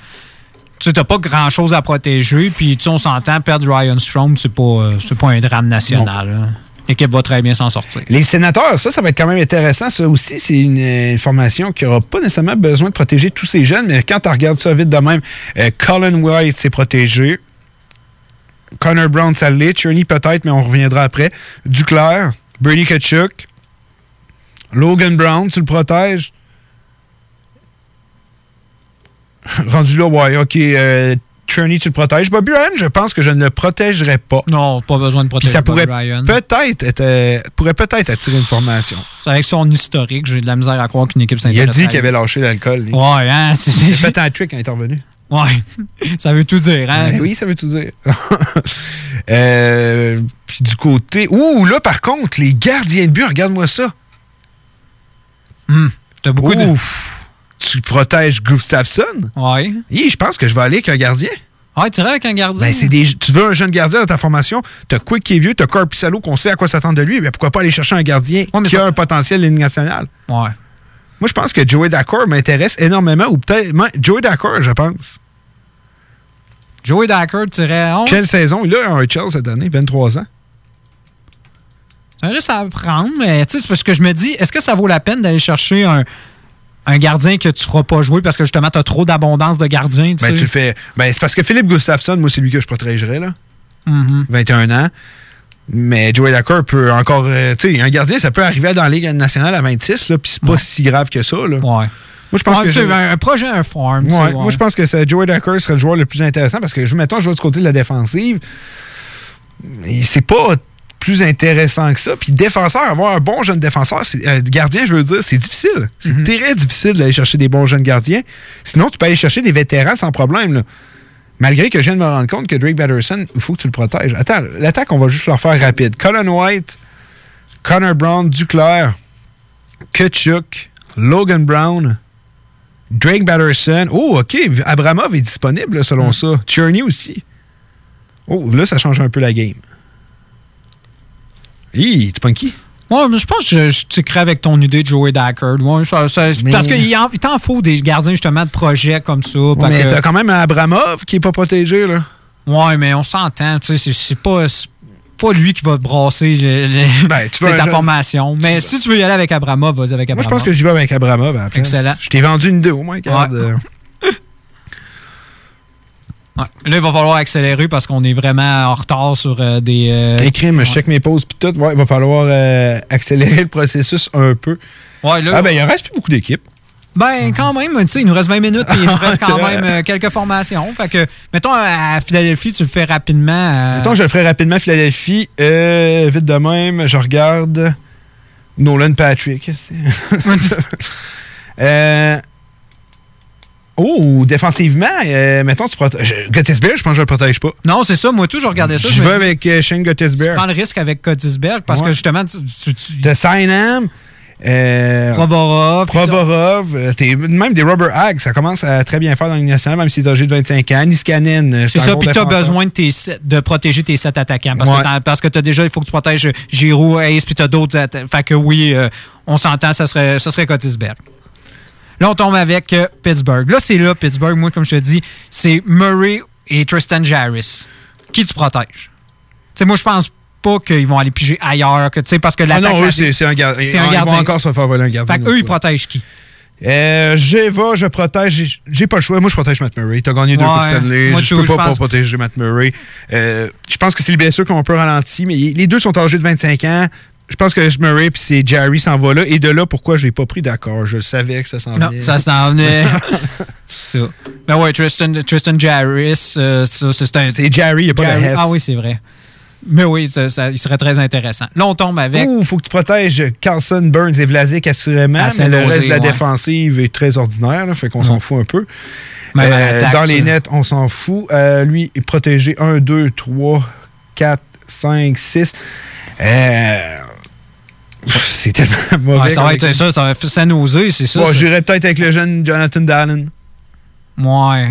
tu t'as pas grand chose à protéger. Puis, tu sais, on s'entend, perdre Ryan Strom, c'est pas, euh, pas un drame national. là. L'équipe va très bien s'en sortir. Les sénateurs, ça, ça va être quand même intéressant. Ça aussi, c'est une euh, information qui n'aura pas nécessairement besoin de protéger tous ces jeunes, mais quand tu regardes ça vite de même, euh, Colin White s'est protégé. Connor Brown, ça l'est. Cherney peut-être, mais on reviendra après. Duclair, Brady Kachuk, Logan Brown, tu le protèges? Rendu là, ouais, OK. Euh, tu le protèges. Bobby Ryan, je pense que je ne le protégerai pas. Non, pas besoin de Puis protéger ça pourrait Bobby Ryan. peut-être être, euh, pourrait peut-être attirer une formation. Avec son historique, j'ai de la misère à croire qu'une équipe Il a s'intéresse dit qu'il avait lâché l'alcool. Ouais, hein, c'est- Il a fait un trick quand il est revenu. Ouais, ça veut tout dire, hein? Ben oui, ça veut tout dire. Euh, puis du côté. Ouh, là, par contre, les gardiens de but, regarde-moi ça. Hum, T'as beaucoup de. Tu protèges Gustafsson? Ouais. Hi, je pense que je vais aller avec un gardien. Ouais, tu irais avec un gardien. Ben, c'est des, tu veux un jeune gardien dans ta formation, t'as Quick qui est vieux, t'as Corpissalo qu'on sait à quoi s'attendre de lui, mais pourquoi pas aller chercher un gardien mais qui ça- a un potentiel ligne nationale? Ouais. Moi, je pense que Joey D'accord m'intéresse énormément, ou peut-être. Joey D'accord, je pense. Joey Dacker, tu irais. on- Quelle saison? Il a un HL cette année, 23 ans. C'est un risque à prendre, mais tu sais, c'est parce que je me dis, est-ce que ça vaut la peine d'aller chercher un, un gardien que tu ne feras pas jouer parce que justement, tu as trop d'abondance de gardiens? Ben, tu le fais. Ben, c'est parce que Philippe Gustafsson, moi, c'est lui que je protégerais, là. Mhm. 21 ans. Mais Joey Lacker peut encore. euh, tu sais, un gardien, ça peut arriver dans la Ligue nationale à 26, là, puis c'est pas si grave que ça, là. Ouais. Moi, je pense Ouais, que. je- un, projet, un farm. Ouais, ouais. Moi, je pense que Joey Dacker serait le joueur le plus intéressant parce que, je mettons, je vais du côté de la défensive. C'est pas plus intéressant que ça. Puis défenseur, avoir un bon jeune défenseur, c'est- euh, gardien, je veux dire, c'est difficile. C'est Mhm. très difficile d'aller chercher des bons jeunes gardiens. Sinon, tu peux aller chercher des vétérans sans problème. là. Malgré que je viens de me rendre compte que Drake Batterson, il faut que tu le protèges. Attends, l'attaque, on va juste leur faire rapide. Colin White, Connor Brown, Duclair, Kutchuk, Logan Brown, Drake Batterson. Oh, OK. Abramov est disponible, selon ça. Cherney aussi. Oh, là, ça change un peu la game. Hi, tu punky? Ouais, mais je pense que je, je avec ton idée de Joey Dacker. Ouais, ça- ça- Mais- Parce qu'il en- il t'en faut des gardiens justement de projets comme ça. Ouais, mais que- t'as quand même un Abramov qui est pas protégé, là. Ouais, mais on s'entend, tu sais, c'est- c'est pas, c'est pas lui qui va te brasser le- le- Ben, tu ta formation. Mais si tu veux y aller avec Abramov, vas-y avec Moi, Abramov. je pense que j'y vais avec Abramov place. Excellent. Je t'ai vendu une idée, au moins, regarde. Ouais. euh. Ouais. Là, il va falloir accélérer parce qu'on est vraiment en retard sur euh, des. euh, Écris, je check mes pauses puis tout. Ouais, il va falloir euh, accélérer le processus un peu. Ouais, là, ah, ben, il en reste plus beaucoup d'équipes. Ben, quand même, tu sais, il nous reste 20 minutes et il nous reste quand même euh, quelques formations. Fait que, mettons, à Philadelphie, tu le fais rapidement. Mettons, je le ferai rapidement, Philadelphie. Euh, vite de même, je regarde Nolan Patrick. euh, oh, défensivement, euh, mettons, tu protèges. Gottisberg, je pense que je le protège pas. Non, c'est ça. Moi, tout, je regardais ça. Je me vais avec euh, Shane Tu Gottisberg. prends le risque avec Cottisberg parce Ouais. que justement, tu, tu- tu- De Sainam. Euh, Provorov. Provorov. euh, même des Rubber Hag, ça commence à très bien faire dans l'Union nationale, même s'il est âgé de 25 ans. Niskanen. euh, C'est ça, puis tu as défenseur. besoin de, tes de protéger tes sept attaquants. Parce Ouais. que parce que tu as déjà, il faut que tu protèges Giroud, Ace, puis tu as d'autres Fait que oui, euh, on s'entend, ça serait, ça serait Cottisberg. Là, on tombe avec euh, Pittsburgh. Là, c'est là, Pittsburgh, moi, comme je te dis, c'est Murray et Tristan Jarris. Qui tu protèges? Tu sais, moi, je pense pas qu'ils vont aller piger ailleurs, que, parce que Ah non, eux, c'est un gardien. Un Ils vont encore se faire voler un gardien. Fait qu'eux, ils protègent qui? Euh, J'éva, je protège. j'ai- J'ai pas le choix. Moi, je protège Matt Murray. T'as gagné deux Ouais. Coupes Stanley. Moi, je peux pas, pas protéger Matt Murray. Euh, je pense que c'est les blessures qu'on peut ralentir, mais les deux sont âgés de 25 ans. Je pense que Murray puis c'est Jerry s'en va là. Et de là, pourquoi j'ai pas pris d'accord? Je savais que ça s'en Non, venait. ça s'en venait. ça. Ben ouais, Tristan, Tristan Jarris, euh, ça, c'est un. C'est Jerry, il n'y a pas Jarry- de S. Ah oui, c'est vrai. Mais oui, ça, ça- il serait très intéressant. Là, on tombe avec. Ouh, faut que tu protèges Carlson, Burns et Vlasic assurément, À mais le reste de la défensive est très ordinaire, là, fait qu'on s'en fout un peu. Même Euh, l'attaque, dans les nets, on s'en fout. Euh, lui est protégé 1, 2, 3, 4, 5, 6. Euh, c'est tellement mauvais. Ouais, ça va être ça, ça va Saint-Nosé, c'est ça. Ça. j'irais peut-être avec le jeune Jonathan Dallin. Ouais.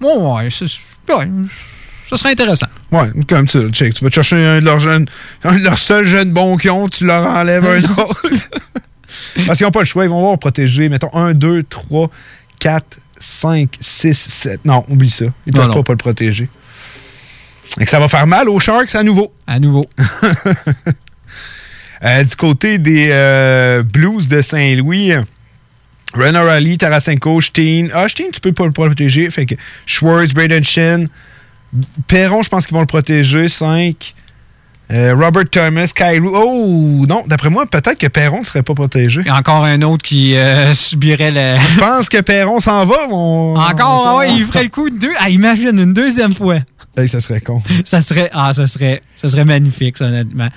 Ouais, ouais, ouais, ça serait intéressant. Ouais, comme ça, check. Tu vas chercher un de leurs jeunes, un de leurs seuls jeunes bons qui ont, tu leur enlèves un autre. Parce qu'ils n'ont pas le choix, ils vont voir protéger, mettons, 1, 2, 3, 4, 5, 6, 7. Non, oublie ça. Ils ne peuvent non. pas, pas le protéger. Et que ça va faire mal aux Sharks à nouveau. À nouveau. Euh, du côté des euh, Blues de Saint-Louis, Renner Ali, Tarasenko, Steen. Ah, Steen, tu peux pas le protéger. Fait que Schwartz, Braden Shen, Perron, je pense qu'ils vont le protéger. 5. Robert Thomas, Kyle. Oh, non, d'après moi, peut-être que Perron ne serait pas protégé. Il y a encore un autre qui euh, subirait le. Je pense que Perron s'en va, mon. Encore, ah ouais, il ferait le coup de deux. Ah, imagine une deuxième fois. Hey, ça serait con. Ça serait, ah, ça serait, ça serait magnifique, ça, honnêtement.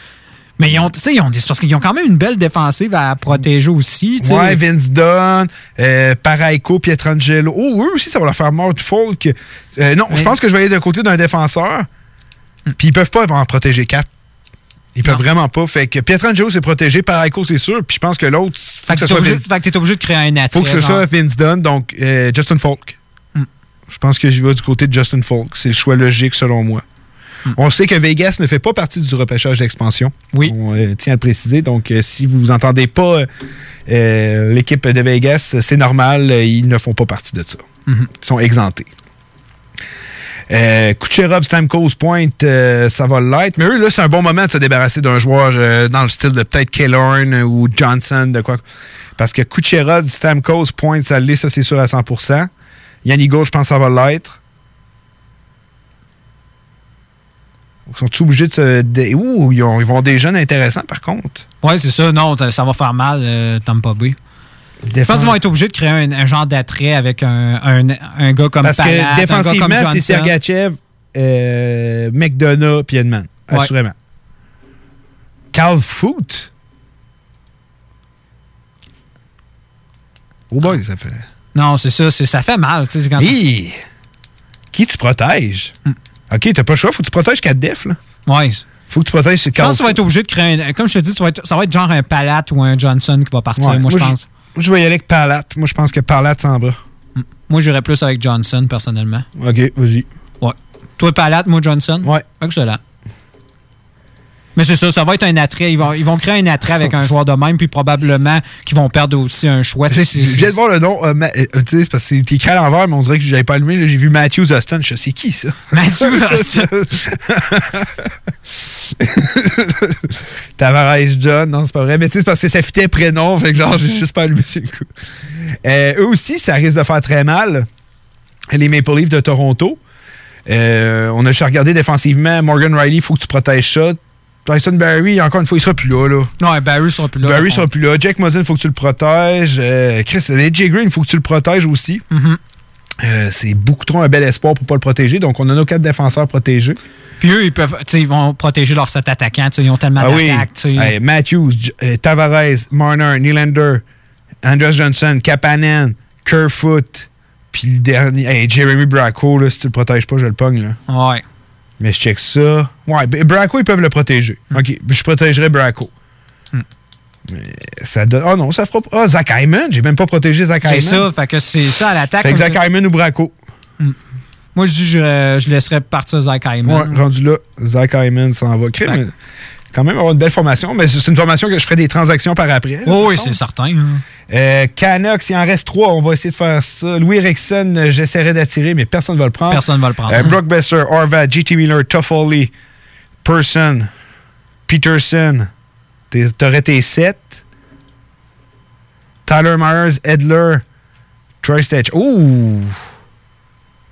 Mais ils ont, tu sais, ils ont parce qu'ils ont quand même une belle défensive à protéger aussi. tu sais. Ouais, Vince Dunn, euh, Paraico, Pietrangelo. Oh, eux aussi, ça va leur faire mort de folk. Euh, non, je pense que je vais aller de côté d'un défenseur. Puis ils peuvent pas en protéger quatre. Ils peuvent vraiment pas. Fait que Pietrangelo, c'est protégé. Paraico, c'est sûr. Puis je pense que l'autre, Fait que que t'es obligé, de créer un attrait. Faut que ce genre. soit Vince Dunn, donc euh, Justin Falk. Je pense que j'y vais du côté de Justin Falk. C'est le choix logique selon moi. On sait que Vegas ne fait pas partie du repêchage d'expansion. Oui. On euh, tient à le préciser. Donc, euh, si vous entendez pas euh, l'équipe de Vegas, c'est normal. ils ne font pas partie de ça. Mhm. Ils sont exemptés. Euh, Kucherov, Stamkos, Point, euh, ça va l'être. Mais eux, là, c'est un bon moment de se débarrasser d'un joueur euh, dans le style de peut-être Killorn ou Johnson, de quoi. Parce que Kucherov, Stamkos, Point, ça l'est, ça c'est sûr à 100%. Yannick Gould, je pense que ça va l'être. Sont obligés de se. Ouh, ils, ont- ils vont des jeunes intéressants par contre. Ouais, c'est ça. Non, ça ça va faire mal, euh, Tampa Bay. Je pense qu'ils vont être obligés de créer un, un genre d'attrait avec un, un, un gars comme Parce que défensivement, c'est. Sergachev, euh, McDonough puis Edman. Ouais. Assurément. Carl Foot? Oh boy, ça fait. Non, c'est ça. Ça fait mal. tu sais, Quand... Hi! Qui tu protèges? Ok, t'as pas le choix, faut que tu protèges 4 def, là. Ouais. Faut que tu protèges ce Je pense que tu vas être obligé de créer un. Comme je te dis, tu vas être- ça va être genre un Palat ou un Johnson qui va partir, Ouais, moi, je pense. Moi, je vais y aller avec Palat. Moi, je pense que Palat s'en va. Moi, j'irais plus avec Johnson, personnellement. Ok, vas-y. Ouais. Toi, Palat, moi, Johnson? Ouais. Excellent. Mais c'est ça, ça va être un attrait. Ils vont, ils vont créer un attrait avec un joueur de même, puis probablement qu'ils vont perdre aussi un choix. Viens de voir le nom. euh, euh, tu sais, c'est parce que c'est écrit à l'envers, mais on dirait que j'avais pas allumé. J'ai vu Matthews Austin. Je sais, c'est qui ça? Matthews Austin. Tavares John, non, c'est pas vrai. Mais tu sais, c'est parce que ça fitait prénom. Fait que genre, j'ai juste pas allumé sur le coup. Euh, eux aussi, ça risque de faire très mal. Les Maple Leafs de Toronto. Euh, on a juste regardé défensivement. Morgan Riley, il faut que tu protèges ça. Tyson Barry, encore une fois, il sera plus là. là. Ouais, Barry sera plus là. Barry sera plus là. Jack Muzzin, il faut que tu le protèges. Euh, Chris, AJ Green, il faut que tu le protèges aussi. Mhm. Euh, c'est beaucoup trop un bel espoir pour pas le protéger. Donc, on a nos quatre défenseurs protégés. Puis eux, ils peuvent, tu sais, ils vont protéger leurs sept attaquants. Ils ont tellement Ah oui. d'attaques. Hey, Matthews, euh, Tavares, Marner, Nylander, Andres Johnson, Kapanen, Kerfoot, puis le dernier, hey, Jeremy Bracco, là, si tu le protèges pas, je le pogne. Là. Ouais. Mais je check ça. Ouais, Bracco, ils peuvent le protéger. OK, je protégerai Bracco. Hmm. Ça donne. Oh non, ça fera pas. Ah, Zach Hyman, j'ai même pas protégé Zach C'est Hyman. ça, fait que c'est ça à l'attaque. Fait que Zach Hyman ou Bracco. Moi, je dis, je, je laisserais partir Zach Hyman. Ouais, rendu là, Zach Hyman s'en va. Crime, quand même avoir une belle formation, mais c'est une formation que je ferai des transactions par après. Oh, oui, c'est certain. hein. Euh, Canucks, il en reste trois. On va essayer de faire ça. Louis Erickson, euh, j'essaierai d'attirer, mais personne ne va le prendre. Personne ne va le prendre. Euh, Brock Besser, Horvat, JT Wheeler, Toffoli, Person, Peterson. T'aurais tes sept. Tyler Myers, Edler, Troy Stetch. Ouh!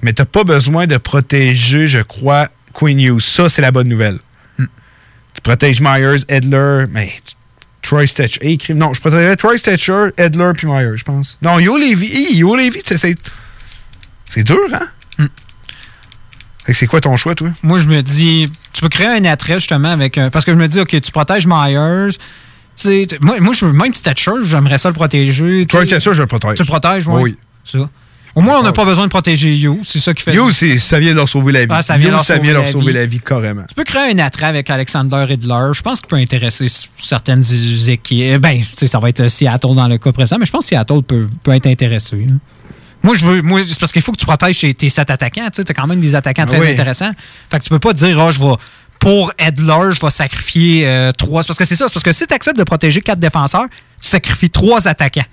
Mais t'as pas besoin de protéger, je crois, Queen Hughes. Ça, c'est la bonne nouvelle. Tu protèges Myers, Edler, mais Troy Stetcher. Hey, crime. Non, je protégerais Troy Stetcher, Edler puis Myers, je pense. Non, Yo Levy. Hey, Yo Levy, tu sais, c'est. C'est dur, hein? Fait que c'est quoi ton choix, toi? Moi, je me dis, tu peux créer un attrait justement avec. un- parce que je me dis, OK, tu protèges Myers. Tu sais, tu- moi, moi, je veux même Thatcher, j'aimerais ça le protéger. Troy. Stetcher, je le protège. Tu le protèges, oui. Oui. Ça. Au moins, on n'a pas besoin de protéger You. C'est ça qui fait. Yo, c'est- ça vient de leur sauver la vie. Ah, ça vient Yo, leur ça sauver vient leur la sauver vie. la vie, carrément. Tu peux créer un attrait avec Alexander Riddler. Je pense qu'il peut intéresser certaines équipes. Ben, tu sais, ça va être Seattle dans le cas présent, mais je pense que Seattle peut, peut être intéressé. hein. Moi, je veux. Moi, c'est parce qu'il faut que tu protèges tes, tes sept attaquants. Tu as quand même des attaquants très Oui. intéressants. Fait que tu peux pas dire, ah, je vais. Pour Edler, je vais sacrifier euh, trois. Parce que c'est ça. C'est parce que si tu acceptes de protéger quatre défenseurs, tu sacrifies trois attaquants.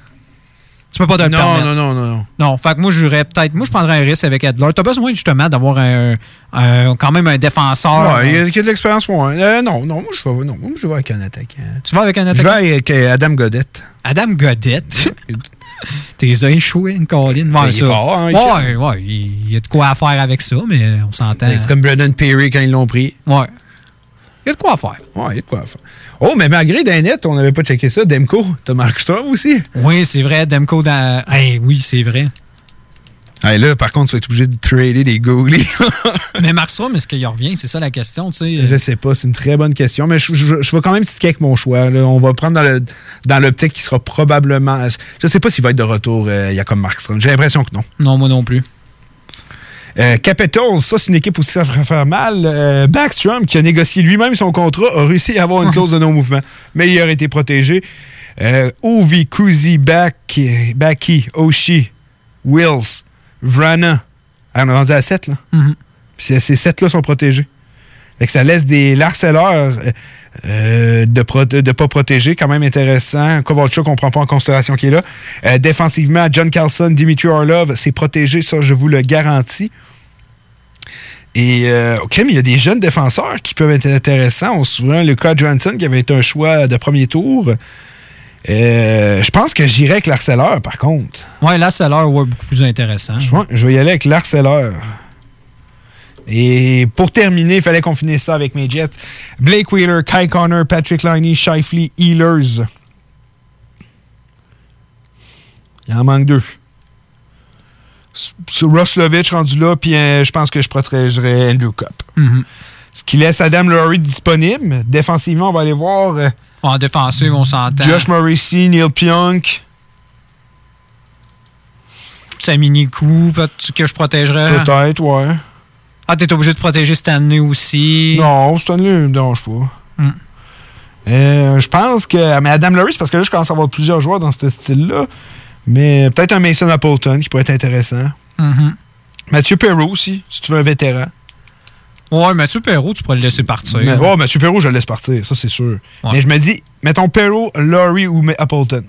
Tu peux pas te le Non, permettre. non, non, non, non. Non, fait que moi, j'aurais peut-être. Moi, je prendrais un risque avec Edler. Tu as besoin justement d'avoir un, un- quand même un défenseur. Ouais, il y a, a de l'expérience pour moi. Euh, non, non, moi, je vais, non, moi, je vais avec un attaquant. Tu vas avec un Je attaquant? vais avec euh, Adam Godette. Adam Godette? T'es un échoué, une colline. Ouais, il est fort, hein, ouais, ouais, il y a de quoi à faire avec ça, mais on s'entend. C'est comme Brendan Perry quand ils l'ont pris. Ouais. Il y a de quoi à faire. Ouais, il y a de quoi à faire. Oh, mais malgré Danet, on n'avait pas checké ça. Demko, t'as Markstrom aussi? Oui, c'est vrai. Demko dans. Hey, oui, c'est vrai. Hey, là, par contre, tu vas être obligé de trader des goalies. mais Markstrom, est-ce qu'il revient? C'est ça la question, tu sais. je sais pas, c'est une très bonne question, mais je, je- je vais quand même tiquer avec mon choix. là. On va prendre dans le dans l'optique qui sera probablement. Je sais pas s'il va être de retour, euh, il y a comme Markstrom. J'ai l'impression que non. Non, moi non plus. Euh, Capitals, ça, c'est une équipe aussi ça ferait faire mal. Euh, Backstrom, qui a négocié lui-même son contrat, a réussi à avoir une clause de non-mouvement, mais il aurait été protégé. Euh, Ovi, Kuzi, Baki, Baki, Oshi, Wills, Vrana. Ah, on est rendu à 7, là. Mhm. Puis ces, ces 7-là sont protégés. Fait que ça laisse des larceleurs euh, de ne de pas protéger, quand même intéressant. Kovalchuk, on ne prend pas en considération qui est là. Euh, défensivement, John Carlson, Dimitri Orlov, c'est protégé, ça, je vous le garantis. Et euh, au crime, il y a des jeunes défenseurs qui peuvent être intéressants. On se souvient Lucas Johansson qui avait été un choix de premier tour. Euh, je pense que j'irai avec l'harceleur, par contre. C'est l'heure ouais, beaucoup plus intéressant. Ouais, je vais y aller avec l'harceleur. Et pour terminer, il fallait qu'on finisse ça avec mes Jets. Blake Wheeler, Kai Connor, Patrick Liney, Shifley, Healers. Il en manque deux. Sur Roslovich rendu là, puis euh, je pense que je protégerai Andrew Cup. Mhm. Ce qui laisse Adam Laurie disponible. Défensivement, on va aller voir euh, En défensive, on s'entend. Josh Morrissey, Neil Pionk. Samini Coup, que je protégerais. Peut-être, ouais. Ah, t'es obligé de protéger Stanley aussi. Non, Stanley ne me dérange pas. Hmm. Euh, je pense que. Mais Adam Laurie, c'est parce que là, je commence à avoir plusieurs joueurs dans ce style-là. Mais peut-être un Mason Appleton qui pourrait être intéressant. Mhm. Mathieu Perrault aussi, si tu veux un vétéran. Ouais, Mathieu Perrault, tu pourrais le laisser partir. Mais, ouais, Mathieu Perrault, je le laisse partir, ça c'est sûr. Mais je me dis, mettons Perrault, Laurie ou Appleton.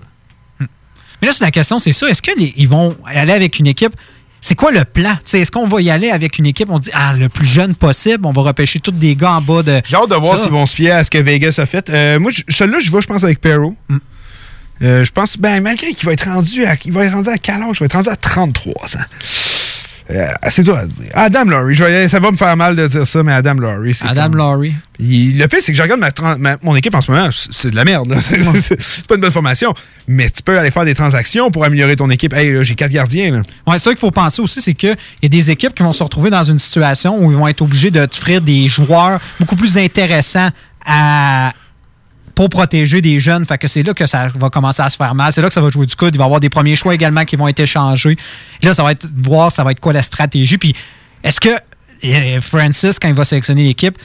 Mais là, c'est la question, c'est ça. Est-ce qu'ils vont aller avec une équipe? C'est quoi le plan? Est-ce qu'on va y aller avec une équipe? On dit, ah, le plus jeune possible, on va repêcher tous des gars en bas de. J'ai hâte de voir s'ils vont se fier à ce que Vegas a fait. Euh, moi, celui-là, je vais, je pense, avec Perrault. Hmm. Euh, je pense, ben, malgré qu'il va être rendu à. Il va être rendu à quel âge? Il va être rendu à 33 ans. Euh, c'est dur à dire. Adam Laurie, ça va me faire mal de dire ça, mais Adam Laurie, c'est. Adam Laurie. le pire, c'est que je regarde ma, mon équipe en ce moment, c'est de la merde. C'est pas une bonne formation. Mais tu peux aller faire des transactions pour améliorer ton équipe. Hey, j'ai quatre gardiens. Là. Ouais, c'est ça qu'il faut penser aussi, c'est qu'il y a des équipes qui vont se retrouver dans une situation où ils vont être obligés de t'offrir des joueurs beaucoup plus intéressants à, pour protéger des jeunes. Fait que c'est là que ça va commencer à se faire mal. C'est là que ça va jouer du coup. Il va y avoir des premiers choix également qui vont être échangés. là, ça va être voir ça va être quoi la stratégie. Puis est-ce que Francis, quand il va sélectionner l'équipe,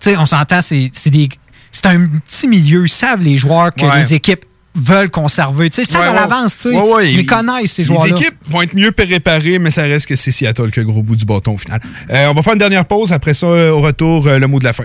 tu sais, on s'entend, c'est des. C'est un petit milieu. Ils savent les joueurs que les équipes veulent conserver. Tu sais, ça à l'avance, tu sais. ils connaissent ces joueurs-là. Les équipes vont être mieux préparées, mais ça reste que c'est Seattle que gros bout du bâton au final. Euh, on va faire une dernière pause. Après ça, au retour, euh, le mot de la fin.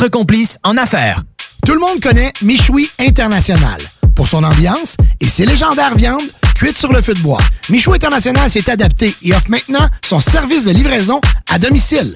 complice en affaires. Tout le monde connaît Michoui International pour son ambiance et ses légendaires viandes cuites sur le feu de bois. Michoui International s'est adapté et offre maintenant son service de livraison à domicile.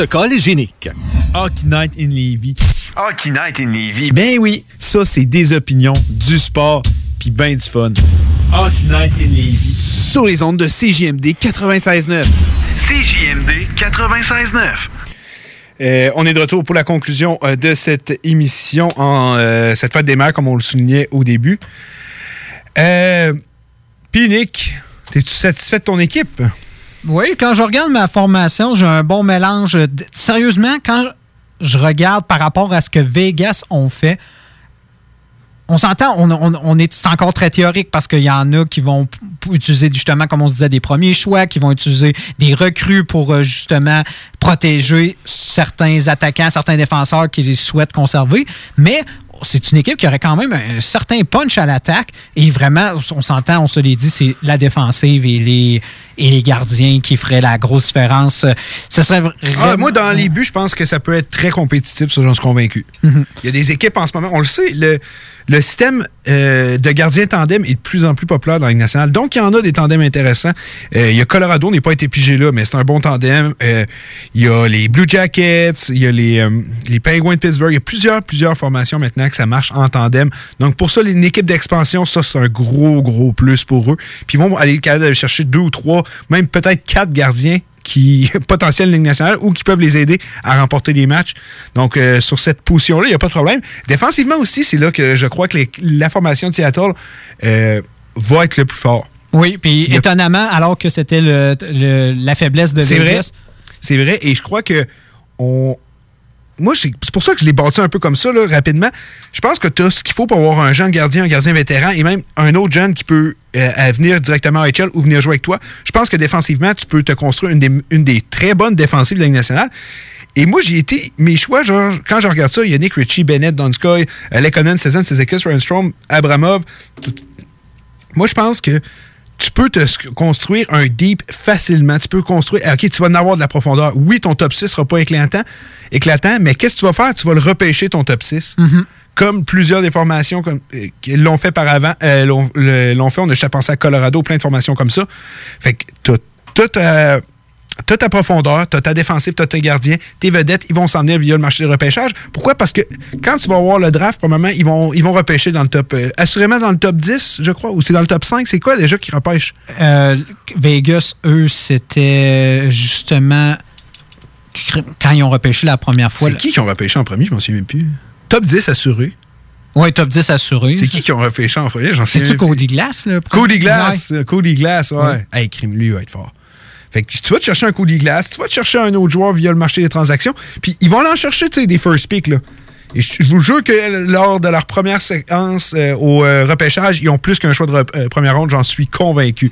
protocole hygiénique. Hockey Night in Levy. Hockey Night in Levy. Ben oui, ça c'est des opinions, du sport, puis ben du fun. Hockey Night in Levy. Sur les ondes de CJMD 96.9. CJMD 96.9. Euh, on est de retour pour la conclusion euh, de cette émission en euh, cette fête des mères, comme on le soulignait au début. Euh, Puis Nick, es-tu satisfait de ton équipe? Oui, quand je regarde ma formation, j'ai un bon mélange. Sérieusement, quand je regarde par rapport à ce que Vegas ont fait, on s'entend, on, est, c'est encore très théorique parce qu'il y en a qui vont utiliser justement, comme on se disait, des premiers choix, qui vont utiliser des recrues pour euh, justement protéger certains attaquants, certains défenseurs qu'ils souhaitent conserver. Mais c'est une équipe qui aurait quand même un certain punch à l'attaque. Et vraiment, on s'entend, on se l'est dit, c'est la défensive et les, et les gardiens qui feraient la grosse différence. Ce serait ah, moi, dans les buts, je pense que ça peut être très compétitif, ça, j'en suis convaincu. Mhm. Il y a des équipes en ce moment, on le sait, le, le système euh, de gardien tandem est de plus en plus populaire dans la Ligue nationale. Donc, il y en a des tandems intéressants. Euh, il y a Colorado, on n'est pas été pigé là, mais c'est un bon tandem. Euh, il y a les Blue Jackets, il y a les, les Penguins de Pittsburgh. Il y a plusieurs, plusieurs formations maintenant que ça marche en tandem. Donc, pour ça, une équipe d'expansion, ça, c'est un gros, gros plus pour eux. Puis, ils vont aller chercher deux ou trois, même peut-être quatre gardiens qui potentiels Ligue nationale ou qui peuvent les aider à remporter des matchs. Donc, euh, sur cette position-là, il n'y a pas de problème. Défensivement aussi, c'est là que je crois que la formation de Seattle euh, va être le plus fort. Oui, puis étonnamment, alors que c'était la faiblesse de Vegas. C'est vrai, et je crois que on, moi, c'est pour ça que je l'ai bâti un peu comme ça, rapidement. Je pense que tu as ce qu'il faut pour avoir un jeune gardien, un gardien vétéran et même un autre jeune qui peut euh, venir directement à HL ou venir jouer avec toi. Je pense que défensivement, tu peux te construire une des, très bonnes défensives de la nationale. Et moi, j'ai été. Mes choix, genre, quand je regarde ça, il y a Ritchie, Bennett, Donskoy, euh, Lekonen, Cezanne, Sezekis, Ryanstrom, Abramov. Moi, je pense que tu peux te construire un deep facilement. Tu peux construire. OK, tu vas en avoir de la profondeur. Oui, ton top 6 sera pas éclatant, éclatant mais qu'est-ce que tu vas faire? Tu vas le repêcher, ton top 6. Mm-hmm. Comme plusieurs des formations comme, euh, qui l'ont fait par avant, euh, l'ont fait. On a juste pensé à Colorado, plein de formations comme ça. Fait que tu tout T'as ta profondeur, t'as ta défensive, t'as tes gardiens, tes vedettes, ils vont s'en venir via le marché de repêchage. Pourquoi? Parce que quand tu vas voir le draft, probablement, ils vont, ils vont repêcher dans le top. euh, assurément dans le top 10, je crois, ou c'est dans le top 5. C'est quoi déjà qui repêche? Euh, Vegas, eux, c'était justement quand ils ont repêché la première fois. C'est qui qui ont repêché en premier? Je m'en souviens même plus. Top 10 assuré. Oui, top 10 assuré. C'est qui qui ont repêché en premier? J'en sais C'est-tu Cody Glass, là? Cody Glass. euh, Cody Glass, ouais. Ouais. Hey, crime, lui, il va être fort. Fait que tu vas te chercher un Cody Glass, tu vas te chercher un autre joueur via le marché des transactions, puis ils vont aller en chercher, tu sais, des first picks, là. Et je vous jure que lors de leur première séquence euh, au euh, repêchage, ils ont plus qu'un choix de euh, première ronde, j'en suis convaincu.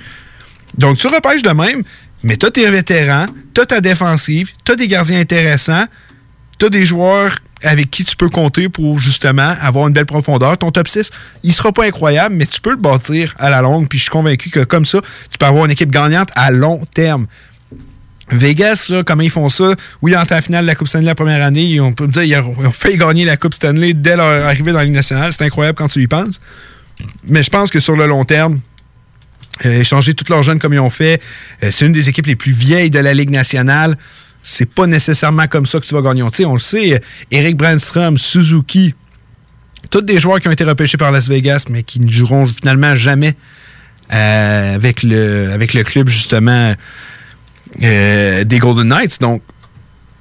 Donc, tu repêches de même, mais t'as tes vétérans, t'as ta défensive, t'as des gardiens intéressants, t'as des joueurs avec qui tu peux compter pour justement avoir une belle profondeur. Ton top 6, il sera pas incroyable, mais tu peux le bâtir à la longue. Puis je suis convaincu que comme ça, tu peux avoir une équipe gagnante à long terme. Vegas, là, comment ils font ça? Oui, en temps finale de la Coupe Stanley la première année, on peut dire ils ont, fait gagner la Coupe Stanley dès leur arrivée dans la Ligue nationale. C'est incroyable quand tu y penses. Mais je pense que sur le long terme, euh, échanger tous leurs jeunes comme ils ont fait, euh, c'est une des équipes les plus vieilles de la Ligue nationale. C'est pas nécessairement comme ça que tu vas gagner. On le sait, Eric Brandstrom, Suzuki, tous des joueurs qui ont été repêchés par Las Vegas, mais qui ne joueront finalement jamais euh, avec, le, avec le club, justement, euh, des Golden Knights. Donc,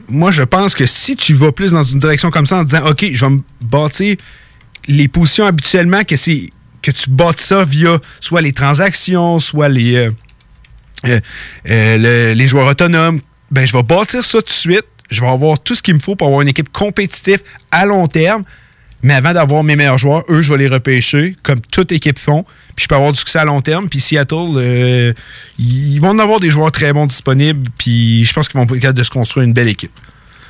moi, je pense que si tu vas plus dans une direction comme ça en disant, OK, je vais me bâtir les positions habituellement, que c'est que tu bâtes ça via soit les transactions, soit les, euh, joueurs autonomes, ben, je vais bâtir ça tout de suite. Je vais avoir tout ce qu'il me faut pour avoir une équipe compétitive à long terme. Mais avant d'avoir mes meilleurs joueurs, eux, je vais les repêcher, comme toute équipe font. Puis je peux avoir du succès à long terme. Puis Seattle, euh, ils vont en avoir des joueurs très bons disponibles. Puis je pense qu'ils vont être capables de se construire une belle équipe.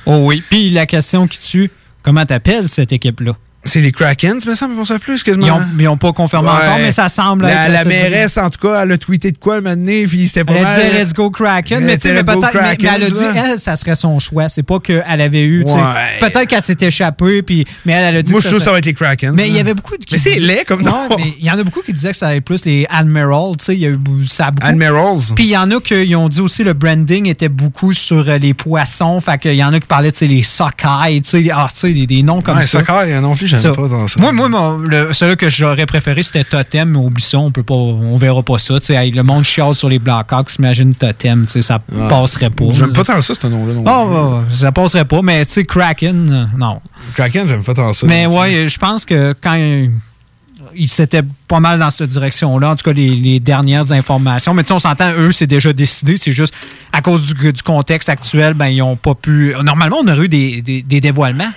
Oh oui. Puis la question qui tue, comment t'appelles cette équipe-là? C'est les Krakens, mais ça me font ça plus quasiment. Ils ont, ils ont pas confirmé Ouais. encore, mais ça semble La, être la mairesse, en tout cas, elle a tweeté de quoi un moment donné, puis c'était pas Elle mal. disait Let's go Kraken, mais, tu sais, disait, mais peut-être, mais, mais elle a dit, là. elle, ça serait son choix. C'est pas qu'elle avait eu. Ouais. Peut-être qu'elle s'est échappée, puis, mais elle, elle a dit Moi, que je trouve que ça va être les Krakens. Mais il y avait beaucoup de. Mais c'est laid comme Ouais, nom. mais il y en a beaucoup qui disaient que ça allait plus les Admirals, tu sais. Il y a eu ça a beaucoup. Admirals. Puis il y en a qui ont dit aussi le branding était beaucoup sur euh, les poissons. Fait qu'il y en a qui parlaient, tu sais, les sockeye, tu sais, ah, tu sais, des, des noms comme ça. Sockeye, non plus, j'aime Ça. pas dans ça. Moi, moi mon- le, celui que j'aurais préféré, c'était Totem, mais oublie ça, on peut pas, on verra pas ça. Hey, le monde chiale sur les Blackhawks, imagine Totem, ça passerait pas. J'aime pas tant ça, ce nom-là. non Ah, ça passerait pas, mais tu sais, Kraken, euh, non. Kraken, j'aime pas tant ça. Mais ouais, je pense que quand il, il s'était pas mal dans cette direction-là, en tout cas les, les dernières informations. Mais tu sais, on s'entend, eux, c'est déjà décidé. C'est juste à cause du, du contexte actuel, ben ils ont pas pu. Normalement, on aurait eu des, des- des dévoilements.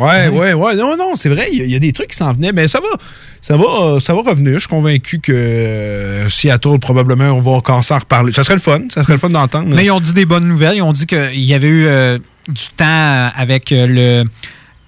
Ouais, ouais, ouais. Non, non, c'est vrai, il y, a- il y a des trucs qui s'en venaient. Mais ça va, ça va, euh, ça va revenir. Je suis convaincu que euh, Seattle, probablement, on va encore s'en reparler. Ça serait le fun. Ça serait le fun d'entendre. Mais ils ont dit des bonnes nouvelles. Ils ont dit qu'il y avait eu euh, du temps avec euh, le.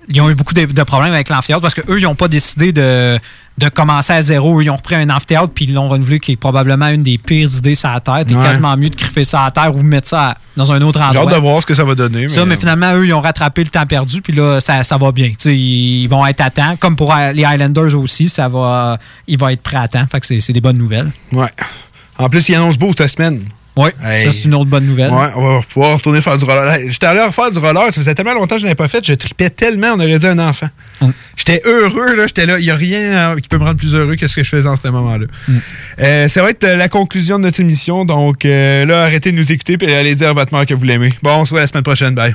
Ils ont eu beaucoup de, de problèmes avec l'amphithéâtre parce qu'eux, ils n'ont pas décidé de, de commencer à zéro. Ils ont repris un amphithéâtre puis ils l'ont renouvelé, qui est probablement une des pires idées sur la Terre. C'est Ouais. quasiment mieux de griffer ça à terre ou mettre ça à- dans un autre J'ai endroit. hâte de voir ce que ça va donner. Ça, mais finalement, eux, ils ont rattrapé le temps perdu, puis là, ça, ça va bien. Ils vont être à temps. Comme pour les Highlanders aussi, ça va, il va être prêt à temps. Fait que c'est des bonnes nouvelles. Ouais. En plus, il annonce beau cette semaine. Oui, Hey. ça, c'est une autre bonne nouvelle. Ouais, on va pouvoir retourner faire du roller. J'étais allé refaire du roller, ça faisait tellement longtemps que je n'avais pas fait, je tripais tellement, on aurait dit un enfant. J'étais heureux, là, j'étais là, il n'y a rien euh, qui peut me rendre plus heureux que ce que je faisais en ce moment-là. Euh, ça va être euh, la conclusion de notre émission, donc euh, là, arrêtez de nous écouter et allez dire à votre mère que vous l'aimez. Bon, on se voit la semaine prochaine, bye.